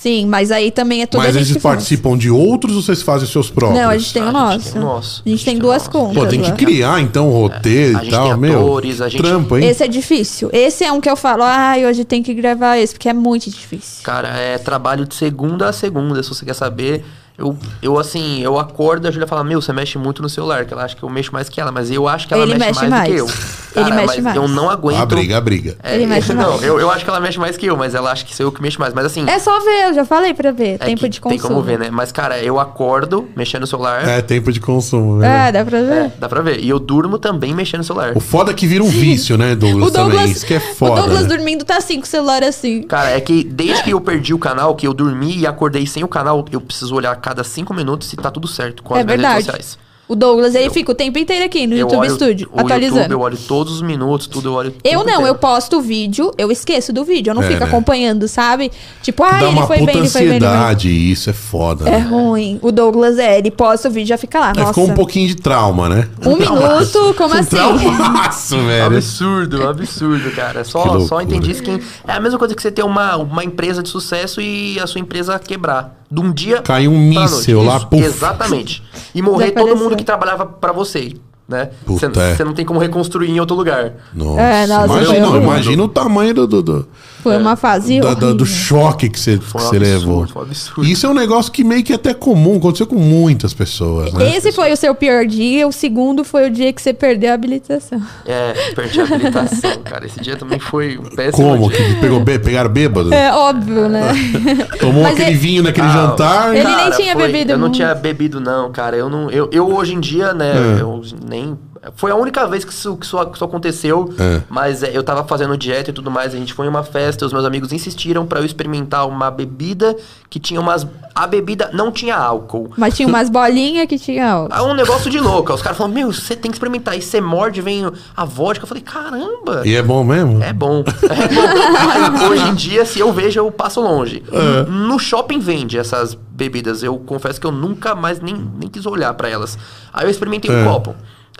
Sim, mas aí também é toda Mas a gente eles que faz. participam de outros ou vocês fazem os seus próprios? Não, a gente tem o A nosso. gente tem nosso. A gente tem duas contas. Pô, tem que lá. criar então o roteiro A e gente tal, tem meu. atores, a gente- Trampo, hein? Esse é difícil. Esse é um que eu falo, ai, hoje tem que gravar esse, porque é muito difícil. Cara, é trabalho de segunda a segunda, se você quer saber. Eu, eu assim, eu acordo e a Júlia fala, meu, você mexe muito no celular, que ela acha que eu mexo mais que ela, mas eu acho que ela Ele mexe, mexe mais, do que eu. Cara, Ele mexe mas mais. eu não aguento. A briga, a briga. É, Ele mexe não, mais. eu, eu acho que ela mexe mais que eu, mas ela acha que sou eu que mexo mais. Mas assim, É só ver, eu já falei pra ver. é tempo que de consumo. tem como ver, né? Mas, cara, eu acordo mexendo no celular, É, tempo de consumo, né? É, dá pra ver. é, dá pra ver. E eu durmo também mexendo no celular. O foda é que vira um vício, né, Douglas, O Douglas, também. Isso que é o foda. Douglas né? dormindo tá assim com o celular assim. Cara, é que desde que eu perdi o canal, que eu dormi e acordei sem o canal, eu preciso olhar a cada cinco minutos se tá tudo certo com as É minhas verdade. redes sociais. O Douglas, ele fica o tempo inteiro aqui no Eu YouTube olho Studio, o atualizando. YouTube, eu olho todos os minutos, tudo eu olho. Eu não, inteiro. eu posto o vídeo, eu esqueço do vídeo, eu não É, fico né? acompanhando, sabe? Tipo, ah, Dá ele uma foi puta bem, ele foi bem, ele foi bem. ansiedade, isso é foda. É né? ruim. O Douglas é, ele posta o vídeo e já fica lá. É, Nossa. ficou um pouquinho de trauma, né? Um minuto, como assim? Traumaço, velho. Absurdo, absurdo, cara. Que Só, só entendi isso quem. É a mesma coisa que você ter uma, uma empresa de sucesso e a sua empresa quebrar. De um dia. Cai um noite. lá, puf. Exatamente. E morrer todo mundo que trabalhava pra você. Né? Você é. você não tem como reconstruir em outro lugar. Nossa, É, nossa, imagina, imagina o tamanho do, do, do, Foi uma fase da- da- do choque que você, que Foi um você absurdo, levou. foi absurdo. Isso é um negócio que meio que é até comum, aconteceu com muitas pessoas, né? Esse foi o seu pior dia, o segundo foi o dia que você perdeu a habilitação. É, perdi a habilitação, cara. Esse dia também foi um péssimo. Como? dia. Que pegou, bê- pegaram bêbado? É óbvio, né? Tomou Mas aquele ele- vinho naquele Ah, jantar? Ele nem tinha bebido Eu não muito. tinha bebido, não, cara. Eu não. Eu, eu hoje em dia, né? É. Eu nem. Foi a única vez que isso, que isso, que isso aconteceu. É. Mas é, eu tava fazendo dieta e tudo mais. A gente foi em uma festa, os meus amigos insistiram pra eu experimentar uma bebida que tinha umas. A bebida não tinha álcool. Mas tinha umas bolinhas que tinha álcool. É um negócio de louco. Os caras falam, meu, você tem que experimentar. E você morde, vem a vodka. Eu falei, caramba. E é bom mesmo? É bom. É bom. Mas hoje em dia, se eu vejo, eu passo longe. É. No shopping vende essas bebidas. Eu confesso que eu nunca mais nem, nem quis olhar pra elas. Aí eu experimentei É. um copo.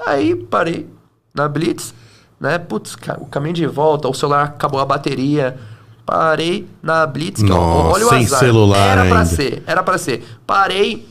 Aí parei na Blitz, né? Putz, o caminho de volta, o celular acabou a bateria. Parei na Blitz, que ó, Nossa, olha o sem azar. celular Era pra ainda. ser, era pra ser. Parei,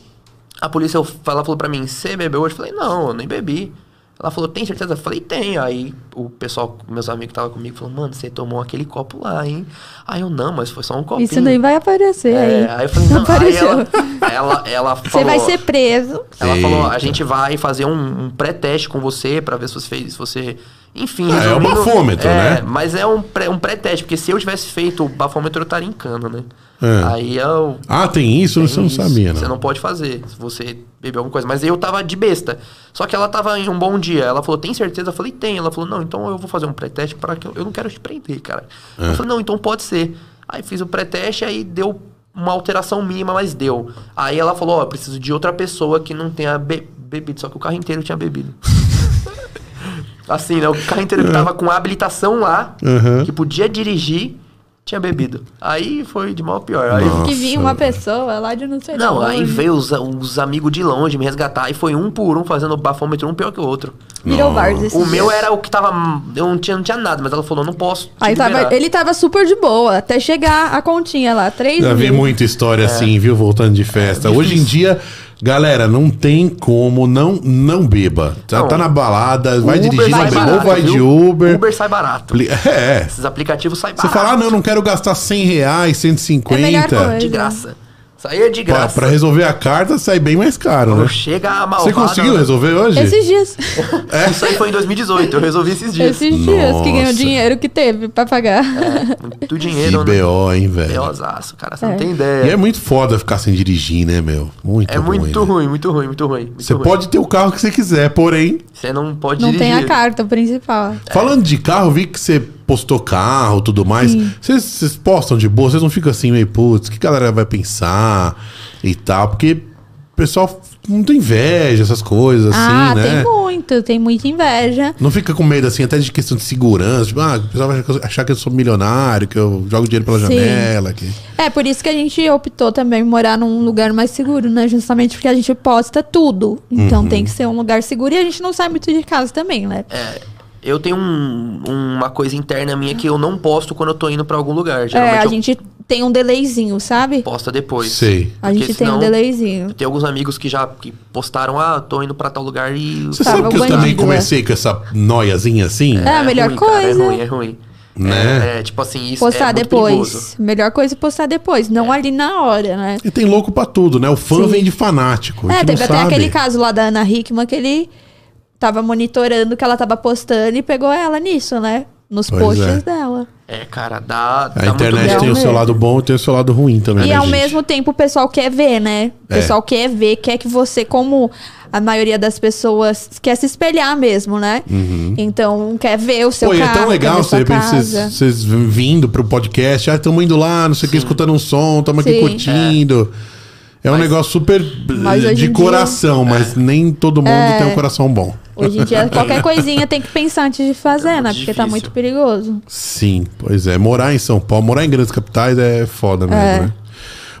a polícia ela falou pra mim, você bebeu hoje? Eu falei, não, eu nem bebi. Ela falou, tem certeza? Eu falei, tenho. Aí o pessoal, meus amigos que estavam comigo, falou, mano, você tomou aquele copo lá, hein? Aí eu, não, mas foi só um copinho. Isso daí vai aparecer É, aí. aí eu falei, não, aí Apareceu. ela, ela, ela falou... Você vai ser preso. Ela Eita. falou, a gente vai fazer um, um pré-teste com você pra ver se você fez, se você... Enfim, Ah, é o resumindo, bafômetro, é, né? Mas é um pré- um pré-teste, porque se eu tivesse feito o bafômetro, eu estaria em cana, né? É. Aí eu... Ah, tem isso? Você não isso, sabia, Você não. pode fazer, se você beber alguma coisa. Mas eu tava de besta. Só que ela tava em um bom dia. Ela falou, tem certeza? Eu falei, tem. Ela falou, não, então eu vou fazer um pré-teste para que eu, eu não quero te prender, cara. É. Eu falei, não, então pode ser. Aí fiz o pré-teste, aí deu uma alteração mínima, mas deu. Aí ela falou, ó, eu preciso de outra pessoa que não tenha be- bebido. Só que o carro inteiro tinha bebido. assim, né? O carro inteiro que tava com a habilitação lá, Uhum. que podia dirigir, tinha bebido. Aí foi de mal a pior. Aí Nossa. Que vinha uma pessoa lá de não sei de não, aí onde. veio os, os amigos de longe me resgatar e foi um por um fazendo bafômetro, um pior que o outro. Virou esses O meu era o que tava. Eu não tinha, não tinha nada, mas ela falou: não posso. Aí tava, ele tava super de boa, até chegar a continha lá, três Já vi muita história É. assim, viu? Voltando de festa. Hoje em dia, galera, não tem como não, não beba. Tá, Não. tá na balada, vai Uber dirigindo, sai bebeu, barato, vai de viu? Uber. Uber sai barato. Pli- É. Esses aplicativos saem Você barato. fala, ah, não, não quero gastar 100 reais, 150. É melhor coisa. De graça. Isso aí é de Pra, graça. pra resolver a carta, sai bem mais caro, Quando né? chega a malvada. Você conseguiu resolver hoje? Esses dias. Isso aí foi em 2018. Eu resolvi esses dias. Esses dias que ganhou Nossa. dinheiro que teve pra pagar. Muito Que dinheiro, né? BO, hein, velho? BOzaço, cara. Você É. não tem E ideia. é muito foda ficar sem dirigir, né, meu? Muito É ruim. muito né? ruim, muito ruim, muito ruim. muito Você ruim. pode ter o carro que você quiser, porém, Você não pode Não dirigir. tem a carta principal. Falando de carro, vi que você postou carro tudo mais. Vocês vocês postam de boa? Vocês não ficam assim, meio, putz, o que a galera vai pensar e tal? Porque o pessoal muito inveja essas coisas, ah, assim, né? tem muito, tem muita inveja. Não fica com medo, assim, até de questão de segurança. Tipo, ah, o pessoal vai achar que eu sou milionário, que eu jogo dinheiro pela Sim. janela. Que... É, por isso que a gente optou também morar num lugar mais seguro, né? Justamente porque a gente posta tudo. Então Uhum. tem que ser um lugar seguro e a gente não sai muito de casa também, né? É, eu tenho um- uma coisa interna minha que eu não posto quando eu tô indo pra algum lugar. É, Geralmente a eu gente tem um delayzinho, sabe? posto depois. Sei. A gente tem um delayzinho. Tem alguns amigos que já que postaram, ah, tô indo pra tal lugar e... Você sabe que eu bandido, também é. comecei com essa noiazinha assim? É, a melhor ruim, cara, coisa. é ruim, é ruim. Né? É, é, tipo assim, isso Postar é muito depois. perigoso. Melhor coisa é postar depois, não ali na hora, né? E tem louco pra tudo, né? O fã Sim. vem de fanático. a É, teve até sabe. aquele caso lá da Ana Hickman que ele tava monitorando o que ela tava postando e pegou ela nisso, né? Nos Pois posts é. dela. É, cara, dá, dá A internet tem o seu mesmo. lado bom e tem o seu lado ruim também, E né, ao gente? mesmo tempo o pessoal quer ver, né? O É. pessoal quer ver, quer que você, como a maioria das pessoas, quer se espelhar mesmo, né? Então quer ver o seu Uhum. Pô, carro, é tão legal você vocês vindo pro podcast, ah, estamos indo lá, não sei o que, escutando um som, estamos aqui curtindo. É, um Mas- negócio super de coração, mas nem todo mundo É. tem um coração bom. Hoje em dia, qualquer coisinha tem que pensar antes de fazer, É né? Porque tá difícil. muito perigoso. Sim, pois é. Morar em São Paulo, morar em grandes capitais é foda mesmo, É. né?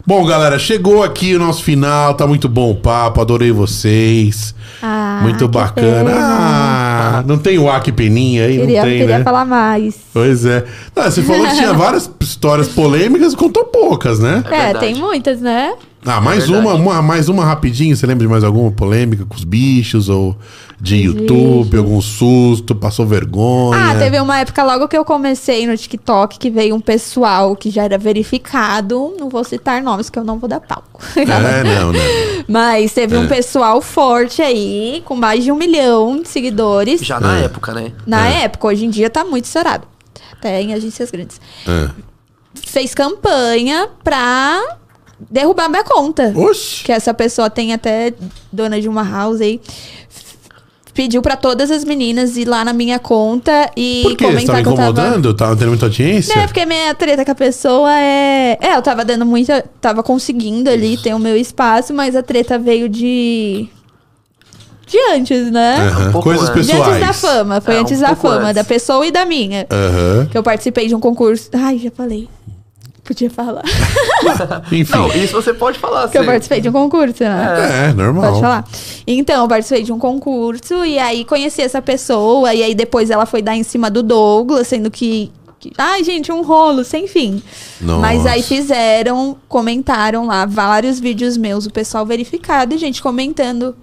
Bom, galera, chegou aqui o nosso final, tá muito bom o papo, adorei vocês. Ah, muito que bacana. pena. Ah, não tem o Aki Peninha aí? Queria, não tem, queria né? falar mais. Pois é. Ah, você falou que tinha várias histórias polêmicas, contou poucas, né? É, verdade. tem muitas, né? Ah, mais verdade. uma, uma, mais uma rapidinho. Você lembra de mais alguma polêmica com os bichos ou de YouTube, bichos. algum susto, passou vergonha? Ah, teve uma época logo que eu comecei no TikTok que veio um pessoal que já era verificado. Não vou citar nomes que eu não vou dar palco. É, não, não. Mas teve É. um pessoal forte aí, com mais de um milhão de seguidores. Já na É. época, né? Na É. época, hoje em dia tá muito estourado. Até em agências grandes. É. Fez campanha pra derrubar minha conta. Oxi. Que essa pessoa tem até dona de uma house aí. Pediu pra todas as meninas ir lá na minha conta e Por quê? Você comentar tava que eu tava. incomodando? Tava tendo muita audiência? É, porque minha treta com a pessoa é. É, eu tava dando muita. Tava conseguindo ali ter o meu espaço, mas a treta veio de. De antes, né? Aham. Um pouco Coisas antes. De pessoais. antes da fama. Foi É, um antes da pouco fama, antes. da pessoa e da minha. Aham. Que eu participei de um concurso. Ai, já falei. Podia falar. Enfim. Não, isso você pode falar. que eu você- participei de um concurso, né? É, normal. Pode falar. Então, eu participei de um concurso e aí conheci essa pessoa. E aí depois ela foi dar em cima do Douglas, sendo que. que- Ai, gente, um rolo, sem fim. Nossa. Mas aí fizeram, comentaram lá vários vídeos meus, o pessoal verificado, e gente comentando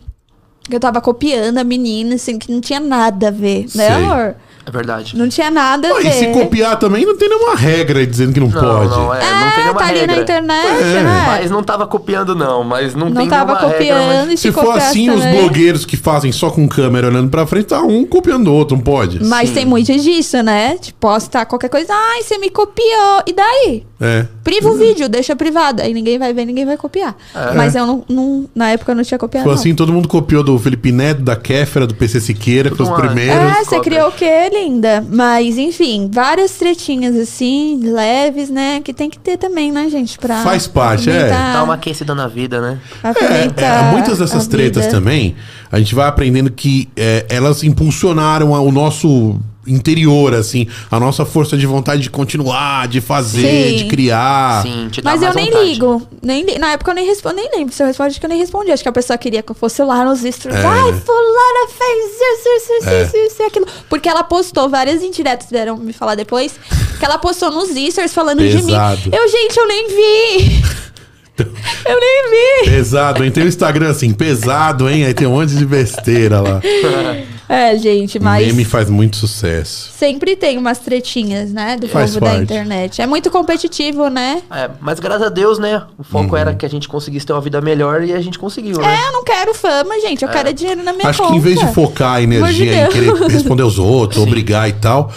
que eu tava copiando a menina, assim, que não tinha nada a ver, né, Sei. amor? É verdade. Não tinha nada a Pô, ver. e se copiar também, não tem nenhuma regra aí dizendo que não, Não, pode. não, é, não tem Ah, nenhuma tá ali regra. na internet, É. né? Mas não tava copiando, não. Mas não, Não tem tava nenhuma regra. copiando mas- e Se for copiasse assim, os também. blogueiros que fazem só com câmera olhando pra frente, tá um copiando o outro, não pode? Mas Sim. tem muito disso, né? Tipo, postar qualquer coisa. Ai, você me copiou. E daí? É. Priva o vídeo, deixa privado. Aí ninguém vai ver, ninguém vai copiar. Mas eu não, não- Na época eu não tinha copiado. Foi não. assim, todo mundo copiou do Felipe Neto, da Kéfera, do PC Siqueira, que foi os uma- primeiros. É, você cópia. criou o quê, linda? Mas, enfim, várias tretinhas assim, leves, né? Que tem que ter também, né, gente? Pra Faz parte, é. Dá uma aquecida na vida, né? É, é, muitas dessas tretas vida. também, a gente vai aprendendo que é, elas impulsionaram a- o nosso interior, assim, a nossa força de vontade de continuar, de fazer, Sim. de criar. Sim, te dá Mas eu nem vontade. ligo. Nem, li- na época eu nem respondo, nem lembro. Se eu respondo, acho que eu nem respondi. Acho que a pessoa queria que eu fosse lá nos stories. É. Ai, fulana fez isso, isso, isso, É. isso, isso e aquilo. Porque ela postou várias indiretas, vieram me falar depois, que ela postou nos stories falando de mim. Pesado. Eu, gente, eu nem vi. eu nem vi. Pesado, hein? Tem o Instagram assim, pesado, hein? Aí tem um monte de besteira lá. É, gente, mas Meme faz muito sucesso. sempre tem umas tretinhas, né? Do Faz povo da parte. internet. É muito competitivo, né? É, mas graças a Deus, né? O foco Uhum. era que a gente conseguisse ter uma vida melhor e a gente conseguiu, né? É, eu não quero fama, gente. Eu quero é dinheiro na minha Acho conta. que em vez de focar a energia Amor em de querer responder os outros, obrigar e tal,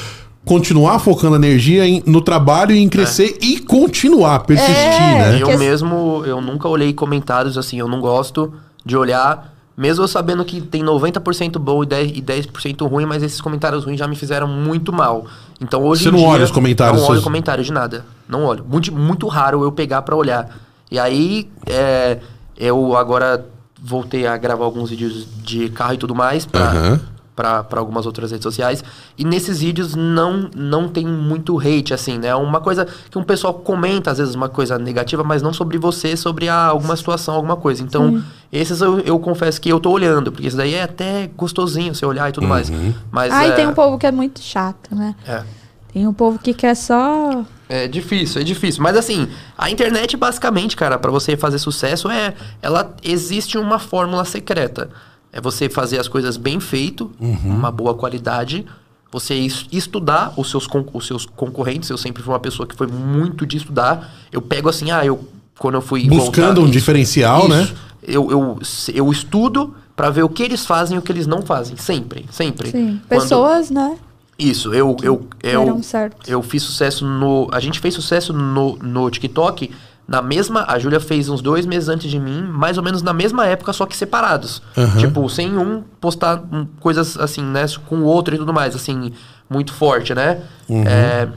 continuar focando a energia em- no trabalho e em crescer e continuar, persistir, É, né? Eu mesmo, eu nunca olhei comentários assim, eu não gosto de olhar, mesmo eu sabendo que tem 90% bom e 10%, e 10% ruim, mas esses comentários ruins já me fizeram muito mal. Então hoje Você em não dia, olha os comentários Não olho seus- comentário de nada. Não olho. Muito, muito raro eu pegar pra olhar. E aí, é, eu agora voltei a gravar alguns vídeos de carro e tudo mais pra, Aham. Pra, pra algumas outras redes sociais. E nesses vídeos não, não tem muito hate, assim, né? Uma coisa que um pessoal comenta, às vezes, uma coisa negativa, mas não sobre você, sobre ah, alguma situação, alguma coisa. Então, esses eu, eu confesso que eu tô olhando, porque isso daí é até gostosinho você olhar e tudo mais. Mas Ai, é, tem um povo que é muito chato, né? é, Tem um povo que quer só. é difícil, é difícil. Mas assim, a internet, basicamente, cara, pra você fazer sucesso, é. Ela existe uma fórmula secreta. É você fazer as coisas bem feito, uma boa qualidade. Você es- estudar os seus, os seus concorrentes. Eu sempre fui uma pessoa que foi muito de estudar. Eu pego assim, ah, eu. Quando eu fui. Buscando voltar- um Isso, diferencial, né? isso. Eu, eu, eu estudo pra ver o que eles fazem e o que eles não fazem. Sempre, sempre. Sim. Quando- Pessoas, né? Isso, eu. eu, eu certo. eu fiz sucesso no. A gente fez sucesso no, no TikTok na mesma. A Júlia fez uns dois meses antes de mim, mais ou menos na mesma época, só que separados. Aham. Tipo, sem um postar coisas assim, né? Com o outro e tudo mais, assim, muito forte, né? É,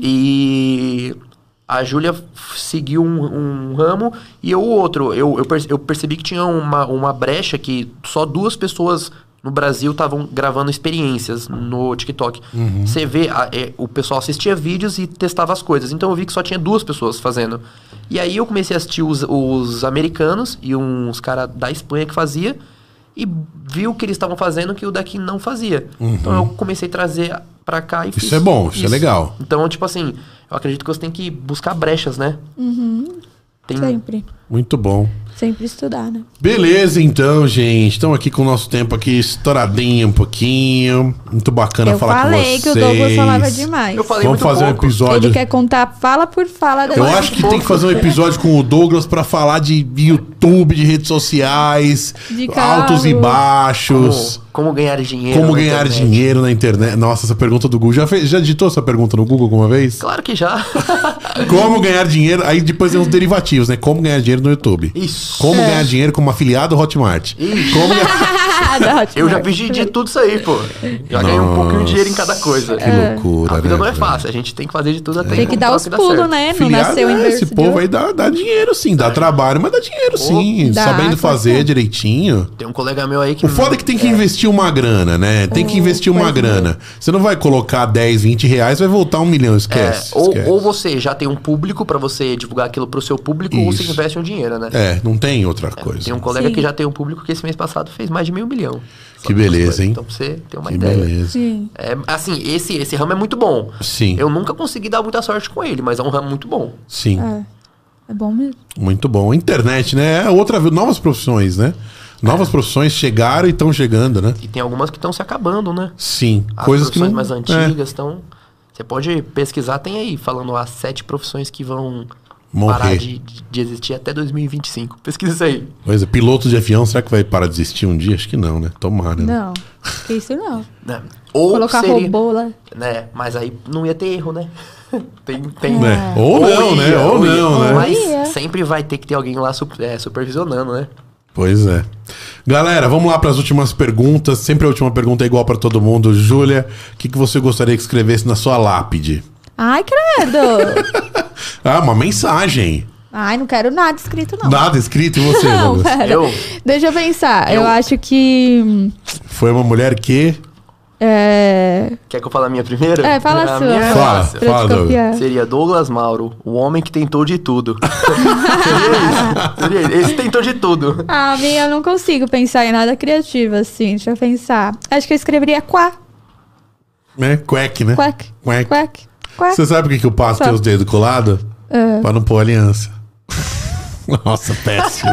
e. A Júlia seguiu um, um ramo e eu o outro. Eu, eu, perce- eu percebi que tinha uma, uma brecha que só duas pessoas no Brasil estavam gravando experiências no TikTok. Você vê, a- é, o pessoal assistia vídeos e testava as coisas. Então eu vi que só tinha duas pessoas fazendo. E aí eu comecei a assistir os, os americanos e uns caras da Espanha que fazia e vi o que eles estavam fazendo que o daqui não fazia. Então eu comecei a trazer pra cá e fiz. é bom, isso é legal. Então, tipo assim, eu acredito que você tem que buscar brechas, né? Tem, Sempre. Muito bom. Sempre estudar, né? Beleza, então, gente. Estamos aqui com o nosso tempo aqui estouradinho um pouquinho. Muito bacana Eu falar falei com vocês. que o Douglas falava demais. Eu falei Vamos muito fazer um pouco. episódio. Ele quer contar fala por fala da Eu acho que tem que fazer um episódio com o Douglas pra falar de YouTube, de redes sociais, De altos e baixos. Como, ganhar dinheiro. Como na ganhar internet. dinheiro na internet. Nossa, essa pergunta do Google. Já, fez, já digitou essa pergunta no Google alguma vez? Claro que já. Como ganhar dinheiro. Aí depois tem os derivativos, né? Como ganhar dinheiro no YouTube. Isso. Como ganhar dinheiro como afiliado Hotmart. Como ganhar... Eu já fiz de, tudo isso aí, pô. Já ganhei um pouquinho de dinheiro em cada coisa. Que loucura, A vida né, não é fácil, a gente tem que fazer de tudo até Tem que dar o os pulos, né? Não nasceu em é, esse povo aí dá, dá dinheiro sim, dá trabalho, mas dá dinheiro sim. Dá, sabendo fazer direitinho. Tem um colega meu aí que. O foda é que tem que investir uma grana, né? Tem que investir uma é. grana. Você não vai colocar 10, 20 reais, vai voltar um milhão, É, esquece. ou, esquece. ou você já tem um público pra você divulgar aquilo pro seu público, ou você Isso. investe um dinheiro, né? É, não tem outra coisa. Tem um colega Sim. que já tem um público que esse mês passado fez mais de meio milhão. Que beleza, hein? Então pra você ter uma Que ideia. beleza. Sim. É, assim, esse, esse ramo é muito bom. Sim. Eu nunca consegui dar muita sorte com ele, mas é um ramo muito bom. Sim, É. É bom mesmo. muito bom. Internet, né? É outra novas profissões, né? Novas profissões chegaram e estão chegando, né? E tem algumas que estão se acabando, né? Sim. As coisas que profissões não. mais é, antigas estão. Você pode pesquisar, tem aí, falando as sete profissões que vão Morrer. parar de, de- existir até 2025. Pesquisa isso aí. Pois é, piloto de avião, será que vai parar de existir um dia? Acho que não, né? Tomara. né? Não, que isso não. Né? Ou Colocar seria, robô lá. né? Mas aí não ia ter erro, né? tem, tem. Né? Ou não, né? ia, Ou ia. não, né? Mas Ia. sempre vai ter que ter alguém lá su- é, supervisionando, né? Pois é. Galera, vamos lá para as últimas perguntas. Sempre a última pergunta é igual para todo mundo. Júlia, o que, que você gostaria que escrevesse na sua lápide? Ai, credo. Ah, uma mensagem. Ai, não quero nada escrito, não. Nada escrito em você, Não, pera. Eu- Deixa eu pensar. Eu, Eu- acho que. hum, Foi uma mulher que. É. Quer que eu fale a minha primeira? É, fala a a sua. minha Fala. Pra Fala, Douglas. Seria Douglas Mauro, o homem que tentou de tudo. Seria isso. Seria Esse tentou de tudo. A minha eu não consigo pensar em nada criativo, assim. Deixa eu pensar. Acho que eu escreveria quá. Né? Quack, né? Quack. Quack. Quack. Quack. Você sabe por que, que o passo tem os dedos colados? É. Pra não pôr aliança. Nossa, péssimo.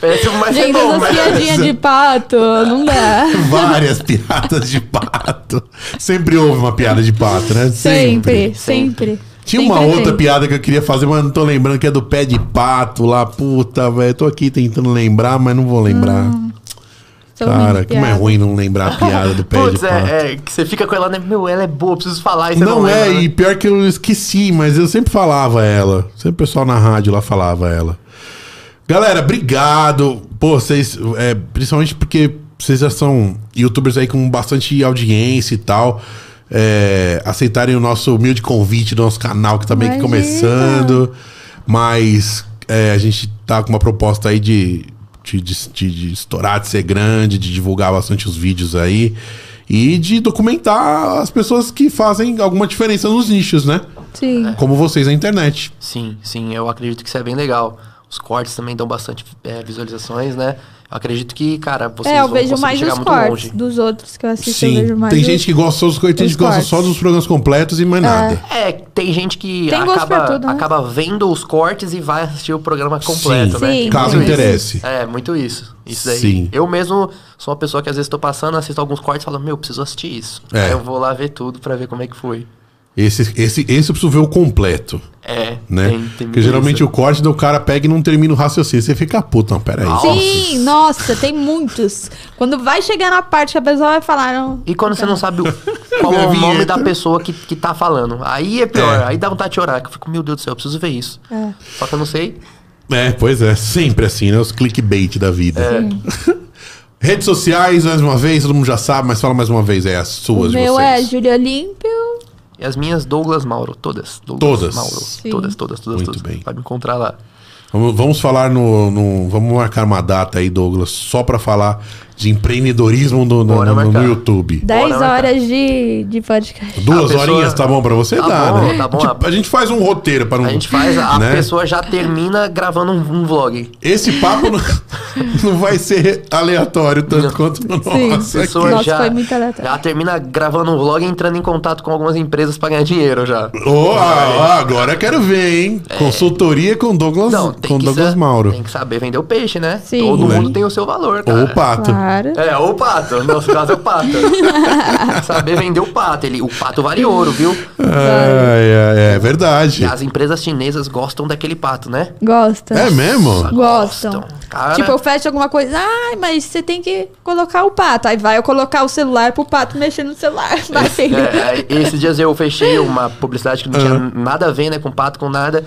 Péssimo, mas é Gente, bom, essas mas... piadinhas de pato, não dá. Várias piadas de pato. Sempre houve uma piada de pato, né? Sempre, sempre. Tinha uma Sempre outra tem. piada que eu queria fazer, mas não tô lembrando, que é do pé de pato lá. Puta, velho. Tô aqui tentando lembrar, mas não vou lembrar. Sou ruim Cara, como é ruim não lembrar a piada do pé Putz, de pato. é, é, que você fica com ela, né? Meu, ela é boa, preciso falar e você não, Não é, lembra, né? e pior que eu esqueci, mas eu sempre falava ela. Sempre o pessoal na rádio lá falava ela. Galera, obrigado. Pô, vocês. é, principalmente porque vocês já são youtubers aí com bastante audiência e tal. é, aceitarem o nosso humilde convite do nosso canal, que tá meio que Imagina. começando. Mas é, a gente tá com uma proposta aí de, de, de, de- de estourar, de ser grande, de divulgar bastante os vídeos aí. E de documentar as pessoas que fazem alguma diferença nos nichos, né? Sim. Como vocês na internet. Sim, sim, eu acredito que isso é bem legal. Os cortes também dão bastante é, visualizações, né? Eu acredito que, cara, vocês É, eu vão vejo conseguir mais chegar os muito cortes longe. dos outros que eu assisto. eu Sim. vejo mais Tem os- gente que gosta só dos, tem gente que gosta cortes. só dos programas completos e mais nada. É, tem gente que Tem acaba, tudo, né? acaba vendo os cortes e vai assistir o programa completo, Sim. né? Sim, Caso muito isso. interesse. É, muito isso. Isso daí. Sim. Eu mesmo sou uma pessoa que às vezes tô passando, assisto alguns cortes e falo, meu, preciso assistir isso. É. Aí eu vou lá ver tudo pra ver como é que foi. Esse, esse, esse eu preciso ver o completo, É, né? tem, tem Porque geralmente o corte do cara pega e não termina o raciocínio. Você fica puto, não, peraí. Nossa. Sim, nossa, tem muitos. Quando vai chegar na parte que a pessoa vai falar, não. E quando você não sabe o- qual é o nome da pessoa que, que tá falando. Aí é pior, É. aí dá vontade de chorar. Que eu fico, meu Deus do céu, eu preciso ver isso. É. Só que eu não sei. É, pois é, sempre assim, né? Os clickbait da vida. É. Redes sociais, mais uma vez, todo mundo já sabe, mas fala mais uma vez, é as O suas de meu é vocês. Júlia Olímpio. E as minhas Douglas Mauro, todas. Douglas Todas? Mauro. Sim. Todas, todas, todas, Muito todas. bem. Vai me encontrar lá. Vamos, vamos falar no, no- Vamos marcar uma data aí, Douglas, só pra falar de empreendedorismo no, no- no- no. YouTube. 10 Bora, horas de, de podcast. Duas A pessoa- horinhas tá bom pra você? Tá Dá, bom, né? tá bom. Tipo, a gente faz um roteiro para não. A gente faz, a né? pessoa já termina gravando um, um vlog. Esse papo não, não vai ser aleatório tanto quanto o Sim. nosso. A pessoa Nossa, já, foi muito aleatório. já termina gravando um vlog e entrando em contato com algumas empresas pra ganhar dinheiro já. Ô, ah, agora eu quero ver, hein? Consultoria com Douglas, Não, com Douglas sa- Mauro. tem que saber vender o peixe, né? Sim. Todo Né? mundo tem o seu valor, cara. Ou o pato. Claro. É, ou o pato. No nosso caso é o pato. Saber vender o pato. Ele, o pato vale ouro, viu? É, é, é E verdade. as empresas chinesas gostam daquele pato, né? Gosta. É mesmo? Gostam. Cara, Tipo, eu fecho alguma coisa, ai, mas você tem que colocar o pato. Aí vai eu colocar o celular pro pato mexer no celular. Batendo. É, é, esses dias eu fechei uma publicidade que não tinha nada a ver, né, com pato, com nada.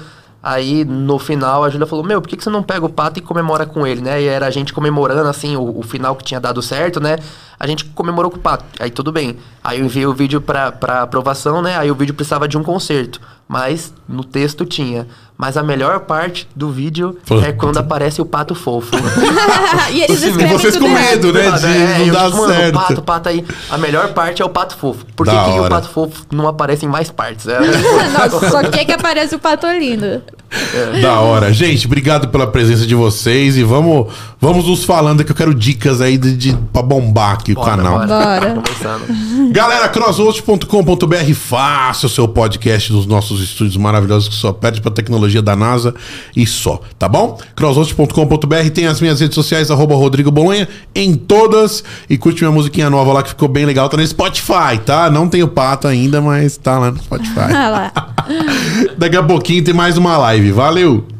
Aí, no final, a Júlia falou, meu, por que, que você não pega o pato e comemora com ele, né? E era a gente comemorando, assim, o, o final que tinha dado certo, né? A gente comemorou com o pato. Aí, tudo bem. Aí, eu enviei o vídeo pra, pra aprovação, né? Aí, o vídeo precisava de um concerto. Mas, no texto tinha. Mas a melhor parte do vídeo Puta. é quando aparece o pato fofo. e eles E escrevem vocês com medo, né? De é, não eu, dar tipo, mano, certo. pato, pato aí. A melhor parte é o pato fofo. Por que, que o pato fofo não aparece em mais partes? É, Nossa, só quer que apareça o pato lindo. Da hora. Gente, obrigado pela presença de vocês e vamos, vamos nos falando que eu quero dicas aí de, de, pra bombar aqui o Bora, canal. bora. Bora. Começando. Galera, crosshost.com.br, faça o seu podcast dos nossos estúdios maravilhosos que só perde pra tecnologia da NASA e só, tá bom? crosshost.com.br tem as minhas redes sociais, arroba Rodrigo Bolonha, em todas. E curte minha musiquinha nova lá que ficou bem legal, tá no Spotify, tá? Não tenho pato ainda, mas tá lá no Spotify. Daqui a pouquinho tem mais uma live. Valeu!